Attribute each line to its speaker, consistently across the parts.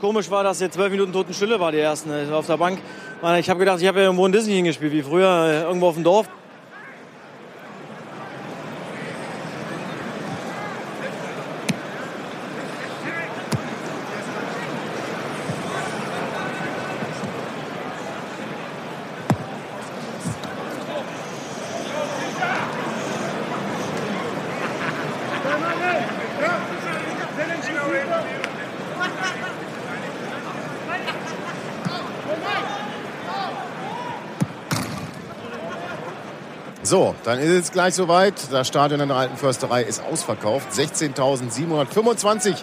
Speaker 1: Komisch war, dass jetzt zwölf Minuten Totenstille war, die ersten äh, auf der Bank. Ich habe gedacht, ich habe ja irgendwo in Disney hingespielt, wie früher, äh, irgendwo auf dem Dorf.
Speaker 2: So, dann ist es gleich soweit. Das Stadion in der Alten Försterei ist ausverkauft. 16.725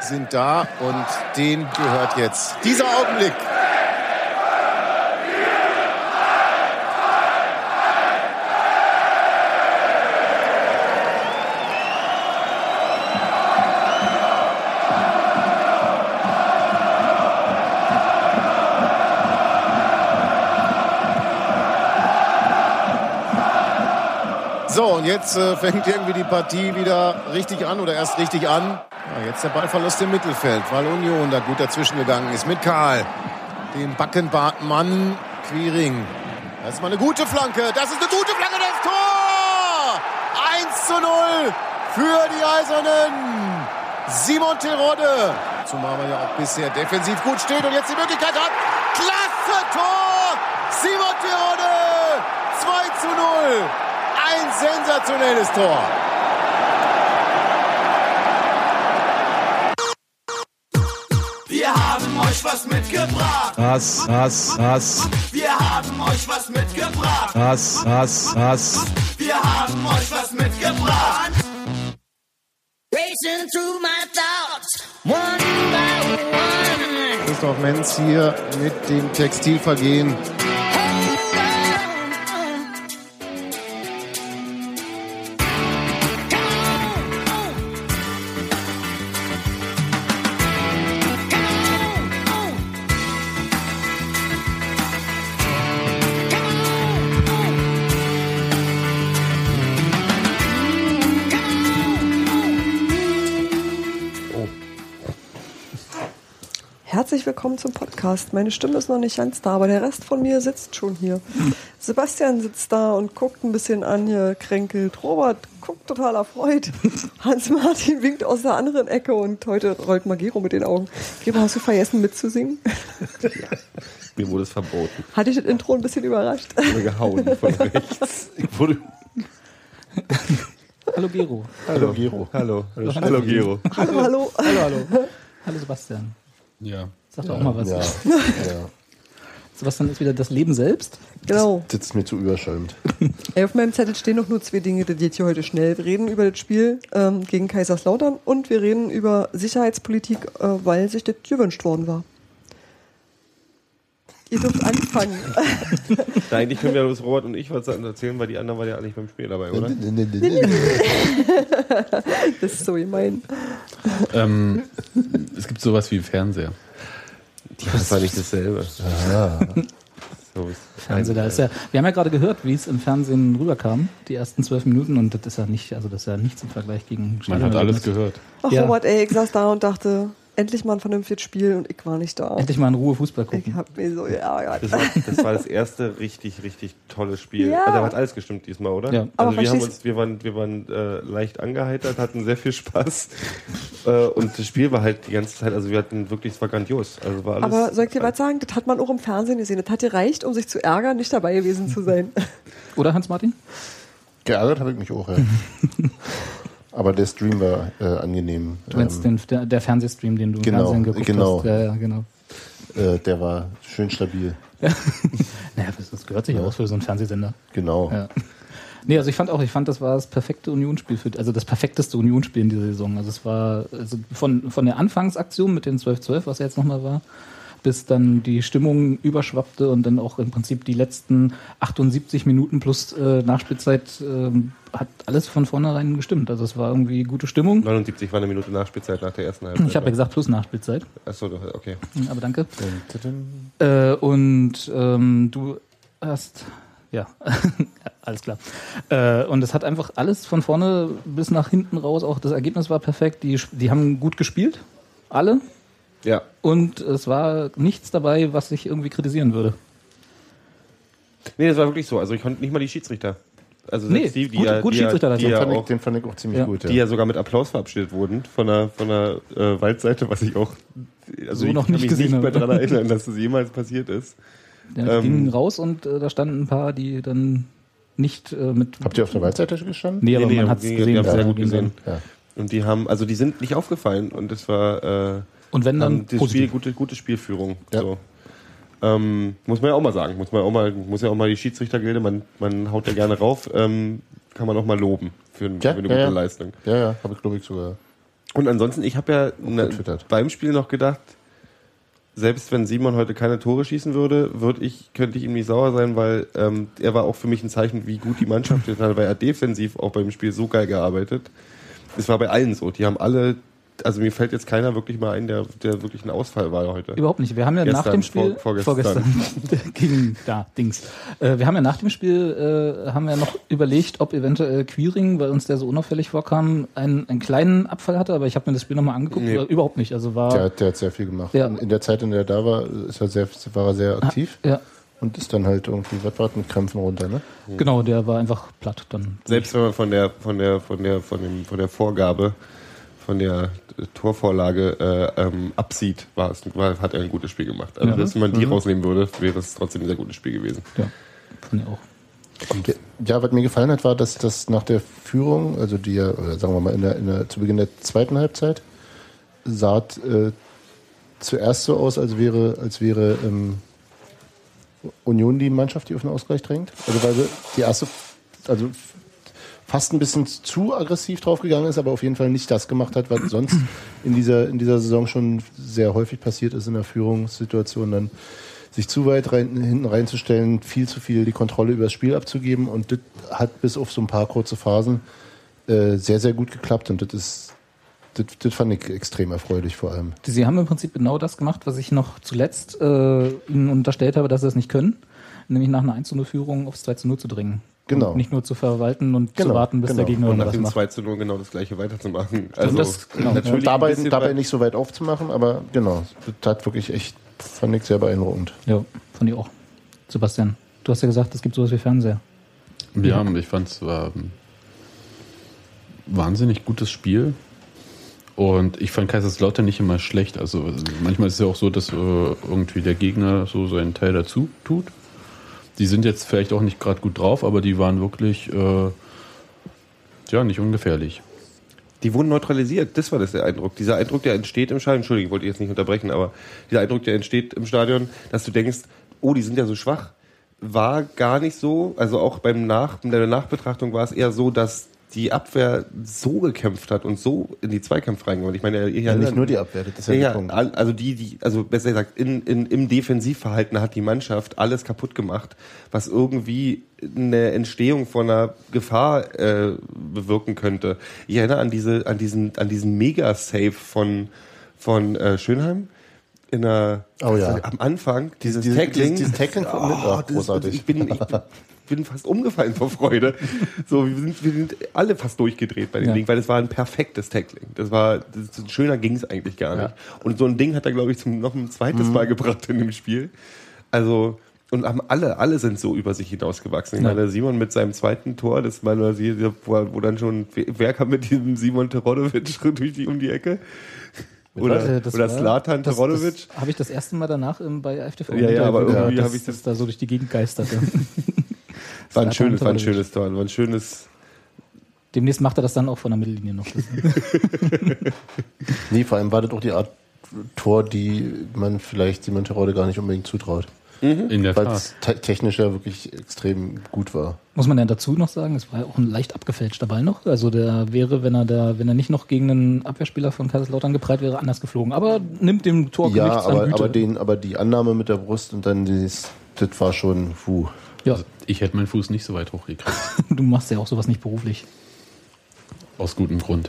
Speaker 2: sind da und denen gehört jetzt dieser Augenblick. Jetzt äh, fängt irgendwie die Partie wieder richtig an oder erst richtig an. Ja, jetzt der Ballverlust im Mittelfeld, weil Union da gut dazwischen gegangen ist mit Karl. Dem Backenbartmann Quiring. Das ist mal eine gute Flanke. Das ist eine gute Flanke, das Tor! 1 zu 0 für die Eisernen. Simon Terodde. Zumal man ja auch bisher defensiv gut steht und jetzt die Möglichkeit hat. Klasse Tor! Simon Terodde! 2 zu 0. Sensationelles Tor.
Speaker 3: Wir haben euch was mitgebracht.
Speaker 4: Was, was, was?
Speaker 3: Wir haben euch was mitgebracht.
Speaker 4: Was, was, was?
Speaker 3: Wir haben euch was mitgebracht.
Speaker 5: Racing through my thoughts, one by one.
Speaker 2: Christoph Menz hier mit dem Textilvergehen
Speaker 6: Podcast. Meine Stimme ist noch nicht ganz da, aber der Rest von mir sitzt schon hier. Sebastian sitzt da und guckt ein bisschen an hier, kränkelt. Robert guckt total erfreut. Hans-Martin winkt aus der anderen Ecke und heute rollt Magero mit den Augen. Gero, hast du vergessen mitzusingen?
Speaker 7: Ja, mir wurde es verboten.
Speaker 6: Hat dich das Intro ein bisschen überrascht?
Speaker 7: Ich wurde gehauen von rechts. Ich wurde
Speaker 8: Hallo Gero.
Speaker 7: Hallo Gero. Hallo. Hallo, hallo Gero.
Speaker 6: Hallo, hallo.
Speaker 8: Hallo, hallo. Hallo Sebastian.
Speaker 7: Ja.
Speaker 8: Sag doch auch mal was.
Speaker 7: Ja. ja.
Speaker 8: Sebastian ist wieder das Leben selbst.
Speaker 6: Genau.
Speaker 7: Das, das ist mir zu überschäumt.
Speaker 6: Auf meinem Zettel stehen noch nur zwei Dinge, die geht hier heute schnell. Wir reden über das Spiel ähm, gegen Kaiserslautern und wir reden über Sicherheitspolitik, äh, weil sich das gewünscht worden war. Ihr dürft anfangen.
Speaker 7: Na, eigentlich können wir bloß Robert und ich was erzählen, weil die anderen waren ja eigentlich beim Spiel dabei, oder?
Speaker 6: das ist so gemein.
Speaker 9: Ähm, es gibt sowas wie Fernseher.
Speaker 7: Das war nicht dasselbe.
Speaker 9: Ah.
Speaker 7: So
Speaker 8: Fernsehen, da ist ja, wir haben ja gerade gehört, wie es im Fernsehen rüberkam, die ersten zwölf Minuten, und das ist ja nicht, also das ist ja nichts im Vergleich gegen
Speaker 9: Man hat alles gehört.
Speaker 6: Ach,
Speaker 8: Ja.
Speaker 6: Robert, ey, ich saß da und dachte, endlich mal ein vernünftiges Spiel und ich war nicht da.
Speaker 8: Endlich mal in Ruhe Fußball
Speaker 6: Ich
Speaker 8: gucken.
Speaker 6: hab mich so geärgert.
Speaker 7: Das war, das war das erste richtig, richtig tolle Spiel.
Speaker 6: Ja.
Speaker 7: Also da hat alles gestimmt diesmal, oder?
Speaker 8: Ja.
Speaker 6: Aber
Speaker 7: Also wir haben uns, wir waren, wir waren äh, leicht angeheitert, hatten sehr viel Spaß. äh, und das Spiel war halt die ganze Zeit, also wir hatten wirklich, es war grandios. Also war alles,
Speaker 6: Aber soll ich dir was sagen? Das hat man auch im Fernsehen gesehen. Das hat gereicht, um sich zu ärgern, nicht dabei gewesen zu sein.
Speaker 8: Oder Hans-Martin?
Speaker 10: Geärgert habe ich mich auch, ja. Aber der Stream war äh, angenehm.
Speaker 8: Du meinst
Speaker 10: Ähm,
Speaker 8: den, der, der Fernsehstream, den du im
Speaker 10: genau,
Speaker 8: Fernsehen geguckt
Speaker 10: genau.
Speaker 8: hast. Ja, ja, genau.
Speaker 10: äh, der war schön stabil.
Speaker 8: Naja, das, gehört sich aus für so einen Fernsehsender.
Speaker 10: Genau.
Speaker 8: Ja. Nee, also ich fand auch, ich fand, das war das perfekte Unionsspiel für, also das perfekteste Unionsspiel in dieser Saison. Also es war also von, von der Anfangsaktion mit den 12-12, was ja jetzt nochmal war, bis dann die Stimmung überschwappte und dann auch im Prinzip die letzten 78 Minuten plus äh, Nachspielzeit ähm, hat alles von vornherein gestimmt. Also es war irgendwie gute Stimmung.
Speaker 7: 79 war eine Minute Nachspielzeit nach der ersten Halbzeit.
Speaker 8: Ich habe ja gesagt plus Nachspielzeit.
Speaker 7: Achso, okay.
Speaker 8: Aber danke. Äh, und ähm, du hast. Ja, alles klar. Äh, und es hat einfach alles von vorne bis nach hinten raus, auch das Ergebnis war perfekt. Die, die haben gut gespielt, alle.
Speaker 7: Ja.
Speaker 8: Und es war nichts dabei, was ich irgendwie kritisieren würde.
Speaker 7: Nee, das war wirklich so. Also ich konnte nicht mal die Schiedsrichter. Also
Speaker 8: Nee,
Speaker 7: die, die
Speaker 8: gute-
Speaker 7: ja,
Speaker 8: gute
Speaker 7: die ja,
Speaker 8: Schiedsrichter
Speaker 7: die
Speaker 8: dazu.
Speaker 7: ja
Speaker 10: Fand ich,
Speaker 7: auch,
Speaker 10: den fand ich auch ziemlich
Speaker 8: Ja.
Speaker 10: gut. Ja.
Speaker 7: die ja sogar mit Applaus verabschiedet wurden von der, von der äh, Waldseite, was ich auch also
Speaker 8: So
Speaker 7: ich
Speaker 8: noch
Speaker 7: kann
Speaker 8: nicht
Speaker 7: mich
Speaker 8: gesehen
Speaker 7: nicht mehr daran erinnern, dass das jemals passiert ist.
Speaker 8: Der
Speaker 7: Ähm,
Speaker 8: ging raus und äh, da standen ein paar, die dann nicht äh, mit.
Speaker 10: Habt ihr auf der Waldseite gestanden?
Speaker 8: Nee, aber
Speaker 7: Nee, nee,
Speaker 8: man hat es
Speaker 7: die- die
Speaker 8: gesehen.
Speaker 7: haben's
Speaker 8: dass
Speaker 7: sehr gut gesehen.
Speaker 10: Ja.
Speaker 7: Und die haben, also die sind nicht aufgefallen und es war äh,
Speaker 8: Und wenn dann
Speaker 7: das Spiel, gute, gute Spielführung.
Speaker 10: Ja.
Speaker 7: So. Ähm, muss man ja auch mal sagen, muss man auch mal, muss ja auch mal die Schiedsrichtergilde, man, man haut ja gerne rauf, ähm, kann man auch mal loben für,
Speaker 10: Ja,
Speaker 7: für eine gute
Speaker 10: ja.
Speaker 7: Leistung.
Speaker 10: Ja, ja, habe ich glaube ich sogar.
Speaker 7: Und ansonsten, ich habe ja ne, beim Spiel noch gedacht, selbst wenn Simon heute keine Tore schießen würde, würde ich, könnte ich ihm nicht sauer sein, weil ähm, er war auch für mich ein Zeichen, wie gut die Mannschaft ist, weil er defensiv auch beim Spiel so geil gearbeitet. Es war bei allen so. Die haben alle, also mir fällt jetzt keiner wirklich mal ein, der, der wirklich ein Ausfall war heute.
Speaker 8: Überhaupt nicht. Wir haben ja nach
Speaker 7: Gestern,
Speaker 8: dem Spiel
Speaker 7: vor- vorgestern.
Speaker 8: gegen da Dings. Äh, wir haben ja nach dem Spiel äh, haben wir noch überlegt, ob eventuell Queering, weil uns der so unauffällig vorkam, einen, einen kleinen Abfall hatte. Aber ich habe mir das Spiel nochmal angeguckt.
Speaker 7: Nee.
Speaker 8: Überhaupt nicht. Also war
Speaker 10: Der, hat- der hat sehr viel gemacht.
Speaker 8: Ja.
Speaker 10: In der Zeit, in der er da war, ist er sehr, war er sehr aktiv
Speaker 8: ja
Speaker 10: und ist dann halt irgendwie, was war mit Krämpfen runter, ne?
Speaker 8: genau. Der war einfach platt dann.
Speaker 7: Selbst wenn man von der, von der, von der, von dem, von der Vorgabe, von der Torvorlage äh, ähm, absieht, war es, war, hat er ein gutes Spiel gemacht. Also
Speaker 8: Ja.
Speaker 7: selbst wenn man die rausnehmen würde, wäre es trotzdem ein sehr gutes Spiel gewesen.
Speaker 8: Ja, fand ich auch.
Speaker 10: Ja, Ja, was mir gefallen hat, war, dass das nach der Führung, also die ja, oder sagen wir mal, in der, in der, zu Beginn der zweiten Halbzeit, sah äh, zuerst so aus, als wäre, als wäre ähm, Union die Mannschaft, die auf den Ausgleich drängt. Also weil sie die erste, also fast ein bisschen zu aggressiv draufgegangen ist, aber auf jeden Fall nicht das gemacht hat, was sonst in dieser, in dieser Saison schon sehr häufig passiert ist in der Führungssituation, dann sich zu weit rein, hinten reinzustellen, viel zu viel die Kontrolle über das Spiel abzugeben und das hat bis auf so ein paar kurze Phasen äh, sehr, sehr gut geklappt und das ist, das, das fand ich extrem erfreulich vor allem.
Speaker 8: Sie haben im Prinzip genau das gemacht, was ich noch zuletzt äh, Ihnen unterstellt habe, dass Sie das nicht können. Nämlich nach einer 1 0 Führung aufs 2 zu 0 zu dringen.
Speaker 10: Genau.
Speaker 8: Und nicht nur zu verwalten und zu
Speaker 10: Genau,
Speaker 8: warten, bis
Speaker 10: genau.
Speaker 8: der Gegner
Speaker 7: Und nach dem
Speaker 8: macht.
Speaker 7: 2 zu 0 genau das gleiche weiterzumachen. Also
Speaker 8: das- genau,
Speaker 7: natürlich
Speaker 10: Und dabei, dabei nicht so weit aufzumachen, aber genau, das hat wirklich echt, fand ich sehr beeindruckend.
Speaker 8: Ja, fand ich auch. Sebastian, du hast ja gesagt, es gibt sowas wie Fernseher.
Speaker 9: Ja, ich fand es war ein wahnsinnig gutes Spiel. Und ich fand Kaiserslautern nicht immer schlecht. Also manchmal ist es ja auch so, dass äh, irgendwie der Gegner so seinen Teil dazu tut. Die sind jetzt vielleicht auch nicht gerade gut drauf, aber die waren wirklich äh, ja nicht ungefährlich.
Speaker 7: Die wurden neutralisiert, das war das der Eindruck. Dieser Eindruck, der entsteht im Stadion, Entschuldigung, wollte ich jetzt nicht unterbrechen, aber dieser Eindruck, der entsteht im Stadion, dass du denkst, oh, die sind ja so schwach, war gar nicht so. Also auch beim Nach, in der Nachbetrachtung war es eher so, dass die Abwehr so gekämpft hat und so in die Zweikämpfe reingegangen. Ich meine,
Speaker 10: Ja, nicht nur die Abwehr, das ist ja,
Speaker 7: ja,
Speaker 10: Punkt.
Speaker 7: also die, die, also besser gesagt, in, in, im Defensivverhalten hat die Mannschaft alles kaputt gemacht, was irgendwie eine Entstehung von einer Gefahr äh, bewirken könnte. Ich erinnere an diese, an diesen, an diesen Mega-Save von von äh, Schönheim in der
Speaker 10: Oh ja.
Speaker 7: am Anfang dieses
Speaker 10: Diese-
Speaker 7: Tackling,
Speaker 10: dieses- dieses Tackling von Mittler,
Speaker 7: oh, das,
Speaker 10: großartig.
Speaker 7: ich bin, ich bin fast umgefallen vor Freude. So, wir sind, wir sind alle fast durchgedreht bei dem
Speaker 8: Ja.
Speaker 7: Ding, weil das war ein perfektes Tackling. Das war, das, schöner ging es eigentlich gar nicht. Und so ein Ding hat er, glaube ich, zum, noch ein zweites Mal gebracht in dem Spiel. Also, und haben alle, alle sind so über sich hinausgewachsen. Ich
Speaker 8: Ja.
Speaker 7: meine, Simon mit seinem zweiten Tor, das sie- wo, wo dann schon, wer kam mit diesem Simon Terodowitsch durch die, um die Ecke? Oder,
Speaker 8: das
Speaker 7: oder
Speaker 8: war-
Speaker 7: Slatan
Speaker 8: das-? Das habe ich das erste Mal danach im, bei FTV.
Speaker 7: Ja, ja, aber irgendwie
Speaker 8: dass
Speaker 7: habe ich das-
Speaker 8: da so durch die Gegend geisterte.
Speaker 7: War ein schönes, war ein schönes Tor, war ein schönes,
Speaker 8: Demnächst macht er das dann auch von der Mittellinie noch.
Speaker 10: Nee, vor allem war das auch die Art Tor, die man vielleicht Simon Terode gar nicht unbedingt zutraut.
Speaker 9: In der
Speaker 10: Weil es te technisch ja wirklich extrem gut war.
Speaker 8: Muss man ja dazu noch sagen, es war ja auch ein leicht abgefälschter Ball noch. Also der wäre, wenn er da, wenn er nicht noch gegen einen Abwehrspieler von Kaiserslautern geprallt wäre, anders geflogen. Aber nimmt dem Tor
Speaker 10: Ja,
Speaker 8: nichts an
Speaker 10: aber,
Speaker 8: Güte.
Speaker 10: aber, den, aber die Annahme mit der Brust und dann dieses, das war schon, puh.
Speaker 8: Ja,
Speaker 9: Ich hätte meinen Fuß nicht so weit hochgekriegt.
Speaker 8: du machst ja auch sowas nicht beruflich.
Speaker 9: Aus gutem Grund.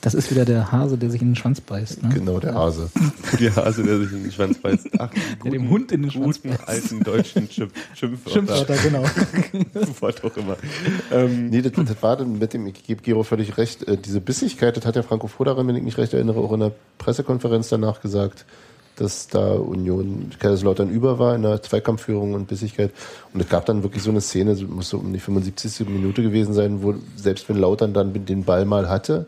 Speaker 8: Das ist wieder der Hase, der sich in den Schwanz beißt. Ne?
Speaker 10: Genau, der Hase.
Speaker 7: Der Hase, der sich in den Schwanz beißt. Ach, die
Speaker 8: Der dem Hund in den Schwanz
Speaker 7: guten alten deutschen Schimpf Schimpfwörter.
Speaker 8: Schimpfwörter, genau.
Speaker 7: Was auch immer. Ähm,
Speaker 10: Nee, das, das war dann mit dem, ich gebe Gero völlig recht, äh, diese Bissigkeit, das hat der Franco Foderer, wenn ich mich recht erinnere, auch in der Pressekonferenz danach gesagt, dass da Union Kaiserslautern über war in der Zweikampfführung und Bissigkeit. Und es gab dann wirklich so eine Szene, muss so um die 75. Minute gewesen sein, wo selbst wenn Lautern dann den Ball mal hatte,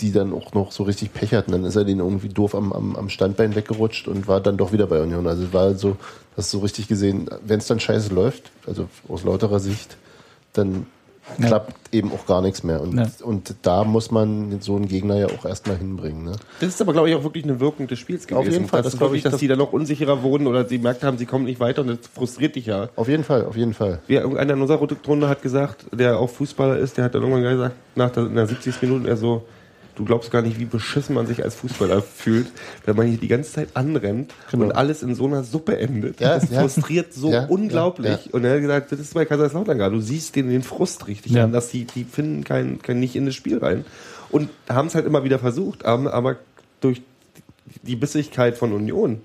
Speaker 10: die dann auch noch so richtig Pech hatten, dann ist er den irgendwie doof am, am, am Standbein weggerutscht und war dann doch wieder bei Union. Also es war so, hast du so richtig gesehen, wenn es dann scheiße läuft, also aus lauterer Sicht, dann
Speaker 8: Ja.
Speaker 10: klappt eben auch gar nichts mehr. Und,
Speaker 8: Ja.
Speaker 10: und da muss man so einen Gegner ja auch erstmal hinbringen. Ne?
Speaker 7: Das ist aber, glaube ich, auch wirklich eine Wirkung des Spiels gewesen.
Speaker 10: Auf jeden Fall,
Speaker 7: Das,
Speaker 10: das
Speaker 7: glaube
Speaker 10: glaub
Speaker 7: ich, dass
Speaker 10: das-
Speaker 7: die dann noch unsicherer wurden oder sie gemerkt haben, sie kommen nicht weiter und das frustriert dich ja.
Speaker 10: Auf jeden Fall, auf jeden Fall.
Speaker 7: Wie irgendeiner in unserer Runde hat gesagt, der auch Fußballer ist, der hat dann irgendwann gesagt, nach der, in der 70. Minute, er so, du glaubst gar nicht, wie beschissen man sich als Fußballer fühlt, wenn man hier die ganze Zeit anrennt
Speaker 10: Genau.
Speaker 7: und alles in so einer Suppe endet.
Speaker 10: Ja,
Speaker 7: das
Speaker 10: ja.
Speaker 7: frustriert so
Speaker 10: Ja,
Speaker 7: unglaublich. Und er hat gesagt, das ist bei Kaiserslautern gerade. Du siehst denen den Frust richtig an, dass die, die finden kein, kein nicht in das Spiel rein. Und haben es halt immer wieder versucht, aber durch die Bissigkeit von Union,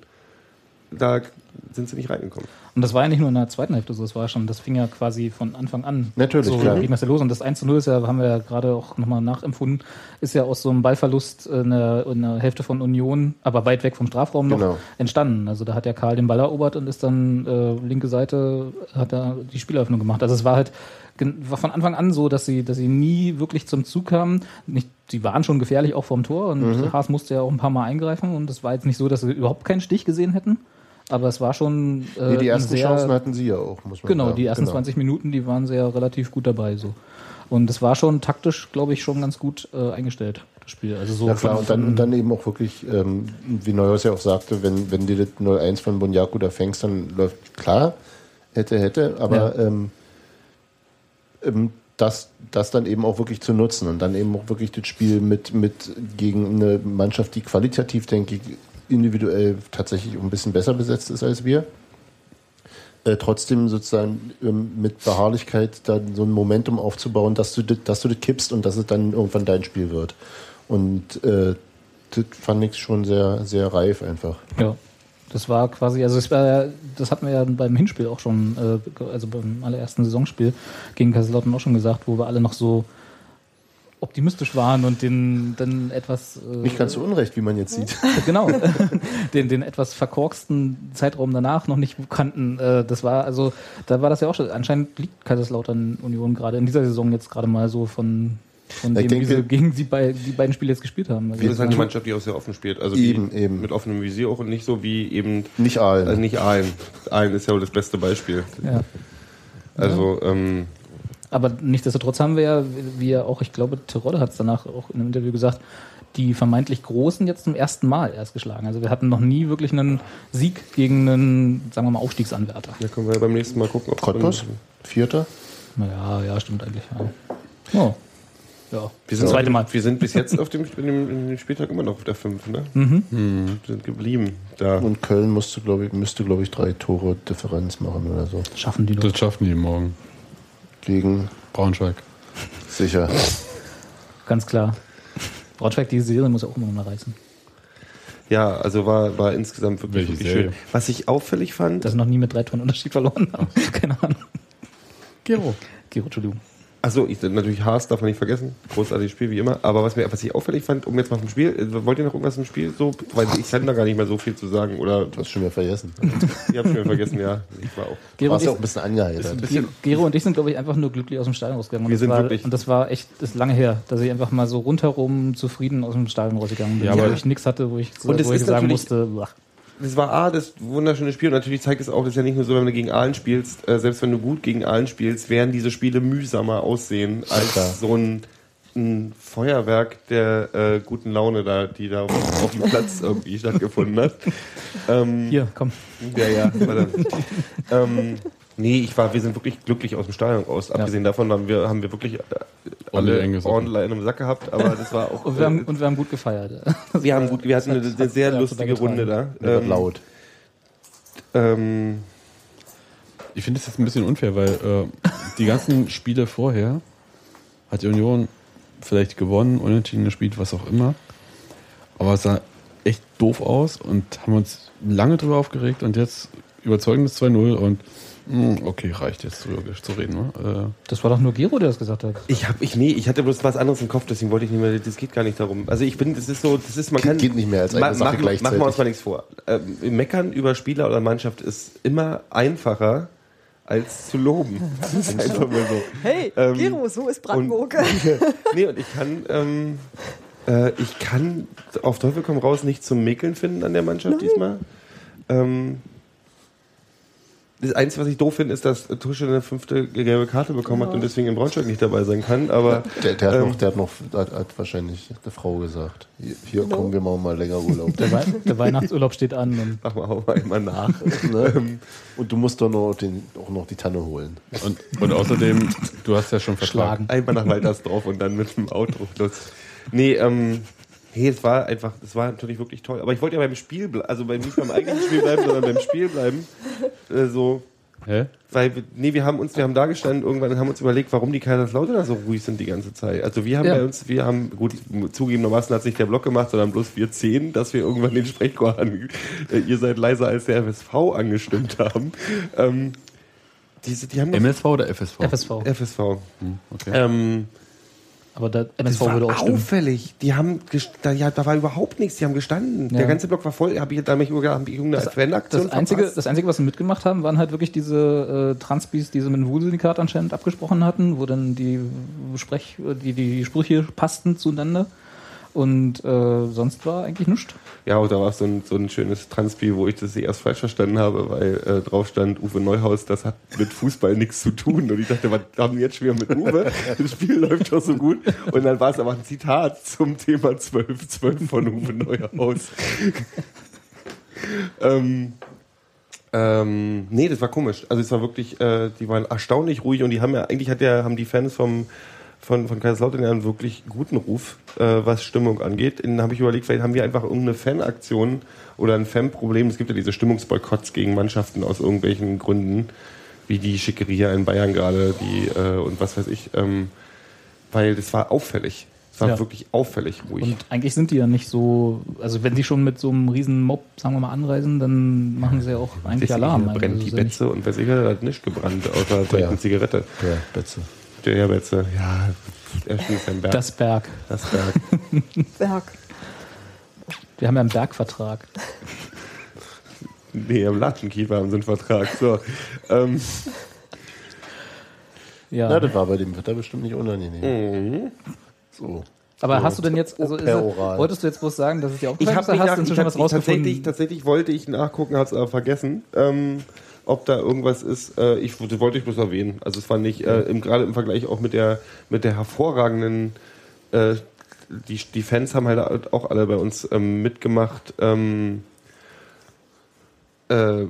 Speaker 7: da sind sie nicht reingekommen.
Speaker 8: Und das war ja nicht nur in der zweiten Hälfte so, das war schon, das fing ja quasi von Anfang an.
Speaker 10: Natürlich,
Speaker 8: so
Speaker 10: klar.
Speaker 8: ging das ja los. Und das 1 zu 0 ist ja, haben wir ja gerade auch nochmal nachempfunden, ist ja aus so einem Ballverlust in der, in der Hälfte von Union, aber weit weg vom Strafraum noch
Speaker 10: Genau.
Speaker 8: entstanden. Also da hat ja Karl den Ball erobert und ist dann äh, linke Seite, hat er die Spieleröffnung gemacht. Also es war halt war von Anfang an so, dass sie, dass sie nie wirklich zum Zug kamen. Nicht, sie waren schon gefährlich auch vom Tor und
Speaker 10: Mhm.
Speaker 8: Haas musste ja auch ein paar Mal eingreifen und es war jetzt nicht so, dass sie überhaupt keinen Stich gesehen hätten. Aber es war schon äh,
Speaker 10: Nee, die
Speaker 8: ein
Speaker 10: ersten
Speaker 8: sehr,
Speaker 10: Chancen hatten sie ja auch, muss man
Speaker 8: Genau,
Speaker 10: sagen.
Speaker 8: die ersten
Speaker 10: Genau.
Speaker 8: 20 Minuten, die waren sehr relativ gut dabei so. Und es war schon taktisch, glaube ich, schon ganz gut äh, eingestellt, das Spiel. Also so
Speaker 10: Ja klar, und dann, und dann eben auch wirklich, ähm, wie Neuhaus ja auch sagte, wenn, wenn du das 0-1 von Bonjaku da fängst, dann läuft klar, hätte, hätte, aber ähm, ähm, das, das dann eben auch wirklich zu nutzen und dann eben auch wirklich das Spiel mit, mit gegen eine Mannschaft, die qualitativ, denke ich, individuell tatsächlich ein bisschen besser besetzt ist als wir. Äh, trotzdem sozusagen ähm, mit Beharrlichkeit dann so ein Momentum aufzubauen, dass du, das, dass du das kippst und dass es dann irgendwann dein Spiel wird. Und äh, das fand ich schon sehr, sehr reif einfach.
Speaker 8: Ja, das war quasi, also es war, das hatten wir ja beim Hinspiel auch schon, äh, also beim allerersten Saisonspiel gegen Kaiserslautern auch schon gesagt, wo wir alle noch so optimistisch waren und den dann etwas äh,
Speaker 10: Nicht ganz so unrecht, wie man jetzt sieht.
Speaker 8: genau den, den etwas verkorksten Zeitraum danach noch nicht kannten. Äh, das war also, da war das ja auch schon. Anscheinend liegt Kaiserslautern Union gerade in dieser Saison jetzt gerade mal so von von
Speaker 10: Ich
Speaker 8: dem, wie
Speaker 10: denke-
Speaker 8: sie gegen sie bei, die beiden Spiele jetzt gespielt haben. Also
Speaker 7: Das ist halt
Speaker 8: war-
Speaker 7: Mannschaft, die auch sehr offen spielt. Also
Speaker 10: Eben, eben.
Speaker 7: mit offenem Visier auch und nicht so wie eben
Speaker 10: Nicht Aalen.
Speaker 7: äh, nicht Aalen. Aalen ist ja wohl das beste Beispiel.
Speaker 8: ja.
Speaker 7: Also ähm,
Speaker 8: Aber nichtsdestotrotz haben wir ja, wie ja auch, ich glaube, Terodde hat es danach auch in einem Interview gesagt, die vermeintlich Großen jetzt zum ersten Mal erst geschlagen. Also wir hatten noch nie wirklich einen Sieg gegen einen, sagen wir mal, Aufstiegsanwärter.
Speaker 7: da können wir ja beim nächsten Mal gucken, ob
Speaker 10: Cottbus? Vierter?
Speaker 8: Naja, ja, stimmt eigentlich. Ja. Oh. Ja,
Speaker 7: Wir sind,
Speaker 8: das zweite Mal.
Speaker 7: wir sind bis jetzt auf dem, in dem, in dem Spieltag immer noch auf der 5, ne?
Speaker 8: Mhm.
Speaker 7: Wir sind geblieben da.
Speaker 10: Und Köln musste, glaube ich, müsste, glaube ich, drei Tore Differenz machen oder so.
Speaker 8: Schaffen die doch.
Speaker 9: Das schaffen die morgen.
Speaker 10: Gegen
Speaker 9: Braunschweig.
Speaker 10: sicher.
Speaker 8: Ganz klar. Braunschweig, die Serie muss auch immer noch mal reißen.
Speaker 7: Ja, also war, war insgesamt wirklich, wirklich schön. Was ich auffällig fand,
Speaker 8: Dass sie noch nie mit drei Tonnen Unterschied verloren haben. Keine Ahnung. Gero. Gero, Entschuldigung.
Speaker 7: Achso, ich, natürlich Haas darf man nicht vergessen. Großartiges Spiel wie immer. Aber was, mir, was ich auffällig fand, um jetzt mal vom Spiel, äh, wollt ihr noch irgendwas im Spiel so? Weil ich kann da gar nicht mehr so viel zu sagen. Oder
Speaker 10: Du hast schon wieder vergessen.
Speaker 7: ihr habt schon wieder vergessen, ja. Ich war auch.
Speaker 10: Du
Speaker 8: Gero
Speaker 10: warst ja
Speaker 8: ich,
Speaker 10: auch ein bisschen angeheitert.
Speaker 8: Ge- Gero und ich sind, glaube ich, einfach nur glücklich aus dem Stadion rausgegangen. Und
Speaker 7: Wir
Speaker 8: das
Speaker 7: sind
Speaker 8: war,
Speaker 7: wirklich-
Speaker 8: Und das war echt, das ist lange her, dass ich einfach mal so rundherum zufrieden aus dem Stadion rausgegangen bin.
Speaker 9: Ja,
Speaker 8: wo ich nichts hatte, wo ich,
Speaker 7: Und es
Speaker 8: wo ich sagen musste, ach,
Speaker 7: Das war A, das wunderschöne Spiel. Und natürlich zeigt es auch, das ist ja nicht nur so, wenn du gegen Aalen spielst, äh, selbst wenn du gut gegen Aalen spielst, werden diese Spiele mühsamer aussehen als
Speaker 10: Klar.
Speaker 7: so ein, ein Feuerwerk der äh, guten Laune, da, die da auf, auf dem Platz irgendwie stattgefunden hat. Ähm,
Speaker 8: hier, komm.
Speaker 7: Ja, ja. Warte. ähm, nee, ich war, wir sind wirklich glücklich aus dem Stadion raus. Abgesehen davon haben wir, haben wir wirklich äh, alle in einem Sack gehabt, aber das war auch.
Speaker 8: Und wir haben,
Speaker 7: äh,
Speaker 8: und wir haben gut gefeiert.
Speaker 7: wir haben gut, wir hatten eine, eine sehr
Speaker 8: hat
Speaker 7: lustige. Runde da. Ähm,
Speaker 10: laut.
Speaker 7: ähm,
Speaker 9: Ich finde es jetzt ein bisschen unfair, weil äh, die ganzen Spiele vorher hat die Union vielleicht gewonnen, unentschieden gespielt, was auch immer. Aber es sah echt doof aus und haben uns lange drüber aufgeregt und jetzt überzeugendes 2-0 und okay, reicht jetzt drüber zu reden. Ne?
Speaker 8: Das war doch nur Gero, der das gesagt hat.
Speaker 7: Ich hab, ich, nee, ich hatte bloß was anderes im Kopf, deswegen wollte ich nicht mehr, das geht gar nicht darum. Also ich bin, das ist so, das ist, man
Speaker 10: Geht-
Speaker 7: kann.
Speaker 10: geht nicht mehr als eine
Speaker 7: ma-
Speaker 10: Sache
Speaker 7: machen,
Speaker 10: gleichzeitig.
Speaker 7: Machen wir uns mal nichts vor. Ähm, meckern über Spieler oder Mannschaft ist immer einfacher als zu loben. Das ist einfach mal so.
Speaker 6: Hey,
Speaker 7: Ähm,
Speaker 6: Gero, so ist Brandenburg.
Speaker 7: nee, und ich kann, ähm, äh, ich kann auf Teufel komm raus nicht zum Mäkeln finden an der Mannschaft diesmal. Ähm, das Einzige, was ich doof finde, ist, dass Tusche eine fünfte gelbe Karte bekommen hat und deswegen in Braunschweig nicht dabei sein kann. Aber
Speaker 10: Der, der, hat,
Speaker 7: ähm,
Speaker 10: noch, der hat noch, hat, hat wahrscheinlich eine Frau gesagt. Hier, hier kommen wir mal mal länger Urlaub.
Speaker 8: Der, Wei der Weihnachtsurlaub steht an. Und
Speaker 7: Mach mal, hau mal einmal nach.
Speaker 10: ne? Und du musst doch noch den, auch noch die Tanne holen.
Speaker 9: Und, und außerdem, du hast ja schon Vertrag.
Speaker 8: Schlagen.
Speaker 7: Einmal nach Waltersdorf und dann mit dem Auto los. Nee, ähm, hey, es war einfach, es war natürlich wirklich toll. Aber ich wollte ja beim Spiel bleiben, also nicht beim eigenen Spiel bleiben, sondern beim Spiel bleiben. Äh, so,
Speaker 9: Hä?
Speaker 7: weil, wir- nee, wir haben uns, wir haben da gestanden irgendwann und haben uns überlegt, warum die Kaiserslautern so ruhig sind die ganze Zeit. Also wir haben
Speaker 8: Ja.
Speaker 7: bei uns, wir haben, gut, zugegebenermaßen hat sich der Block gemacht, sondern bloß wir zehn, dass wir irgendwann den Sprechchor an, äh, ihr seid leiser als der FSV angestimmt haben. Ähm, diese, die haben
Speaker 9: MSV oder FSV?
Speaker 8: FSV.
Speaker 7: FSV.
Speaker 9: Hm, okay.
Speaker 7: Ähm,
Speaker 8: Aber der
Speaker 7: das
Speaker 8: MSV
Speaker 7: war
Speaker 8: würde auch stimmen.
Speaker 7: auffällig. Die haben, da, ja, da war überhaupt nichts. Die haben gestanden.
Speaker 8: Ja.
Speaker 7: Der ganze Block war voll. Hab ich, da habe ich überlegt, haben die irgendeine Fanaktion
Speaker 8: Das Einzige,
Speaker 7: verpasst?
Speaker 8: das Einzige, was sie mitgemacht haben, waren halt wirklich diese äh, Transpis, die sie mit dem Wohl-Syndikat anscheinend abgesprochen hatten, wo dann die, Sprech, die, die Sprüche passten zueinander. Und äh, sonst war eigentlich nichts.
Speaker 7: Ja, und da war so ein, so ein schönes Transpi, wo ich das erst falsch verstanden habe, weil äh, drauf stand Uwe Neuhaus, das hat mit Fußball nichts zu tun. Und ich dachte, was haben wir jetzt schon wieder mit Uwe? Das Spiel läuft doch so gut. Und dann war es aber ein Zitat zum Thema 12-12 von Uwe Neuhaus. ähm, ähm, nee, das war komisch. Also es war wirklich, äh, die waren erstaunlich ruhig und die haben ja, eigentlich hat ja, haben die Fans vom, von, von Kaiserslautern ja einen wirklich guten Ruf, äh, was Stimmung angeht. Dann habe ich überlegt, vielleicht haben wir einfach irgendeine Fanaktion oder ein Fanproblem. Es gibt ja diese Stimmungsboykotts gegen Mannschaften aus irgendwelchen Gründen, wie die Schickeria in Bayern gerade, die äh, und was weiß ich. Ähm, weil das war auffällig. Es war
Speaker 8: Ja.
Speaker 7: wirklich auffällig ruhig.
Speaker 8: Und eigentlich sind die ja nicht so, also wenn die schon mit so einem riesen Mob, sagen wir mal, anreisen, dann machen sie ja auch eigentlich Alarm.
Speaker 7: brennt
Speaker 8: Also
Speaker 7: die
Speaker 8: ja
Speaker 7: Betze und weiß ich, er hat nicht gebrannt, außer vielleicht
Speaker 10: Ja.
Speaker 7: eine Zigarette.
Speaker 10: Der Betze.
Speaker 7: Der Herr Betze, ja, er schließt ein Berg.
Speaker 8: Das Berg.
Speaker 7: das Berg.
Speaker 6: Berg.
Speaker 8: Wir haben ja einen Bergvertrag.
Speaker 7: Nee, im Latschenkiefer haben sie einen Vertrag. So. Ähm,
Speaker 8: Ja.
Speaker 10: Ja, das war bei dem Wetter bestimmt nicht unangenehm. So.
Speaker 8: Aber
Speaker 10: So.
Speaker 8: hast du denn jetzt, also ist, wolltest du jetzt bloß sagen, dass es dir
Speaker 7: ich habe
Speaker 8: ist, oder hast du inzwischen was rausgefunden?
Speaker 7: tatsächlich, tatsächlich wollte ich nachgucken, habe es aber vergessen. Ähm, ob da irgendwas ist, äh, ich das wollte ich bloß erwähnen. Also es war nicht, äh, im, gerade im Vergleich auch mit der, mit der hervorragenden, äh, die, die Fans haben halt auch alle bei uns ähm, mitgemacht. Ähm, äh,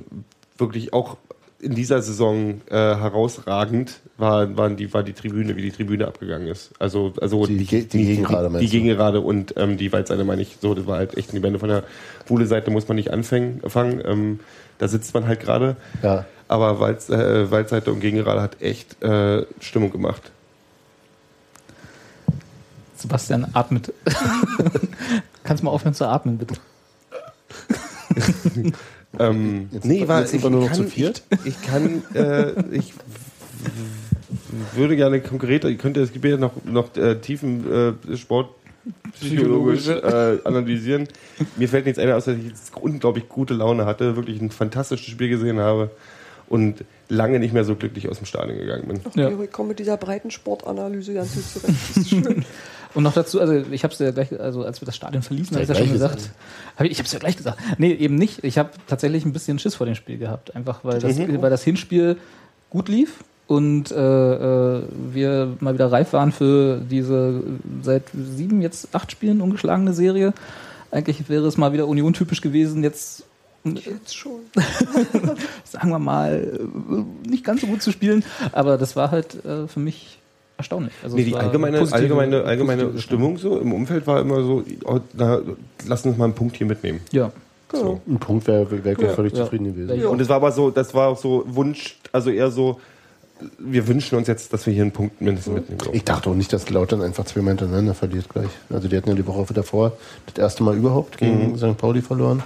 Speaker 7: wirklich auch in dieser Saison äh, herausragend war, waren die, war die Tribüne, wie die Tribüne abgegangen ist. Also, also
Speaker 10: Die die Gegengerade
Speaker 7: die,
Speaker 10: meinst
Speaker 7: die
Speaker 10: du?
Speaker 7: Gegengerade und ähm, die Waldseite meine ich so, das war halt echt die Bände von der Wuhle-Seite muss man nicht anfangen. Fangen. Ähm, da sitzt man halt gerade.
Speaker 10: Ja.
Speaker 7: Aber Wald, äh, Waldseite und Gegengerade hat echt äh, Stimmung gemacht.
Speaker 8: Sebastian atmet. Kannst du mal aufhören zu atmen, bitte?
Speaker 7: Ähm,
Speaker 10: Jetzt
Speaker 7: nee, war,
Speaker 10: jetzt wir nur noch
Speaker 7: kann,
Speaker 10: zu viert?
Speaker 7: Ich, ich kann, äh, ich würde gerne konkreter, ich könnte, es gibt ja noch, noch äh, tiefen äh, Sport psychologisch äh, analysieren. Mir fällt nichts ein, außer dass ich jetzt unglaublich gute Laune hatte, wirklich ein fantastisches Spiel gesehen habe und lange nicht mehr so glücklich aus dem Stadion gegangen bin.
Speaker 8: Ja.
Speaker 6: Ich komme mit dieser breiten Sportanalyse ganz gut zurecht. Das ist schön.
Speaker 8: Und noch dazu, also ich habe es ja gleich, also als wir das Stadion verließen, habe ich ja schon gesagt. Hab ich ich habe es ja gleich gesagt. Nee, eben nicht. Ich habe tatsächlich ein bisschen Schiss vor dem Spiel gehabt. Einfach weil das, weil das Hinspiel gut lief und äh, äh, wir mal wieder reif waren für diese seit sieben, jetzt acht Spielen ungeschlagene Serie. Eigentlich wäre es mal wieder Union-typisch gewesen, jetzt
Speaker 6: Jetzt schon.
Speaker 8: sagen wir mal, äh, nicht ganz so gut zu spielen. Aber das war halt äh, für mich erstaunlich. Also
Speaker 7: Nee, die allgemeine,
Speaker 8: positive-
Speaker 7: allgemeine, allgemeine
Speaker 8: positive
Speaker 7: Stimmung so im Umfeld war immer so, oh, na, lass uns mal einen Punkt hier mitnehmen.
Speaker 8: Ja.
Speaker 6: Genau.
Speaker 10: Ein Punkt wäre wär, wär
Speaker 7: Ja.
Speaker 10: völlig
Speaker 8: Ja.
Speaker 10: zufrieden gewesen.
Speaker 8: Ja.
Speaker 7: Und es war aber so, das war auch so Wunsch, also eher so, wir wünschen uns jetzt, dass wir hier einen Punkt mindestens mitnehmen.
Speaker 10: Ich dachte auch nicht, dass Lautern einfach zweimal hintereinander verliert gleich. Also die hatten ja die Woche davor das erste Mal überhaupt gegen
Speaker 7: Mhm.
Speaker 10: St. Pauli verloren.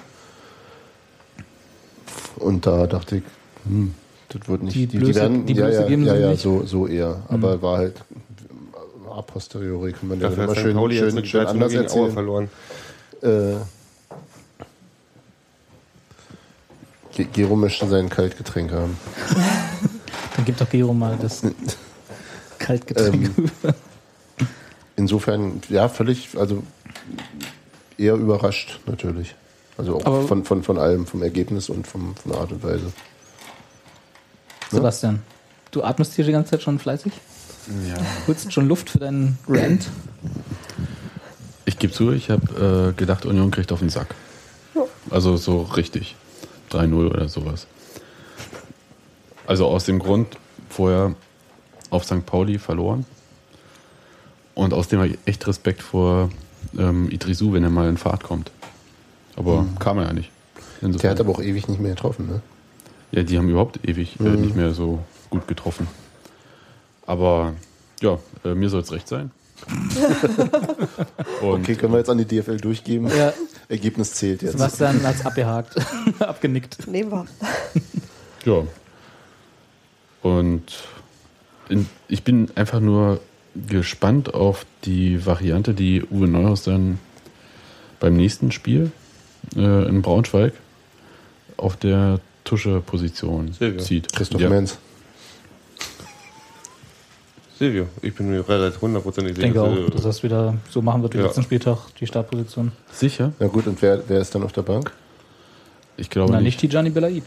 Speaker 10: Und da dachte ich, hm, das wird nicht.
Speaker 8: Die Blöße- die
Speaker 10: ja,
Speaker 8: Blöße
Speaker 10: ja,
Speaker 8: geben
Speaker 10: ja,
Speaker 8: sie
Speaker 10: ja,
Speaker 8: nicht.
Speaker 10: so, so eher. Aber war halt a posteriori kann man ja
Speaker 7: Dafür
Speaker 10: immer schön,
Speaker 7: Pauli jetzt
Speaker 10: schön, schön
Speaker 7: 13
Speaker 10: anders erzählen.
Speaker 7: verloren.
Speaker 10: Äh, Ge- Gero möchte sein Kaltgetränk haben.
Speaker 8: Dann gibt doch Gero mal das Kaltgetränk.
Speaker 10: Ähm, insofern, ja, völlig, also eher überrascht natürlich. Also auch
Speaker 8: Aber-
Speaker 10: von, von, von allem, vom Ergebnis und vom, von der Art und Weise.
Speaker 8: Sebastian, du atmest hier die ganze Zeit schon fleißig?
Speaker 9: Ja.
Speaker 8: Holst schon Luft für deinen Rant?
Speaker 9: Ich gebe zu, ich habe äh, gedacht, Union kriegt auf den Sack. Also so richtig. 3-0 oder sowas. Also aus dem Grund, vorher auf St. Pauli verloren. Und außerdem habe ich echt Respekt vor ähm, Idrisu, wenn er mal in Fahrt kommt. Aber kam er ja nicht.
Speaker 10: Der
Speaker 9: Insofern-
Speaker 10: hat aber auch ewig nicht mehr getroffen, ne?
Speaker 9: Ja, die haben überhaupt ewig äh,
Speaker 10: Mhm.
Speaker 9: nicht mehr so gut getroffen. Aber ja, äh, mir soll es recht sein. Und
Speaker 10: Okay, können wir jetzt an die DFL durchgeben?
Speaker 8: Ja.
Speaker 10: Ergebnis zählt jetzt.
Speaker 8: Sebastian hat's abgehakt, abgenickt.
Speaker 6: Nehmen wir.
Speaker 9: ja. Und in, ich bin einfach nur gespannt auf die Variante, die Uwe Neuhaus dann beim nächsten Spiel äh, in Braunschweig auf der Tusche-Position
Speaker 7: Silvio.
Speaker 9: zieht.
Speaker 10: Christoph
Speaker 9: ja.
Speaker 10: Menz.
Speaker 7: Silvio, ich bin mir relativ hundertprozentig
Speaker 8: Ich denke
Speaker 7: sicher.
Speaker 8: auch, dass das wieder so machen wird wie
Speaker 7: Ja.
Speaker 8: letzten Spieltag, die Startposition.
Speaker 9: Sicher?
Speaker 10: Na gut, und wer, wer ist dann auf der Bank?
Speaker 9: Ich glaube
Speaker 8: Na,
Speaker 9: nicht.
Speaker 8: nicht Tijani Belaid.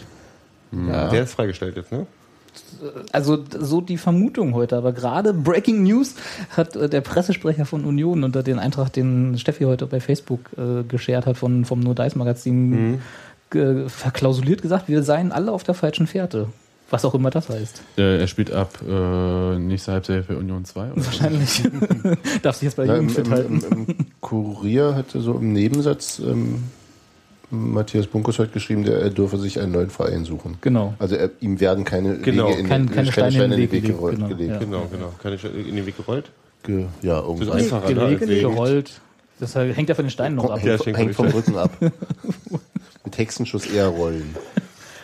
Speaker 10: Ja.
Speaker 7: Der ist freigestellt jetzt, ne?
Speaker 8: Also so die Vermutung heute, aber gerade Breaking News hat äh, der Pressesprecher von Union unter den Eintrag, den Steffi heute bei Facebook äh, geshared hat von, vom No Dice Magazin,
Speaker 7: Mhm.
Speaker 8: verklausuliert gesagt, wir seien alle auf der falschen Fährte. Was auch immer das heißt.
Speaker 9: Äh, er spielt ab äh, nächste Halbzeit für Union 2. Oder?
Speaker 8: Wahrscheinlich. Darf sich jetzt bei
Speaker 10: Na, im,
Speaker 8: Jugend fit
Speaker 10: im,
Speaker 8: halten.
Speaker 10: im, Im Kurier hatte so im Nebensatz ähm, Matthias Bunkus hat geschrieben, der, er dürfe sich einen neuen Verein suchen.
Speaker 8: Genau.
Speaker 10: Also er, ihm werden keine
Speaker 7: Genau.
Speaker 10: Wege in
Speaker 8: Kein-
Speaker 10: den,
Speaker 8: keine Steine in den Weg
Speaker 10: gelegt,
Speaker 8: genau,
Speaker 10: gelegt.
Speaker 8: ja.
Speaker 7: Genau, genau. Keine Sch- in den Weg gerollt?
Speaker 10: Ge, ja,
Speaker 7: Das
Speaker 10: irgendwie.
Speaker 7: ist einfacher, ne?
Speaker 8: Gelegt, gerollt. Das hängt ja von den Steinen noch ab.
Speaker 7: Ja,
Speaker 10: Hängt vom. Rücken ab. Mit Hexenschuss eher rollen.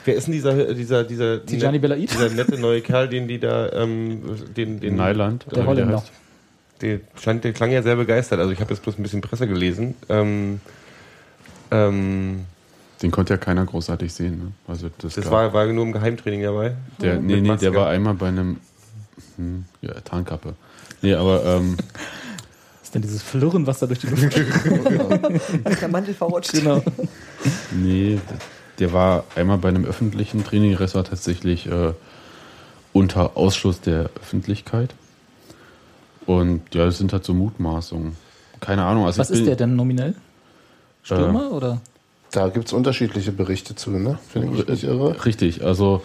Speaker 7: Wer ist denn dieser, dieser, dieser,
Speaker 8: Tijani Belaid?
Speaker 7: dieser nette neue Kerl, den die da, ähm, den, den
Speaker 9: Neuland.
Speaker 8: Der Holländer.
Speaker 7: Der, scheint, der klang ja sehr begeistert. Also ich habe jetzt bloß ein bisschen Presse gelesen. Ähm, ähm,
Speaker 9: Den konnte ja keiner großartig sehen. Ne? Also das,
Speaker 7: das
Speaker 9: gab-
Speaker 7: war, war nur im Geheimtraining dabei.
Speaker 9: der,
Speaker 7: Mit
Speaker 9: nee, nee, der war einmal bei einem hm, ja, Tarnkappe. Nee, aber ähm,
Speaker 8: Was ist denn dieses Flirren, was da durch die Luft
Speaker 6: Als der Mantel verrutscht.
Speaker 8: Genau.
Speaker 9: nee, der war einmal bei einem öffentlichen Training. Der Rest war tatsächlich äh, unter Ausschluss der Öffentlichkeit. Und ja, das sind halt so Mutmaßungen. Keine Ahnung. Also
Speaker 8: Was ist der denn nominell? Stürmer oder?
Speaker 10: Da gibt es unterschiedliche Berichte zu, ne? Finde ich nicht irre.
Speaker 9: Richtig, also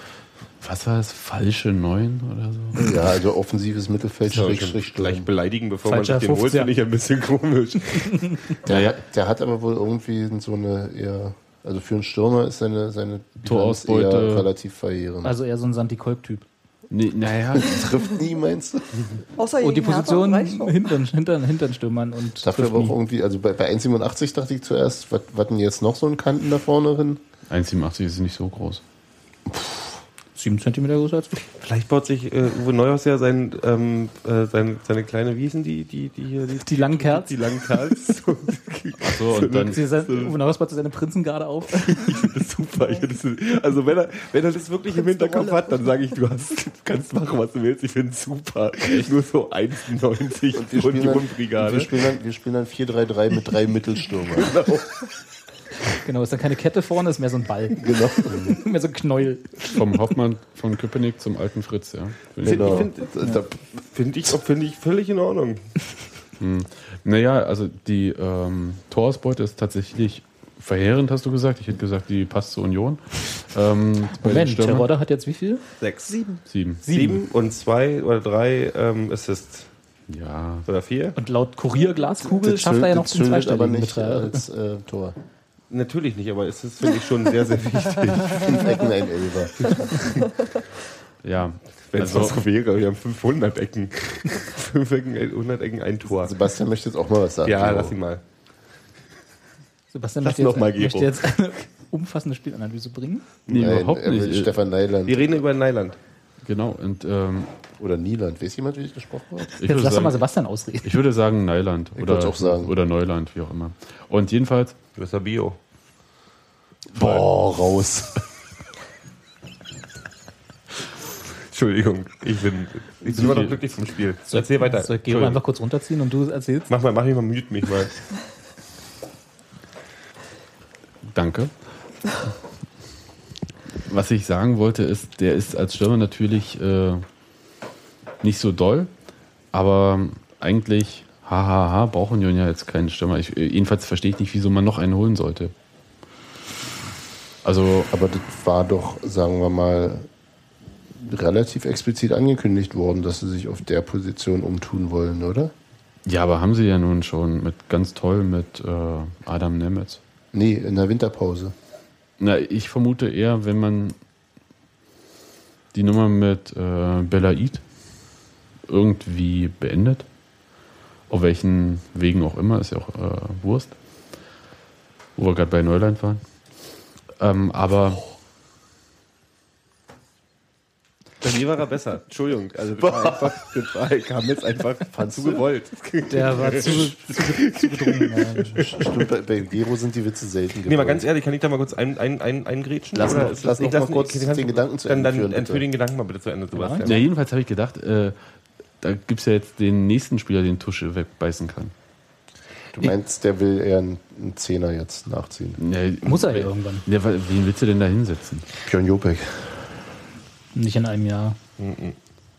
Speaker 9: was war das? Falsche Neun oder so?
Speaker 10: Ja, also offensives Mittelfeld,
Speaker 7: Ja, schon gleich beleidigen, bevor
Speaker 8: Falscher
Speaker 7: man sich den holt,
Speaker 8: 50er.
Speaker 7: finde ich ein bisschen komisch.
Speaker 10: Der,
Speaker 9: Ja, ja.
Speaker 10: Hat, der hat aber wohl irgendwie so eine eher, also für einen Stürmer ist seine, seine
Speaker 9: Torausbeute.
Speaker 10: eher relativ verheerend.
Speaker 8: Also eher so ein Santi Kolk-Typ.
Speaker 9: Nee, naja,
Speaker 10: trifft nie, meinst du?
Speaker 6: Außer
Speaker 8: Und die
Speaker 6: gegen Hertha
Speaker 8: Position hintern, hintern, hintern Stürmern und
Speaker 10: Dafür aber auch
Speaker 8: nie.
Speaker 10: irgendwie, also bei, bei 1,87 dachte ich zuerst, was denn jetzt noch so ein Kanten da vorne drin?
Speaker 9: 1,87 ist nicht so groß.
Speaker 8: Sieben Zentimeter größer als ich.
Speaker 7: Vielleicht baut sich äh, Uwe Neuhaus ja sein, ähm, äh, sein, seine kleine Wiesen, die, die, die hier, die,
Speaker 8: Die langen Kerls.
Speaker 7: die langen Kerls. so,
Speaker 9: und dann,
Speaker 8: Sie sein, Uwe Neuhaus baut seine Prinzengarde auf.
Speaker 7: ich finde das super. Ich find das, also wenn er, wenn er das wirklich im Hinterkopf hat, dann sage ich, du hast, du kannst machen, was du willst. Ich finde es super. Nur so 1,90 und
Speaker 10: Wir
Speaker 7: die
Speaker 10: spielen, dann, wir,
Speaker 7: Grundbrigade.
Speaker 10: spielen dann, wir spielen dann 4-3-3 mit drei Mittelstürmern.
Speaker 8: Genau, ist dann keine Kette vorne, ist mehr so ein Ball.
Speaker 10: genau.
Speaker 8: mehr so ein Knäuel.
Speaker 9: vom Hauptmann von Köpenick zum alten Fritz, ja.
Speaker 10: genau.
Speaker 7: Find-
Speaker 10: Da-
Speaker 7: Finde ich, find ich völlig in Ordnung.
Speaker 9: Naja, also die ähm, Torausbeute ist tatsächlich verheerend, hast du gesagt. Ich hätte gesagt, die passt zur Union. Ähm,
Speaker 8: Moment. Terodde hat jetzt wie viel?
Speaker 7: Sechs.
Speaker 6: Sieben.
Speaker 9: Sieben.
Speaker 7: Sieben und zwei oder drei ähm, Assists.
Speaker 9: Ja.
Speaker 7: Oder vier.
Speaker 8: Und laut Kurier Glaskugel
Speaker 10: das
Speaker 8: schafft er ja noch den
Speaker 10: zündet aber
Speaker 8: zweistelligen
Speaker 10: nicht
Speaker 8: Betrag.
Speaker 10: als äh, Tor.
Speaker 7: Natürlich nicht, aber es ist, finde ich, schon sehr, sehr wichtig.
Speaker 10: Fünf Ecken, ein Elber.
Speaker 9: Ja,
Speaker 7: Wenn es
Speaker 9: also,
Speaker 7: was wäre, wir haben 500 Ecken. 5 Ecken, 100 Ecken, ein Tor.
Speaker 10: Sebastian möchte jetzt auch mal was sagen.
Speaker 7: Ja,
Speaker 10: Gero.
Speaker 7: lass ihn mal.
Speaker 8: Sebastian
Speaker 7: Lass
Speaker 8: möchte jetzt,
Speaker 7: noch mal,
Speaker 8: möchte jetzt eine umfassende Spielanalyse bringen.
Speaker 9: nee,
Speaker 10: Nein,
Speaker 9: überhaupt
Speaker 10: er
Speaker 9: nicht.
Speaker 10: Stefan Neiland.
Speaker 7: Wir reden über Neuland.
Speaker 9: Genau, und ähm,
Speaker 10: Oder Nieland. Weiß jemand, wie ich gesprochen habe?
Speaker 9: ich,
Speaker 8: Jetzt
Speaker 9: würde
Speaker 8: lass doch mal
Speaker 9: sagen,
Speaker 8: Sebastian ausreden.
Speaker 9: ich würde sagen Neuland
Speaker 10: Ich
Speaker 9: oder,
Speaker 10: auch sagen.
Speaker 9: oder Neuland, wie auch immer. Und jedenfalls,
Speaker 7: Du bist ja Bio.
Speaker 10: Boah, raus.
Speaker 7: Entschuldigung, ich bin, ich bin immer noch glücklich vom Spiel. Erzähl weiter.
Speaker 8: Soll Gero einfach kurz runterziehen und du erzählst?
Speaker 7: Mach mal, mach mich mal, mute mich mal.
Speaker 9: danke. Was ich sagen wollte, ist, der ist als Stürmer natürlich äh, nicht so doll, aber eigentlich, hahaha, brauchen Union ja jetzt keinen Stürmer. Ich, äh, jedenfalls verstehe ich nicht, wieso man noch einen holen sollte. Also,
Speaker 10: Aber das war doch, sagen wir mal, relativ explizit angekündigt worden, dass sie sich auf der Position umtun wollen, oder?
Speaker 9: ja, aber haben sie ja nun schon mit ganz toll mit äh, Adam Nemetz.
Speaker 10: Nee, in der Winterpause.
Speaker 9: Na, ich vermute eher, wenn man die Nummer mit äh, Belaid irgendwie beendet, auf welchen Wegen auch immer, ist ja auch äh, Wurst, wo wir gerade bei Neuland waren. Ähm, aber
Speaker 7: Bei mir war er besser. Entschuldigung. Also das war einfach, das war, kam jetzt einfach zu gewollt.
Speaker 8: Der war zu, zu, zu gedrungen. ja.
Speaker 10: Stimmt, bei, bei Gero sind die Witze selten
Speaker 7: Nee, mal ganz ehrlich, kann ich da mal kurz ein, ein, ein, eingrätschen?
Speaker 10: Lass noch- lass noch mal kurz den
Speaker 7: du-
Speaker 10: Gedanken zu Ende
Speaker 7: dann,
Speaker 10: führen,
Speaker 7: dann
Speaker 10: bitte.
Speaker 7: führ den Gedanken mal bitte zu Ende, Sebastian.
Speaker 9: ja, jedenfalls habe ich gedacht, äh, da gibt es ja jetzt den nächsten Spieler, den Tusche wegbeißen kann.
Speaker 10: Du meinst, der will eher einen, Zehner jetzt nachziehen.
Speaker 9: Ja,
Speaker 8: Muss er ja irgendwann.
Speaker 9: Ja, wen willst du denn da hinsetzen?
Speaker 10: Björn Jopek.
Speaker 8: Nicht in einem Jahr.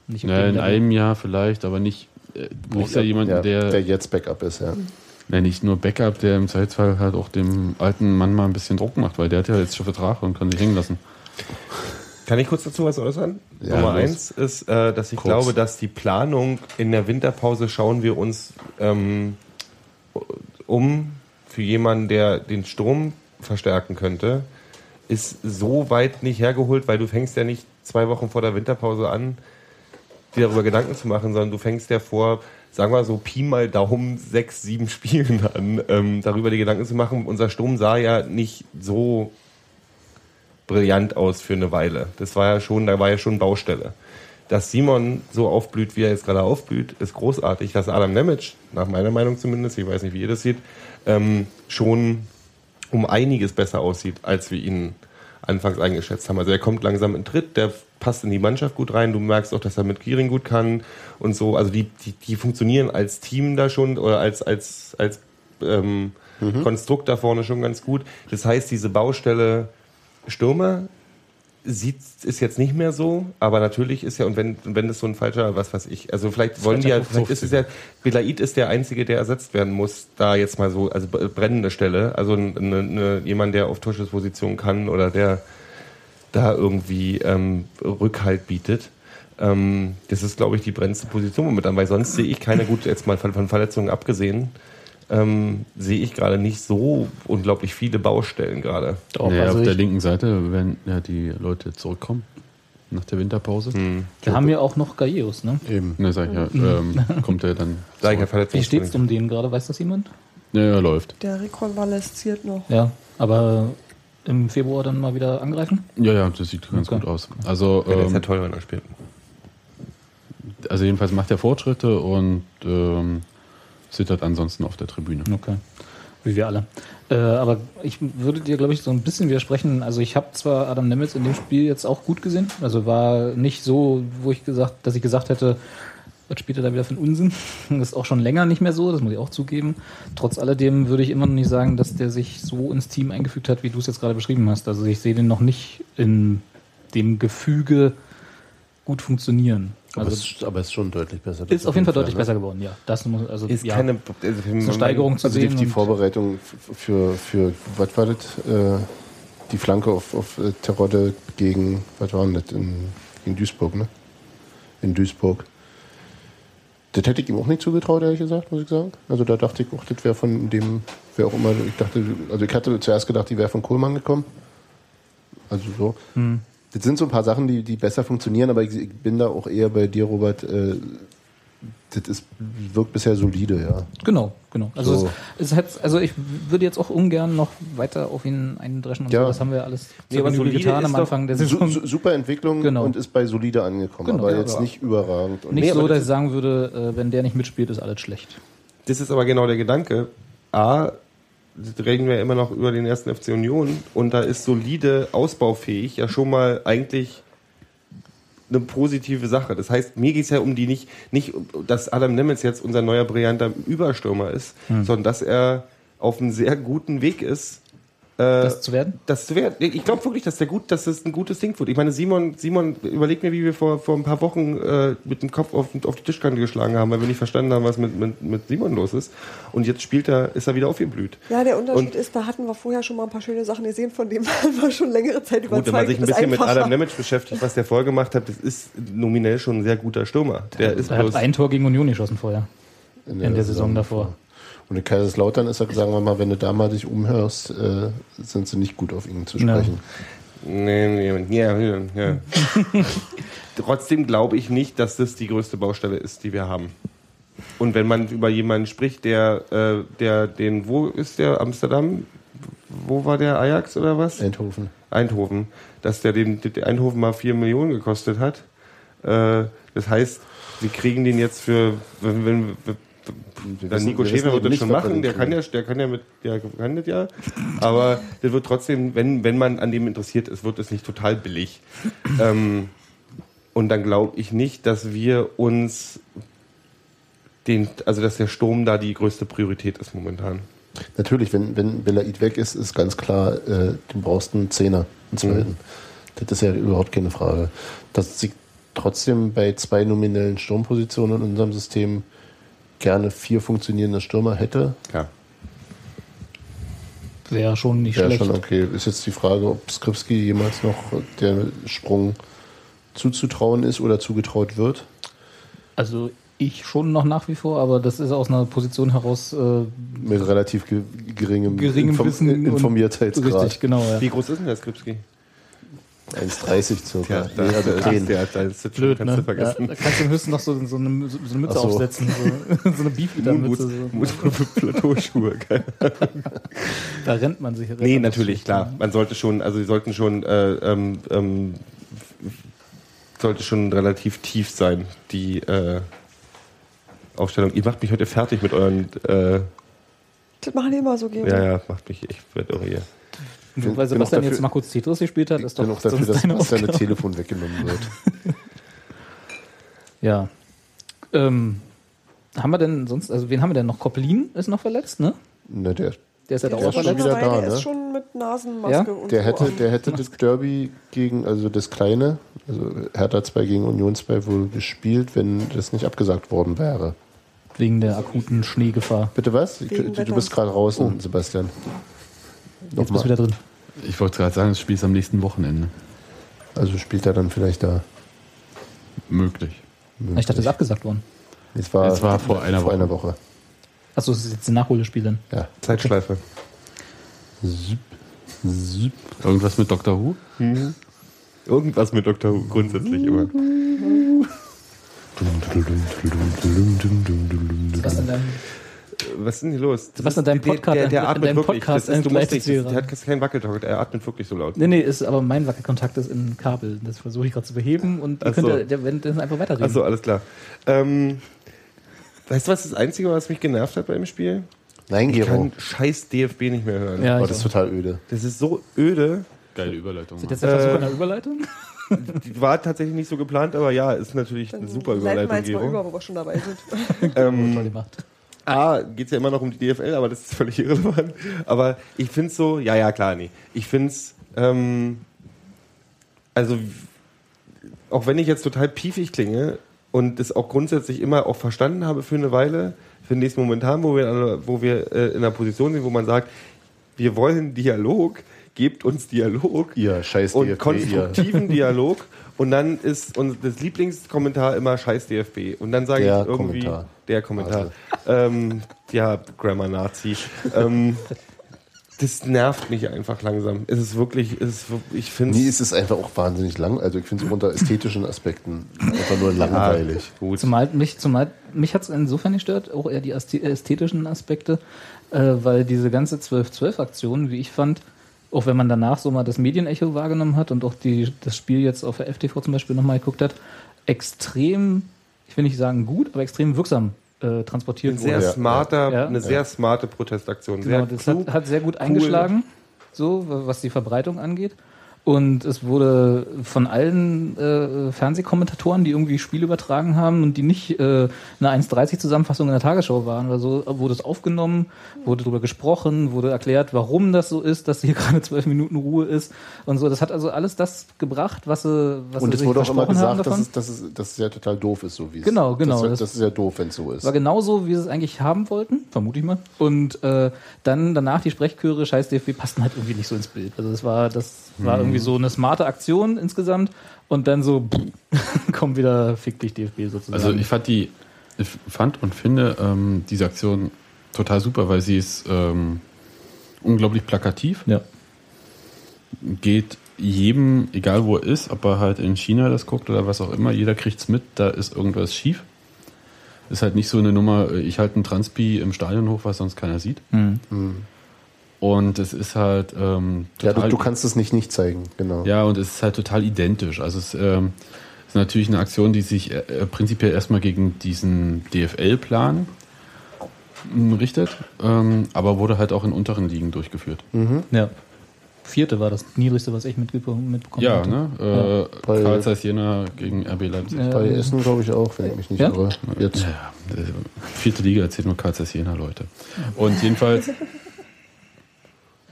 Speaker 8: Nicht auf
Speaker 9: Na,
Speaker 8: dem
Speaker 9: in einem Jahr vielleicht, aber nicht. äh, Du brauchst ja jemanden,
Speaker 10: ja,
Speaker 9: der,
Speaker 10: der jetzt Backup ist, ja.
Speaker 9: na, nicht nur Backup, der im Zweifelsfall halt auch dem alten Mann mal ein bisschen Druck macht, weil der hat ja jetzt schon Vertrag und kann sich hängen lassen.
Speaker 7: Kann ich kurz dazu was äußern?
Speaker 10: Ja,
Speaker 7: Nummer
Speaker 10: los.
Speaker 7: eins ist, äh, dass ich
Speaker 10: Kurz.
Speaker 7: glaube, dass die Planung in der Winterpause schauen wir uns ähm, um für jemanden, der den Sturm verstärken könnte, ist so weit nicht hergeholt, weil du fängst ja nicht zwei Wochen vor der Winterpause an, dir darüber Gedanken zu machen, sondern du fängst ja vor, sagen wir so, Pi mal Daumen, sechs, sieben Spielen an, ähm, darüber die Gedanken zu machen. Unser Sturm sah ja nicht so brillant aus für eine Weile. Das war ja schon, da war ja schon Baustelle. Dass Simon so aufblüht, wie er jetzt gerade aufblüht, ist großartig. Dass Adam Nemec, nach meiner Meinung zumindest, ich weiß nicht, wie ihr das seht, ähm, schon um einiges besser aussieht, als wir ihn anfangs eingeschätzt haben. Also er kommt langsam in Tritt, der passt in die Mannschaft gut rein. Du merkst auch, dass er mit Giering gut kann und so. Also die, die, die funktionieren als Team da schon oder als, als, als ähm, Konstrukt da vorne schon ganz gut. Das heißt, diese Baustelle Stürmer sieht, ist jetzt nicht mehr so, aber natürlich ist ja, und wenn, wenn das so ein falscher, was weiß ich, also vielleicht wollen die ja, vielleicht ist es ja, Belaid ist der Einzige, der ersetzt werden muss, da jetzt mal so, also brennende Stelle, also eine, eine, jemand, der auf Tusches Position kann oder der da irgendwie ähm, Rückhalt bietet. Ähm, das ist, glaube ich, die brennendste Position momentan, weil sonst sehe ich keine gute, jetzt mal von Verletzungen abgesehen, ähm, sehe ich gerade nicht so unglaublich viele Baustellen gerade.
Speaker 9: Naja,
Speaker 8: also
Speaker 9: auf der linken Seite werden ja die Leute zurückkommen nach der Winterpause.
Speaker 8: wir haben ja auch noch Gaius, ne?
Speaker 10: Eben.
Speaker 9: Ne, sag ich ja, ähm, kommt er dann.
Speaker 7: Sag ich ja,
Speaker 9: zurück.
Speaker 8: Wie steht's um den gerade? Weiß das jemand?
Speaker 9: Ja, ja, läuft.
Speaker 6: Der rekonvalesziert noch.
Speaker 8: Ja, aber im Februar dann mal wieder angreifen?
Speaker 9: Ja, ja, das sieht ganz
Speaker 8: Okay.
Speaker 9: gut aus. Also,
Speaker 7: Ja, das ist ja
Speaker 9: ähm,
Speaker 7: toll, wenn er spielt.
Speaker 9: also jedenfalls macht er Fortschritte und ähm, zittert ansonsten auf der Tribüne.
Speaker 8: Okay. Wie wir alle. Äh, aber ich würde dir, glaube ich, so ein bisschen widersprechen. Also ich habe zwar Adam Nemitz in dem Spiel jetzt auch gut gesehen. Also war nicht so, wo ich gesagt, dass ich gesagt hätte, was spielt er da wieder für einen Unsinn? Das ist auch schon länger nicht mehr so, das muss ich auch zugeben. Trotz alledem würde ich immer noch nicht sagen, dass der sich so ins Team eingefügt hat, wie du es jetzt gerade beschrieben hast. Also ich sehe den noch nicht in dem Gefüge gut funktionieren.
Speaker 10: Aber,
Speaker 8: Also
Speaker 10: es, aber es ist schon deutlich besser.
Speaker 8: ist auf jeden Fall deutlich
Speaker 10: ne?
Speaker 8: besser geworden, ja. Das muss, also,
Speaker 7: Ist
Speaker 8: ja,
Speaker 7: keine also
Speaker 8: ist eine Steigerung zu
Speaker 10: Also die,
Speaker 8: sehen.
Speaker 10: die
Speaker 8: und-
Speaker 10: Vorbereitung für, für was war das? Äh, die Flanke auf, auf äh, Terodde gegen, was war denn das? In, gegen Duisburg, ne? In Duisburg. Das hätte ich ihm auch nicht zugetraut, ehrlich gesagt, muss ich sagen. Also da dachte ich auch, das wäre von dem wer auch immer, ich dachte, also ich hatte zuerst gedacht, die wäre von Kohlmann gekommen. Also so.
Speaker 8: Hm.
Speaker 10: Das sind so ein paar Sachen, die, die besser funktionieren, aber ich, ich bin da auch eher bei dir, Robert. Äh, das ist, wirkt bisher solide, ja.
Speaker 8: Genau, genau. Also,
Speaker 10: So.
Speaker 8: es, es hat, also ich würde jetzt auch ungern noch weiter auf ihn eindreschen und
Speaker 10: Ja.
Speaker 8: so. Das haben wir alles
Speaker 7: Nee, aber solide
Speaker 8: getan am Anfang der Saison.
Speaker 10: su super Entwicklung
Speaker 8: Genau.
Speaker 10: und ist bei solide angekommen,
Speaker 8: Genau,
Speaker 10: aber
Speaker 8: ja,
Speaker 10: jetzt
Speaker 8: aber-
Speaker 10: nicht überragend. Und
Speaker 8: Nicht
Speaker 7: Nee, aber
Speaker 8: so,
Speaker 7: das
Speaker 8: dass ich sagen würde, äh, wenn der nicht mitspielt, ist alles schlecht.
Speaker 7: Das ist aber genau der Gedanke. A, reden wir immer noch über den ersten FC Union und da ist solide, ausbaufähig ja schon mal eigentlich eine positive Sache. Das heißt, mir geht es ja um die nicht, nicht, dass Adam Nemitz jetzt unser neuer brillanter Überstürmer ist,
Speaker 8: Hm.
Speaker 7: sondern dass er auf einem sehr guten Weg ist,
Speaker 8: Das zu werden?
Speaker 7: das zu werden. Ich glaube wirklich, dass der gut, dass das ein gutes Ding wird. Ich meine, Simon, Simon, überleg mir, wie wir vor, vor ein paar Wochen äh, mit dem Kopf auf, auf die Tischkante geschlagen haben, weil wir nicht verstanden haben, was mit, mit, mit Simon los ist. Und jetzt spielt er, ist er wieder aufgeblüht.
Speaker 6: Ja, der Unterschied
Speaker 7: Und-
Speaker 6: ist, da hatten wir vorher schon mal ein paar schöne Sachen gesehen, von denen waren wir schon längere Zeit überzeugt.
Speaker 7: Gut, wenn man sich ein
Speaker 6: ist
Speaker 7: bisschen mit. Adam Nemitz beschäftigt, was der vorher gemacht hat, das ist nominell schon ein sehr guter Stürmer. Der ist
Speaker 8: er hat
Speaker 7: bloß,
Speaker 8: ein Tor gegen Union geschossen vorher.
Speaker 10: in
Speaker 8: In der Saison davor.
Speaker 10: Und in Kaiserslautern ist er, sagen wir mal, wenn du da mal dich umhörst, äh, sind sie nicht gut auf ihn zu sprechen.
Speaker 7: Nee, nee, ja, ja, ja. Trotzdem glaube ich nicht, dass das die größte Baustelle ist, die wir haben. Und wenn man über jemanden spricht, der, äh, der den, wo ist der? Amsterdam? Wo war der Ajax oder was?
Speaker 10: Eindhoven.
Speaker 7: Eindhoven. Dass der den, den Eindhoven mal 4 Millionen gekostet hat. Äh, das heißt, wir kriegen den jetzt für, wenn, wenn,
Speaker 10: wissen-
Speaker 7: Nico Schäfer wird das schon machen, der kann ja, der kann ja mit, der kann das ja. Aber das wird trotzdem, wenn, wenn man an dem interessiert ist, wird es nicht total billig. ähm, und dann glaube ich nicht, dass wir uns den, also dass der Sturm da die größte Priorität ist momentan.
Speaker 10: Natürlich, wenn, wenn Belaid weg ist, ist ganz klar, äh, du brauchst einen Zehner, einen zweiten. Das ist ja überhaupt keine Frage. Dass sie trotzdem bei zwei nominellen Sturmpositionen in unserem System gerne vier funktionierende Stürmer hätte,
Speaker 7: Ja.
Speaker 8: Wäre schon nicht
Speaker 10: wäre
Speaker 8: schlecht.
Speaker 10: schon okay. Ist jetzt die Frage, ob Skripski jemals noch der Sprung zuzutrauen ist oder zugetraut wird.
Speaker 8: Also ich schon noch nach wie vor, aber das ist aus einer Position heraus äh,
Speaker 10: Mit relativ ge geringem,
Speaker 8: geringem
Speaker 10: Inform
Speaker 8: Wissen.
Speaker 10: Informiertheitsgrad.
Speaker 8: Richtig, genau. Ja.
Speaker 7: Wie groß ist denn der Skripski?
Speaker 10: 1,30 circa.
Speaker 7: Ja,
Speaker 10: Nee, also klein.
Speaker 7: der, der ist jetzt
Speaker 8: Blöd,
Speaker 7: kannst
Speaker 8: ne?
Speaker 7: du vergessen.
Speaker 8: Ja, da kannst du höchstens noch so, so, eine, so eine Mütze
Speaker 10: so.
Speaker 8: aufsetzen, so, so eine Beefeater-Mütze. So.
Speaker 7: Plateauschuhe. geil.
Speaker 8: Da rennt man sich.
Speaker 7: Nee, natürlich, klar. Man sollte schon, also sie sollten schon, äh, ähm, ähm, sollte schon relativ tief sein, die äh, Aufstellung. Ihr macht mich heute fertig mit euren, äh,
Speaker 6: Das machen die immer so, Gero.
Speaker 7: ja, ja, macht mich, ich werde irre hier.
Speaker 8: Nur
Speaker 10: bin
Speaker 8: weil Sebastian
Speaker 10: dafür-
Speaker 8: jetzt Markus Tetris gespielt hat, ist doch
Speaker 10: auch dafür, dass dass
Speaker 8: Aufgabe.
Speaker 10: Telefon weggenommen wird.
Speaker 8: Ja. Ähm, haben wir denn sonst, also wen haben wir denn noch? Koppelin ist noch verletzt, ne?
Speaker 10: Ne, der,
Speaker 8: Der ist ja da
Speaker 6: Der
Speaker 8: auch
Speaker 6: schon
Speaker 8: verletzt.
Speaker 10: wieder da,
Speaker 6: der
Speaker 10: ne?
Speaker 6: ist schon mit Nasenmaske
Speaker 8: Ja?
Speaker 6: und
Speaker 10: der
Speaker 6: so
Speaker 10: hätte, der hätte das Derby gegen, also das kleine, also Hertha 2 gegen Union 2 wohl gespielt, wenn das nicht abgesagt worden wäre.
Speaker 8: Wegen der akuten Schneegefahr.
Speaker 10: Bitte was? Du,
Speaker 6: Wegen
Speaker 10: du
Speaker 6: Wetter.
Speaker 10: bist gerade raus, Sebastian.
Speaker 8: Jetzt bist du wieder drin.
Speaker 9: Ich wollte gerade sagen, das Spiel ist am nächsten Wochenende.
Speaker 10: Also spielt er dann vielleicht da.
Speaker 9: Möglich.
Speaker 8: Ich dachte, das ist abgesagt worden.
Speaker 10: Es war,
Speaker 9: Es war vor einer
Speaker 10: vor
Speaker 9: Woche.
Speaker 10: einer Woche.
Speaker 8: Achso, es ist jetzt ein Nachholspiel dann.
Speaker 10: Ja.
Speaker 7: Zeitschleife.
Speaker 10: Zip, zip.
Speaker 9: Irgendwas mit Dr. Who?
Speaker 7: Irgendwas mit Dr. Who, grundsätzlich immer.
Speaker 8: Was in deinem,
Speaker 7: Was ist denn hier los? Das
Speaker 8: Was in deinem Podcast-
Speaker 7: Der, der, der atmet wirklich.
Speaker 8: Podcast
Speaker 7: das ist, du musst nicht, das, der hat keinen Wackeltalk, er atmet wirklich so laut.
Speaker 8: nee, nee, ist, aber mein Wackelkontakt ist in Kabel. Das versuche ich gerade zu beheben und ihr
Speaker 7: Ach so.
Speaker 8: könnt ja, der, der einfach weiterreden.
Speaker 7: Achso, alles klar. Ähm, weißt du, was das Einzige war, was mich genervt hat beim Spiel?
Speaker 10: Nein,
Speaker 7: Ich
Speaker 10: Gero.
Speaker 7: kann scheiß DFB nicht mehr hören.
Speaker 8: ja,
Speaker 10: Oh,
Speaker 8: ich
Speaker 10: das ist total öde.
Speaker 7: Das ist so öde.
Speaker 9: Geile Überleitung.
Speaker 8: Sind
Speaker 9: Mann.
Speaker 8: jetzt der Versuch
Speaker 7: Äh,
Speaker 8: einer Überleitung?
Speaker 7: Die war tatsächlich nicht so geplant, aber ja, ist natürlich eine super
Speaker 6: Leiten wir
Speaker 7: Überleitung,
Speaker 6: jetzt mal über, wo wir schon dabei sind.
Speaker 7: Ähm. A, geht es ja immer noch um die DFL, aber das ist völlig irrelevant. Aber ich finde es so, ja, ja, klar, nee. Ich finde es, ähm, also, auch wenn ich jetzt total piefig klinge und das auch grundsätzlich immer auch verstanden habe für eine Weile, finde ich es momentan, wo wir, wo wir äh, in einer Position sind, wo man sagt, wir wollen Dialog, gebt uns Dialog.
Speaker 10: Ihr scheiß
Speaker 7: und
Speaker 10: DFB,
Speaker 7: konstruktiven Dialog. Und dann ist unser das Lieblingskommentar immer Scheiß DFB. Und dann sage ich irgendwie
Speaker 10: Kommentar.
Speaker 7: der Kommentar. Ähm, ja, Grammar Nazi. ähm, das nervt mich einfach langsam. Es ist wirklich, es ist, ich finde
Speaker 10: Nee, es ist einfach auch wahnsinnig lang. Also ich finde es unter ästhetischen Aspekten einfach nur langweilig.
Speaker 7: gut.
Speaker 8: Zumal mich, zumal mich hat es insofern gestört, auch eher die ästhe- ästhetischen Aspekte, äh, weil diese ganze 12-12-Aktion, wie ich fand, auch wenn man danach so mal das Medienecho wahrgenommen hat und auch die, das Spiel jetzt auf der FTV zum Beispiel nochmal geguckt hat, extrem, ich will nicht sagen gut, aber extrem wirksam äh, transportiert
Speaker 7: ein sehr
Speaker 8: wurde.
Speaker 7: smarter,
Speaker 8: Ja.
Speaker 7: eine sehr smarte Protestaktion.
Speaker 8: Genau,
Speaker 7: sehr
Speaker 8: das
Speaker 7: klug.
Speaker 8: hat, hat sehr gut eingeschlagen, so was die Verbreitung angeht. Und es wurde von allen äh, Fernsehkommentatoren, die irgendwie Spiel übertragen haben und die nicht äh, eine 1,30 Zusammenfassung in der Tagesschau waren oder so, wurde es aufgenommen, wurde darüber gesprochen, wurde erklärt, warum das so ist, dass hier gerade zwölf Minuten Ruhe ist und so. Das hat also alles das gebracht, was sie, was
Speaker 10: Und es wurde auch immer gesagt, dass es, dass, es, dass es ja total doof ist, so wie es
Speaker 8: Genau, genau.
Speaker 10: Das,
Speaker 8: Das-
Speaker 10: das ist ja doof, wenn es so ist.
Speaker 8: war genauso, wie sie es eigentlich haben wollten, vermute ich mal. Und äh, dann danach die Sprechchöre, scheiß DFB, passten halt irgendwie nicht so ins Bild. Also das war, das war irgendwie so eine smarte Aktion insgesamt und dann so kommt wieder fick dich DFB sozusagen.
Speaker 9: Also ich fand die, ich fand und finde ähm, diese Aktion total super, weil sie ist ähm, unglaublich plakativ.
Speaker 8: Ja.
Speaker 9: Geht jedem, egal wo er ist, ob er halt in China das guckt oder was auch immer, jeder kriegt's mit, da ist irgendwas schief. Ist halt nicht so eine Nummer, ich halte einen Transpi im Stadion hoch, was sonst keiner sieht.
Speaker 8: Mhm.
Speaker 9: Und es ist halt ähm,
Speaker 10: ja,
Speaker 9: total
Speaker 10: du, du kannst es nicht nicht zeigen, genau.
Speaker 9: Ja, und es ist halt total identisch. Also es ähm, ist natürlich eine Aktion, die sich äh, äh, prinzipiell erstmal gegen diesen DFL-Plan m, richtet, ähm, aber wurde halt auch in unteren Ligen durchgeführt.
Speaker 8: ja. Vierte war das niedrigste, was ich mitbekommen, mitbekommen
Speaker 9: Ja,
Speaker 8: hatte.
Speaker 9: ne? Äh,
Speaker 10: Bei-
Speaker 9: Karl Zeiss Jena gegen RB Leipzig.
Speaker 8: Ja.
Speaker 10: Bei Essen glaube ich auch, wenn ich mich nicht
Speaker 8: Ja?
Speaker 10: irre. Jetzt.
Speaker 9: Ja, äh, vierte Liga erzählt nur Karl Zeiss Jena, Leute. Und jedenfalls,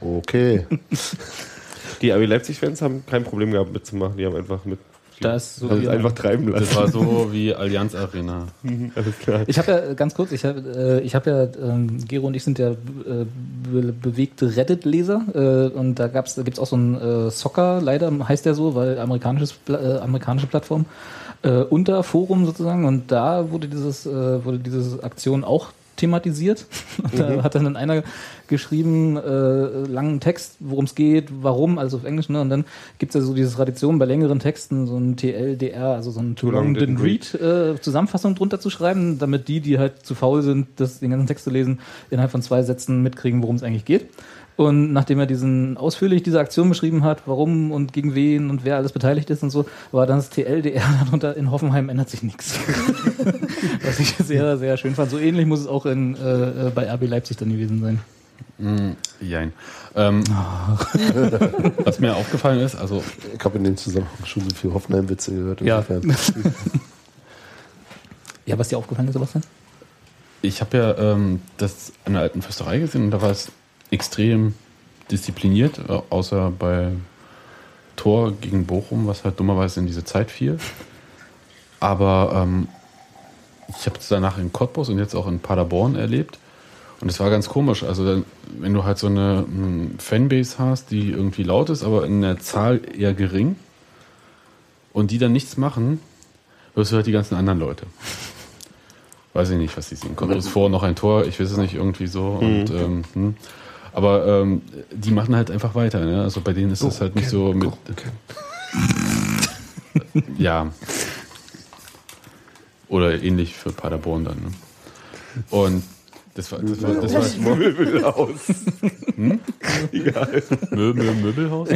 Speaker 10: Okay.
Speaker 7: Die RB Leipzig-Fans haben kein Problem gehabt mitzumachen. Die haben einfach mit
Speaker 8: Das so
Speaker 7: also einfach treiben lassen.
Speaker 9: das war so wie Allianz Arena.
Speaker 7: Alles klar.
Speaker 8: Ich habe ja ganz kurz, ich habe äh, ich hab ja, ähm, Gero und ich sind ja äh, be bewegte Reddit-Leser äh, und da gab's, da gibt's auch so ein äh, Soccer, leider heißt der so, weil amerikanisches, äh, amerikanische Plattform, äh, unter Forum sozusagen und da wurde dieses, äh, wurde diese Aktion auch thematisiert. Und da hat dann einer geschrieben, äh, langen Text, worum es geht, warum, also auf Englisch, ne? Und dann gibt's ja so diese Tradition bei längeren Texten, so ein TLDR, also so ein Too Long Didn't Read äh, Zusammenfassung drunter zu schreiben, damit die, die halt zu faul sind, das, den ganzen Text zu lesen, innerhalb von zwei Sätzen mitkriegen, worum es eigentlich geht. Und nachdem er diesen ausführlich diese Aktion beschrieben hat, warum und gegen wen und wer alles beteiligt ist und so, war dann das TLDR darunter in Hoffenheim ändert sich nichts. Was ich sehr, sehr schön fand. So ähnlich muss es auch in, äh, äh, bei RB Leipzig dann gewesen sein.
Speaker 9: Mm, Jein. Ähm, was mir aufgefallen ist, also
Speaker 10: Ich habe in dem Zusammenhang schon so viel Hoffenheim-Witze gehört.
Speaker 8: Ja.
Speaker 10: insofern.
Speaker 8: Ja, was dir aufgefallen ist, Sebastian?
Speaker 9: Ich habe ja ähm, das an der alten Fürsterei gesehen und da war es extrem diszipliniert, außer bei Tor gegen Bochum, was halt dummerweise in diese Zeit fiel. Aber ähm, ich habe es danach in Cottbus und jetzt auch in Paderborn erlebt. Und es war ganz komisch. Also, wenn du halt so eine mm, Fanbase hast, die irgendwie laut ist, aber in der Zahl eher gering und die dann nichts machen, hörst du halt die ganzen anderen Leute. Weiß ich nicht, was die sehen. Kommt uns vor, noch ein Tor, ich weiß es nicht, irgendwie so. Und, ähm, hm. Aber ähm, die machen halt einfach weiter. Ne? Also bei denen ist es halt nicht so mit. ja. Oder ähnlich für Paderborn dann. Ne? Und das war. Das war, das war
Speaker 7: Möbelhaus. Egal.
Speaker 9: Möbel, Möbelhaus?